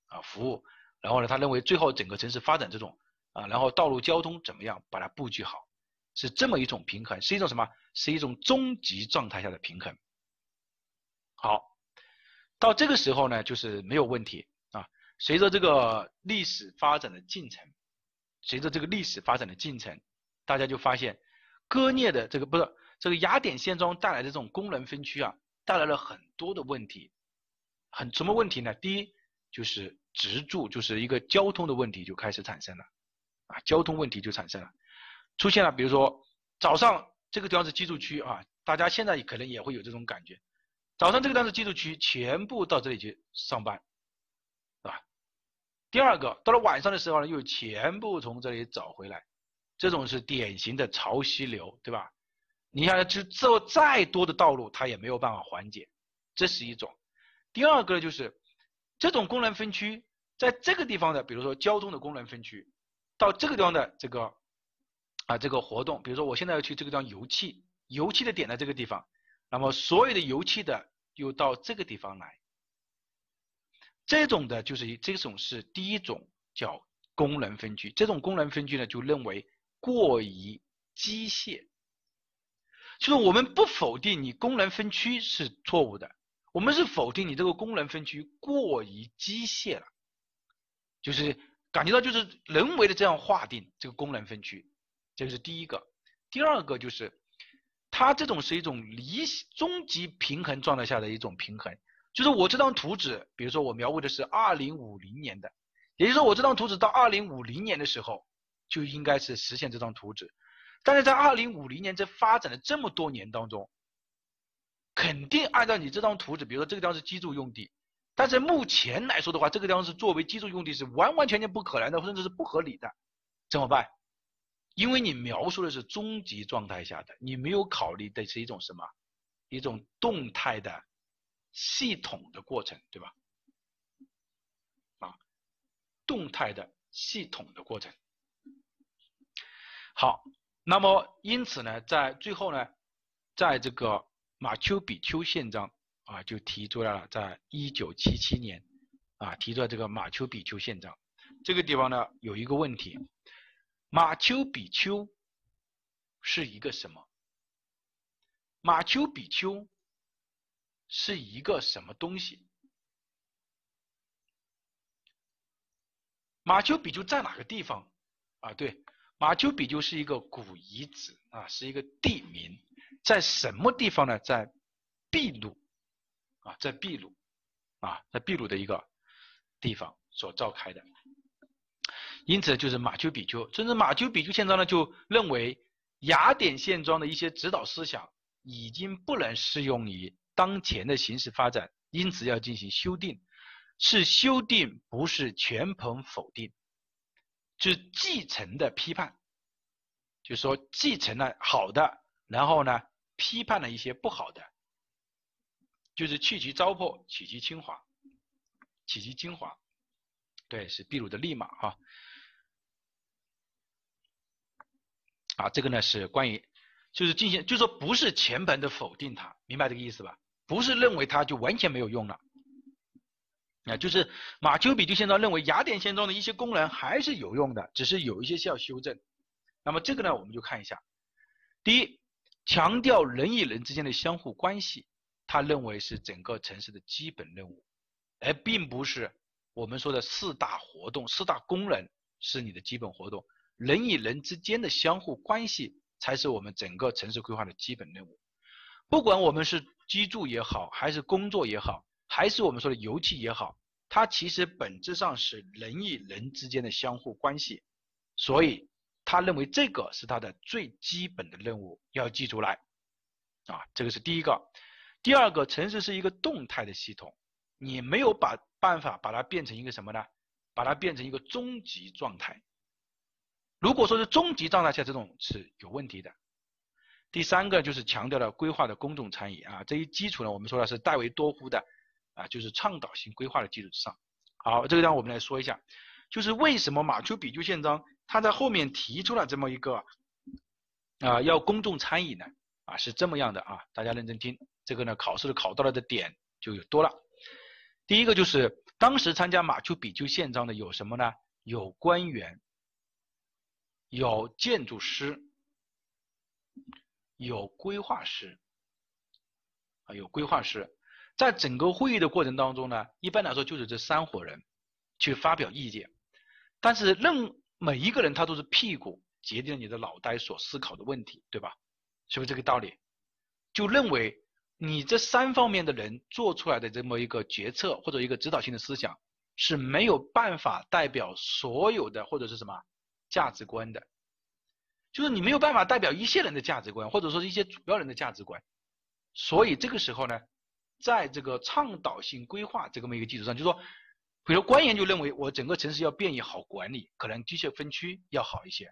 啊服务，然后呢，他认为最后整个城市发展这种啊，然后道路交通怎么样把它布局好，是这么一种平衡，是一种什么？是一种终极状态下的平衡。好，到这个时候呢，就是没有问题啊。随着这个历史发展的进程。随着这个历史发展的进程，大家就发现割裂的这个不是这个雅典宪章带来的这种功能分区啊，带来了很多的问题。很什么问题呢？第一就是直住，就是一个交通的问题就开始产生了啊，交通问题就产生了，出现了。比如说早上这个地方是居住区啊，大家现在可能也会有这种感觉，早上这个地方是居住区，全部到这里去上班。第二个，到了晚上的时候呢，又全部从这里走回来，这种是典型的潮汐流，对吧？你看，就做再多的道路，它也没有办法缓解，这是一种。第二个就是这种功能分区在这个地方的，比如说交通的功能分区，到这个地方的这个啊这个活动，比如说我现在要去这个地方油气，油气的点在这个地方，那么所有的油气的又到这个地方来，这种的就是这种是第一种叫功能分区，这种功能分区呢就认为过于机械。就是我们不否定你功能分区是错误的，我们是否定你这个功能分区过于机械了，就是感觉到就是人为的这样划定这个功能分区，这个是第一个。第二个就是它这种是一种离终极平衡状态下的一种平衡，就是我这张图纸，比如说我描绘的是二零五零年的，也就是说我这张图纸到二零五零年的时候就应该是实现这张图纸。但是在二零五零年这发展的这么多年当中，肯定按照你这张图纸，比如说这个地方是居住用地，但是目前来说的话，这个地方是作为居住用地是完完全全不可能的，甚至是不合理的，怎么办？因为你描述的是终极状态下的，你没有考虑的是一种什么？一种动态的系统的过程，对吧？啊，动态的系统的过程。好。那么，因此呢，在最后呢，在这个马丘比丘宪章啊，就提出来了，在一九七七年啊，提出了这个马丘比丘宪章。这个地方呢，有一个问题：马丘比丘是一个什么？马丘比丘是一个什么东西？马丘比丘在哪个地方？啊，对。马丘比丘是一个古遗址啊，是一个地名，在什么地方呢？在秘鲁啊，在秘鲁啊，在秘鲁的一个地方所召开的。因此，就是马丘比丘，甚至马丘比丘宪章呢，就认为雅典宪章的一些指导思想已经不能适用于当前的形势发展，因此要进行修订。是修订，不是全盘否定。是继承的批判，就是说继承了好的，然后呢批判了一些不好的，就是去其糟粕，取其精华，取其精华。对，是秘鲁的利马哈。啊，这个呢是关于，就是进行，就说不是全盘的否定它，明白这个意思吧？不是认为它就完全没有用了。啊，就是马丘比丘宪章认为雅典现状的一些功能还是有用的，只是有一些需要修正。那么这个呢，我们就看一下。第一，强调人与人之间的相互关系，他认为是整个城市的基本任务，而并不是我们说的四大活动、四大功能是你的基本活动，人与人之间的相互关系才是我们整个城市规划的基本任务。不管我们是居住也好，还是工作也好。还是我们说的油气也好，它其实本质上是人与人之间的相互关系，所以他认为这个是他的最基本的任务，要记出来啊，这个是第一个。第二个，城市是一个动态的系统，你没有把办法把它变成一个什么呢？把它变成一个终极状态。如果说是终极状态下，这种是有问题的。第三个就是强调了规划的公众参与啊，这一基础呢，我们说的是戴维多夫的。啊，就是倡导性规划的基础之上。好，这个让我们来说一下，就是为什么马丘比丘宪章它在后面提出了这么一个啊，要公众参与呢？啊，是这么样的啊，大家认真听，这个呢考试的考到了的点就有多了。第一个就是当时参加马丘比丘宪章的有什么呢？有官员，有建筑师，有规划师，啊，有规划师。在整个会议的过程当中呢，一般来说就是这三伙人去发表意见，但是任每一个人他都是屁股决定了你的脑袋所思考的问题，对吧？是不是这个道理？就认为你这三方面的人做出来的这么一个决策或者一个指导性的思想是没有办法代表所有的或者是什么价值观的，就是你没有办法代表一些人的价值观或者说一些主要人的价值观，所以这个时候呢。在这个倡导性规划这么一个基础上，就说，比如官员就认为我整个城市要便于好管理，可能机械分区要好一些。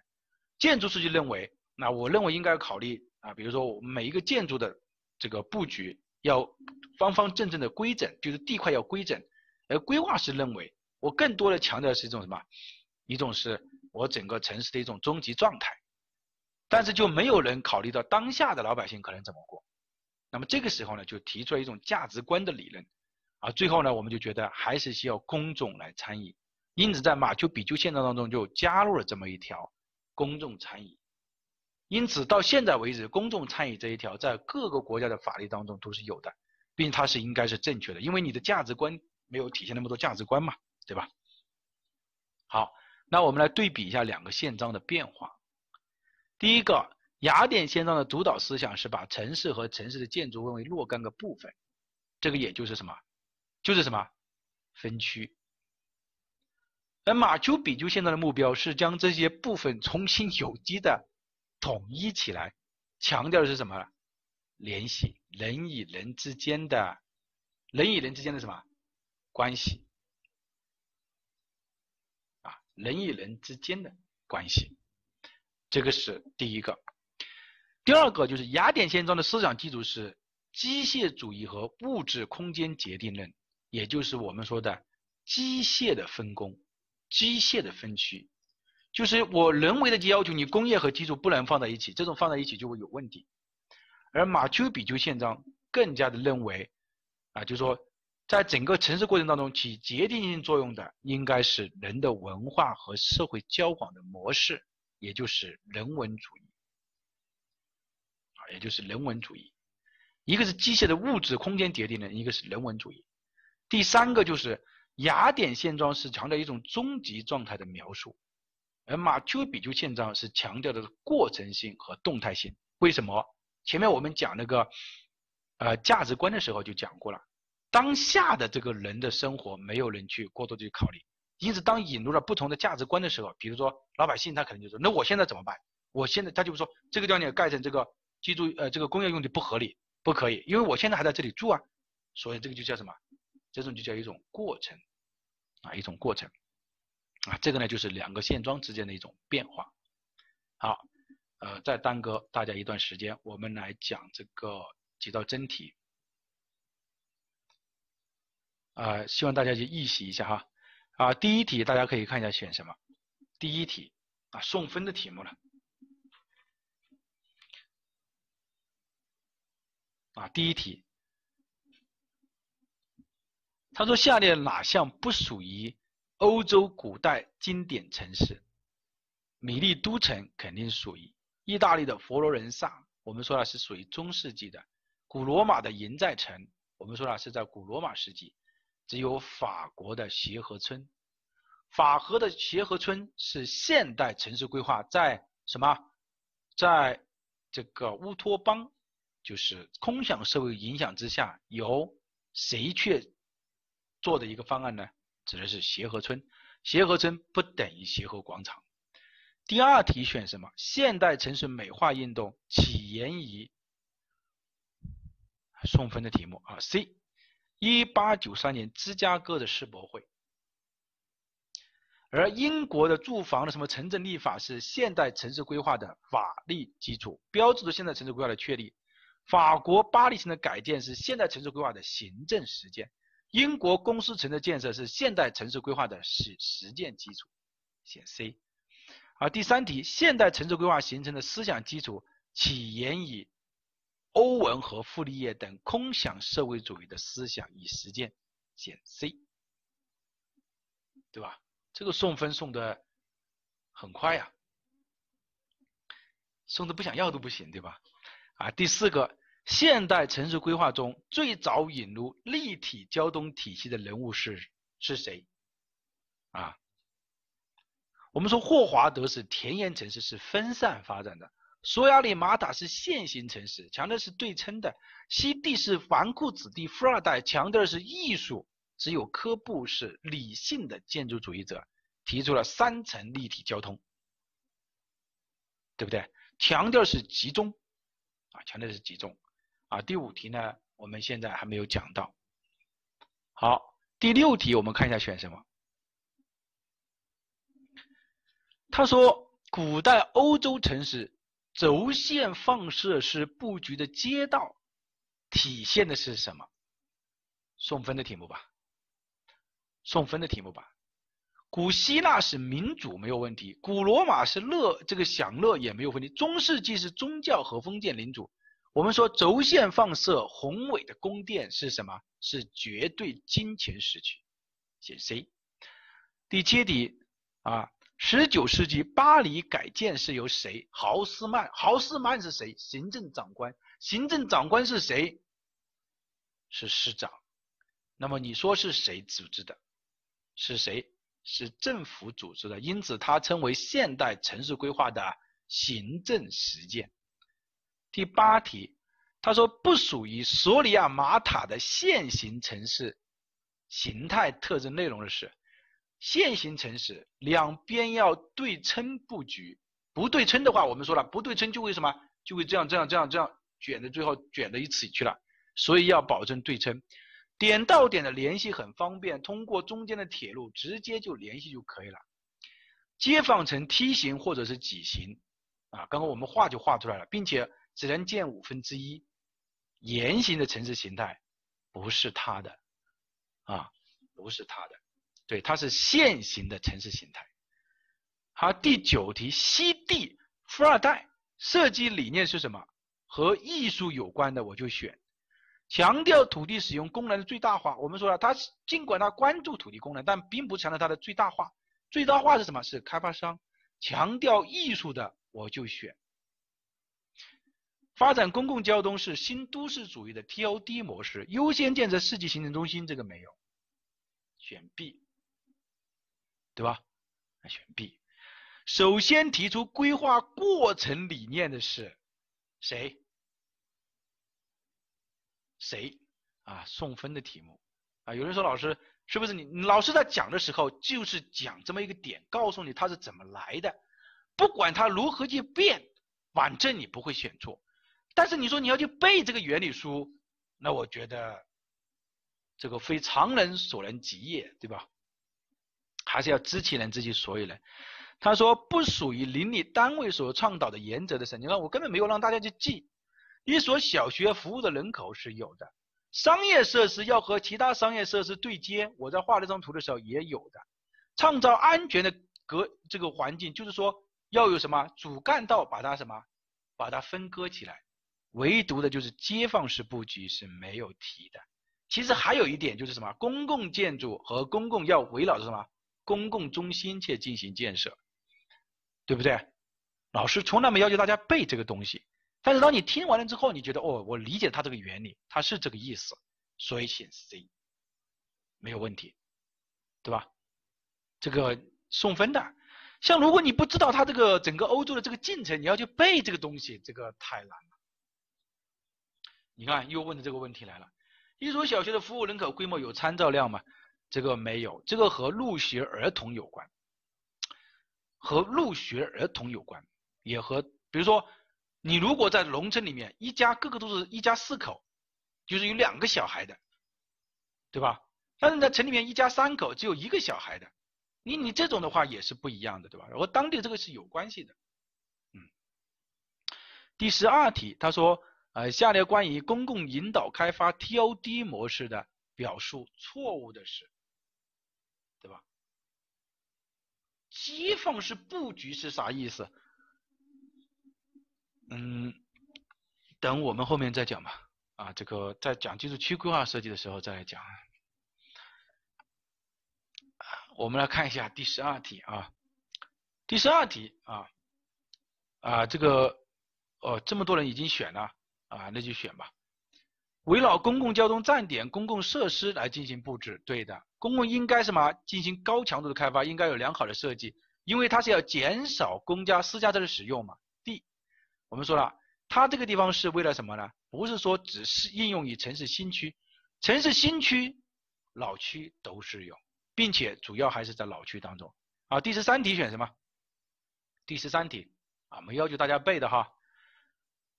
建筑师就认为，那我认为应该考虑啊，比如说我每一个建筑的这个布局要方方正正的规整，就是地块要规整。而规划师认为，我更多的强调是一种什么？一种是我整个城市的一种终极状态。但是就没有人考虑到当下的老百姓可能怎么过。那么这个时候呢，就提出了一种价值观的理论。啊，最后呢，我们就觉得还是需要公众来参与。因此，在马丘比丘宪章当中就加入了这么一条公众参与。因此，到现在为止，公众参与这一条在各个国家的法律当中都是有的，并它是应该是正确的，因为你的价值观没有体现那么多价值观嘛，对吧？好，那我们来对比一下两个宪章的变化。第一个，雅典宪章的主导思想是把城市和城市的建筑分为若干个部分，这个也就是什么？就是什么？分区。而马丘比丘宪章的目标是将这些部分重新有机的统一起来，强调的是什么？联系人与人之间的，人与人之间的什么关系？啊，人与人之间的关系，这个是第一个。第二个就是雅典宪章的思想基础是机械主义和物质空间决定论，也就是我们说的机械的分工。机械的分区，就是我人为的去要求你工业和基础不能放在一起，这种放在一起就会有问题。而马丘比丘宪章更加的认为，啊，就是说，在整个城市过程当中起决定性作用的应该是人的文化和社会交往的模式，也就是人文主义，啊，也就是人文主义。一个是机械的物质空间决定论，一个是人文主义。第三个就是。雅典现状是强调一种终极状态的描述，而马丘比丘现状是强调的过程性和动态性。为什么？前面我们讲那个呃价值观的时候就讲过了，当下的这个人的生活没有人去过多去考虑，因此当引入了不同的价值观的时候，比如说老百姓他可能就说，那我现在怎么办？我现在他就说这个地方你盖成这个居住呃这个工业用地不合理，不可以，因为我现在还在这里住啊，所以这个就叫什么？这种就叫一种过程，啊，一种过程，啊，这个呢就是两个现状之间的一种变化。好，呃，再耽搁大家一段时间，我们来讲这个几道真题，啊，希望大家去预习一下哈。啊，第一题大家可以看一下选什么？第一题啊，送分的题目了。啊，第一题。他说：“下列哪项不属于欧洲古代经典城市？米利都城肯定属于。意大利的佛罗伦萨，我们说了是属于中世纪的。古罗马的营寨城，我们说了是在古罗马时期。只有法国的协和村，法和的协和村是现代城市规划在什么？在这个乌托邦，就是空想社会影响之下，由谁去？”做的一个方案呢，指的是协和村，协和村不等于协和广场。第二题选什么？现代城市美化运动起源于送分的题目啊。C，一八九三年芝加哥的世博会。而英国的住房的什么城镇立法是现代城市规划的法律基础，标志着现代城市规划的确立。法国巴黎城的改建是现代城市规划的行政实践。英国公司城的建设是现代城市规划的实实践基础，选 C。而第三题，现代城市规划形成的思想基础起源于欧文和傅立叶等空想社会主义的思想与实践，选 C，对吧？这个送分送的很快呀，送的不想要都不行，对吧？啊，第四个。现代城市规划中最早引入立体交通体系的人物是是谁？啊，我们说霍华德是田园城市，是分散发展的；索亚里马塔是线型城市，强调是对称的；西蒂是纨绔子弟富二代，强调的是艺术；只有科布是理性的建筑主义者，提出了三层立体交通，对不对？强调是集中，啊，强调是集中。啊，第五题呢，我们现在还没有讲到。好，第六题我们看一下选什么。他说，古代欧洲城市轴线放射式布局的街道体现的是什么？送分的题目吧，送分的题目吧。古希腊是民主没有问题，古罗马是乐这个享乐也没有问题，中世纪是宗教和封建领主。我们说轴线放射宏伟的宫殿是什么？是绝对金钱时期，选 C。第七题啊，十九世纪巴黎改建是由谁？豪斯曼，豪斯曼是谁？行政长官，行政长官是谁？是市长。那么你说是谁组织的？是谁？是政府组织的，因此它称为现代城市规划的行政实践。第八题，他说不属于索里亚马塔的线形城市形态特征内容的是，线形城市两边要对称布局，不对称的话，我们说了不对称就会什么，就会这样这样这样这样卷的，最后卷到一起去了，所以要保证对称，点到点的联系很方便，通过中间的铁路直接就联系就可以了，街坊成梯形或者是几形，啊，刚刚我们画就画出来了，并且。只能建五分之一，圆形的城市形态不是它的啊，不是它的，对，它是线形的城市形态。好，第九题，西地富二代设计理念是什么？和艺术有关的我就选。强调土地使用功能的最大化。我们说了，他尽管他关注土地功能，但并不强调它的最大化。最大化是什么？是开发商。强调艺术的我就选。发展公共交通是新都市主义的 TOD 模式，优先建设市级行政中心，这个没有，选 B，对吧？选 B。首先提出规划过程理念的是谁？谁？啊，送分的题目啊！有人说老师是不是你？老师在讲的时候就是讲这么一个点，告诉你它是怎么来的，不管它如何去变，反正你不会选错。但是你说你要去背这个原理书，那我觉得这个非常人所能及也，对吧？还是要知其人知其所以然。他说不属于邻里单位所倡导的原则的时候，你看我根本没有让大家去记。一所小学服务的人口是有的，商业设施要和其他商业设施对接，我在画这张图的时候也有的。创造安全的隔这个环境，就是说要有什么主干道把它什么把它分割起来。唯独的就是街坊式布局是没有提的。其实还有一点就是什么，公共建筑和公共要围绕着什么公共中心去进行建设，对不对？老师从来没要求大家背这个东西，但是当你听完了之后，你觉得哦，我理解它这个原理，它是这个意思，所以选 C 没有问题，对吧？这个送分的。像如果你不知道它这个整个欧洲的这个进程，你要去背这个东西，这个太难了。你看，又问的这个问题来了。一所小学的服务人口规模有参照量吗？这个没有，这个和入学儿童有关，和入学儿童有关，也和比如说，你如果在农村里面，一家个个都是一家四口，就是有两个小孩的，对吧？但是在城里面一家三口只有一个小孩的，你你这种的话也是不一样的，对吧？和当地这个是有关系的。嗯。第十二题，他说。呃，下列关于公共引导开发 TOD 模式的表述错误的是，对吧？街坊式布局是啥意思？嗯，等我们后面再讲吧。啊，这个在讲居住区规划设计的时候再来讲。我们来看一下第十二题啊，第十二题啊，啊，这个哦，这么多人已经选了。啊，那就选吧。围绕公共交通站点、公共设施来进行布置，对的。公共应该什么？进行高强度的开发，应该有良好的设计，因为它是要减少公家私家车的使用嘛。D，我们说了，它这个地方是为了什么呢？不是说只是应用于城市新区，城市新区、老区都适用，并且主要还是在老区当中。啊，第十三题选什么？第十三题啊，没要求大家背的哈。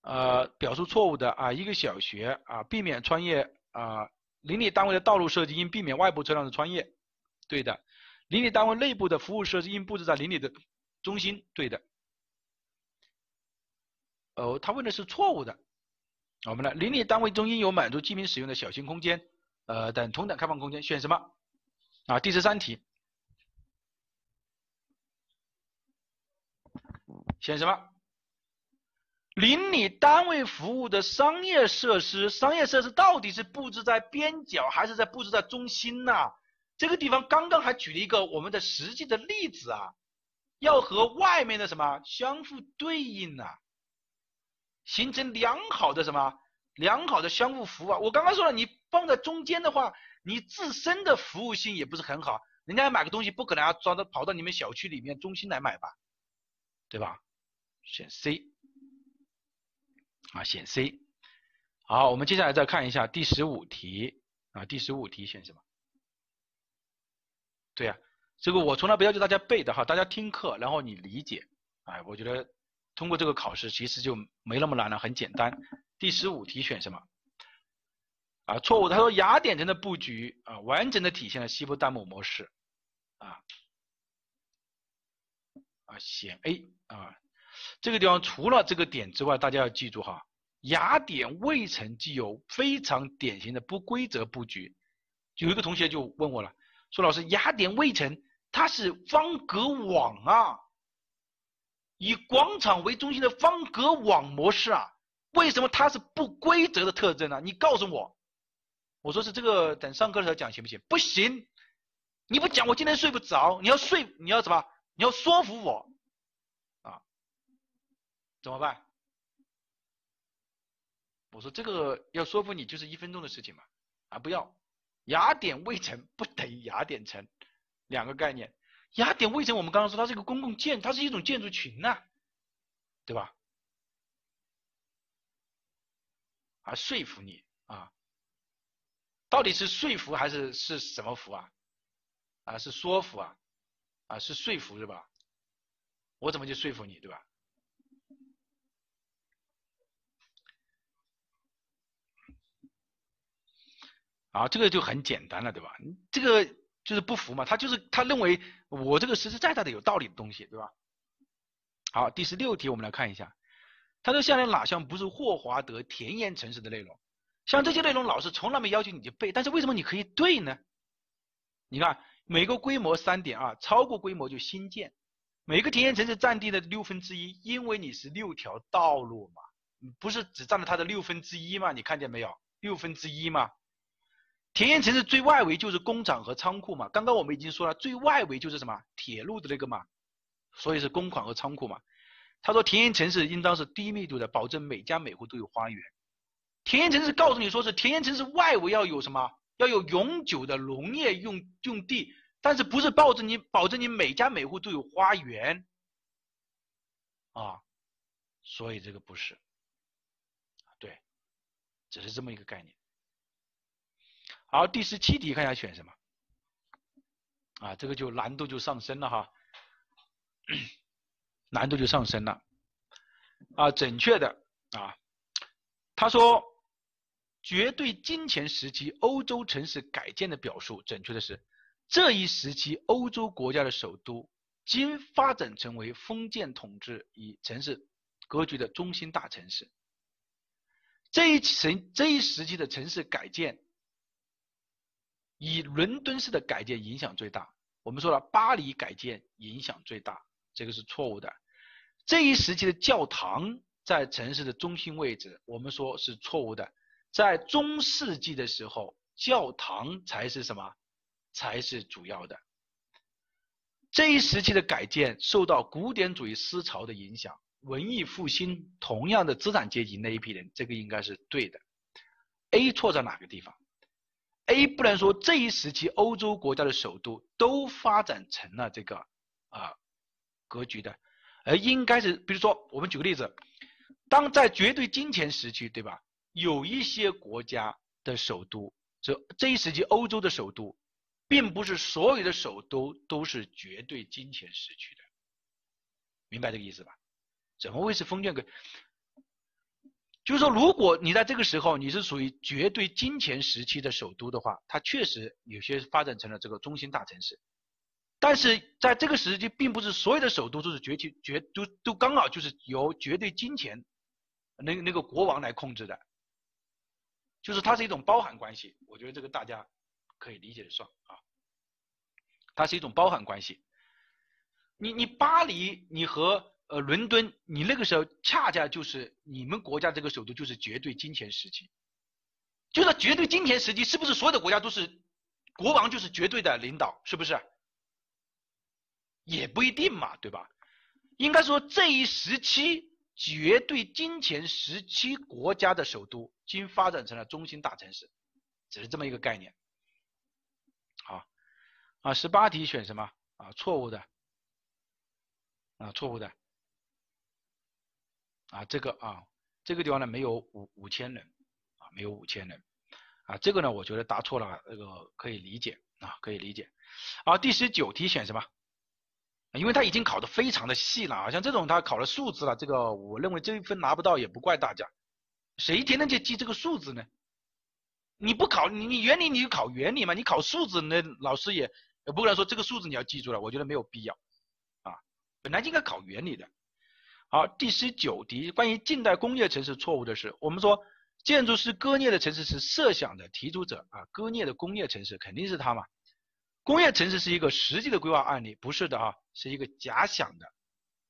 呃，表述错误的啊，一个小学啊，避免穿越啊，邻里单位的道路设计应避免外部车辆的穿越，对的。邻里单位内部的服务设施应布置在邻里的中心，对的。哦，他问的是错误的。我们来，邻里单位中应有满足居民使用的小型空间，呃等同等开放空间，选什么？啊，第十三题，选什么？邻里单位服务的商业设施，商业设施到底是布置在边角还是在布置在中心呢？这个地方刚刚还举了一个我们的实际的例子啊，要和外面的什么相互对应啊，形成良好的什么良好的相互服务啊。我刚刚说了，你放在中间的话，你自身的服务性也不是很好，人家买个东西不可能要抓到跑到你们小区里面中心来买吧，对吧？选 C。啊，选 C。好，我们接下来再看一下第十五题啊，第十五题选什么？对呀，这个我从来不要求大家背的哈，大家听课然后你理解。哎，我觉得通过这个考试其实就没那么难了，很简单。第十五题选什么？啊，错误。他说雅典城的布局啊，完整的体现了西部旦木模式。啊啊，选 A 啊。这个地方除了这个点之外，大家要记住哈，雅典卫城具有非常典型的不规则布局。有一个同学就问我了，说老师，雅典卫城它是方格网啊，以广场为中心的方格网模式啊，为什么它是不规则的特征呢？你告诉我。我说是这个，等上课的时候讲行不行？不行，你不讲我今天睡不着。你要睡，你要什么？你要说服我。怎么办？我说这个要说服你就是一分钟的事情嘛，啊不要，雅典卫城不等于 雅典城，两个概念。雅典卫城我们刚刚说它是一个公共建，它是一种建筑群呐，对吧？啊说服你啊，到底是说服还是是什么服啊？啊是说服啊，啊是说服是吧？我怎么去说服你对吧？啊，这个就很简单了，对吧？这个就是不服嘛，他就是他认为我这个实实在在的有道理的东西，对吧？好，第十六题我们来看一下，他说下列哪项不是霍华德田园城市的内容？像这些内容，老师从来没要求你去背，但是为什么你可以对呢？你看，每个规模三点二，超过规模就新建。每个田园城市占地的六分之一，因为你是六条道路嘛，不是只占了它的六分之一嘛？你看见没有？六分之一嘛。田园城市最外围就是工厂和仓库嘛，刚刚我们已经说了，最外围就是什么铁路的那个嘛，所以是工厂和仓库嘛。他说田园城市应当是低密度的，保证每家每户都有花园。田园城市告诉你说是田园城市外围要有什么，要有永久的农业用用地，但是不是保证你保证你每家每户都有花园啊？所以这个不是，对，只是这么一个概念。好，第十七题看一下选什么？啊，这个就难度就上升了哈，难度就上升了。啊，准确的啊，他说绝对金钱时期欧洲城市改建的表述，准确的是这一时期欧洲国家的首都均发展成为封建统治与城市格局的中心大城市。这一城这一时期的城市改建。以伦敦式的改建影响最大。我们说了，巴黎改建影响最大，这个是错误的。这一时期的教堂在城市的中心位置，我们说是错误的。在中世纪的时候，教堂才是什么？才是主要的。这一时期的改建受到古典主义思潮的影响，文艺复兴同样的资产阶级那一批人，这个应该是对的。A 错在哪个地方？A 不能说这一时期欧洲国家的首都都发展成了这个啊格局的，而应该是比如说我们举个例子，当在绝对金钱时期，对吧？有一些国家的首都，这这一时期欧洲的首都，并不是所有的首都都是绝对金钱时期的，明白这个意思吧？怎么会是封建格？就是说，如果你在这个时候你是属于绝对金钱时期的首都的话，它确实有些发展成了这个中心大城市。但是在这个时期，并不是所有的首都都是绝对绝都都刚好就是由绝对金钱那那个国王来控制的，就是它是一种包含关系，我觉得这个大家可以理解的算啊，它是一种包含关系。你你巴黎，你和呃伦敦，你那个时候恰恰就是你们国家这个首都就是绝对金钱时期，就是绝对金钱时期，是不是所有的国家都是国王就是绝对的领导，是不是？也不一定嘛，对吧？应该说这一时期绝对金钱时期国家的首都，经发展成了中心大城市，只是这么一个概念。好，啊，十八题选什么？啊，错误的，啊，错误的，啊，这个啊，这个地方呢没有五五千人，啊，没有五千人，啊，这个呢我觉得答错了，这个可以理解，啊，可以理解。啊，第十九题选什么？因为他已经考的非常的细了啊，像这种他考了数字了，这个我认为这一分拿不到也不怪大家，谁天天去记这个数字呢？你不考你你原理你就考原理嘛，你考数字那老师也也不能说这个数字你要记住了，我觉得没有必要啊，本来应该考原理的。好，第十九题关于近代工业城市错误的是，我们说建筑师割裂的城市是设想的提出者啊，割裂的工业城市肯定是他嘛。工业城市是一个实际的规划案例，不是的啊，是一个假想的，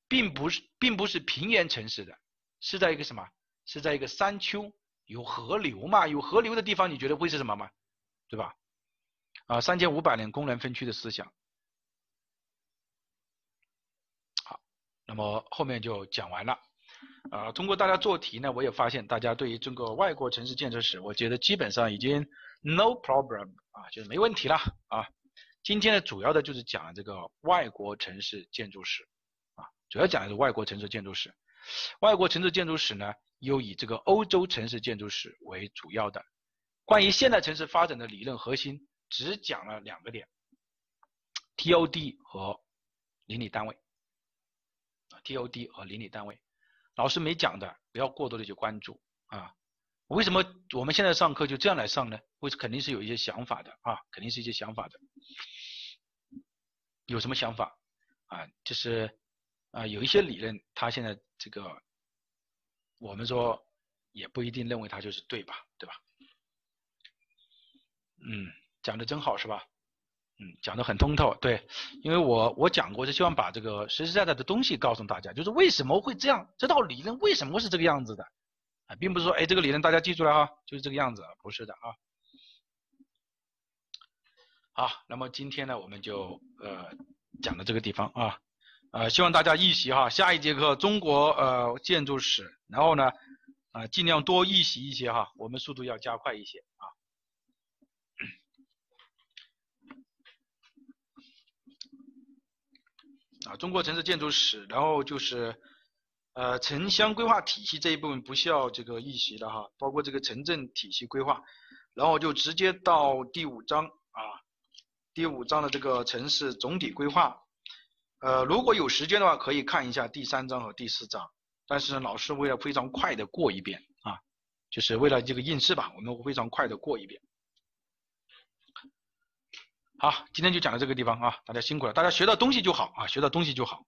并不是，并不是平原城市的，是在一个什么？是在一个山丘，有河流嘛？有河流的地方，你觉得会是什么吗？对吧？啊，三千五百年工人分区的思想。那么后面就讲完了。啊，通过大家做题呢，我也发现大家对于这个外国城市建设史，我觉得基本上已经 no problem 啊，就是没问题了啊。今天呢，主要的就是讲这个外国城市建筑史，啊，主要讲的是外国城市建筑史。外国城市建筑史呢，又以这个欧洲城市建筑史为主要的。关于现代城市发展的理论核心，只讲了两个点：TOD 和邻里单位。TOD 和邻里单位，老师没讲的，不要过多的去关注啊。为什么我们现在上课就这样来上呢？为肯定是有一些想法的啊，肯定是一些想法的。有什么想法啊？就是啊，有一些理论，它现在这个我们说也不一定认为它就是对吧？对吧？嗯，讲的真好是吧？嗯，讲的很通透。对，因为我我讲过，是希望把这个实实在在的东西告诉大家，就是为什么会这样，这套理论为什么是这个样子的啊，并不是说哎这个理论大家记住了哈，就是这个样子，不是的啊。好，那么今天呢，我们就呃讲到这个地方啊，呃，希望大家预习哈，下一节课中国呃建筑史，然后呢啊尽量多预习一些哈，我们速度要加快一些啊。啊，中国城市建筑史，然后就是呃城乡规划体系这一部分不需要这个预习的哈，包括这个城镇体系规划，然后就直接到第五章啊。第五章的这个城市总体规划，呃，如果有时间的话，可以看一下第三章和第四章。但是，老师为了非常快的过一遍啊，就是为了这个应试吧，我们会非常快的过一遍。好，今天就讲到这个地方啊，大家辛苦了，大家学到东西就好啊，学到东西就好。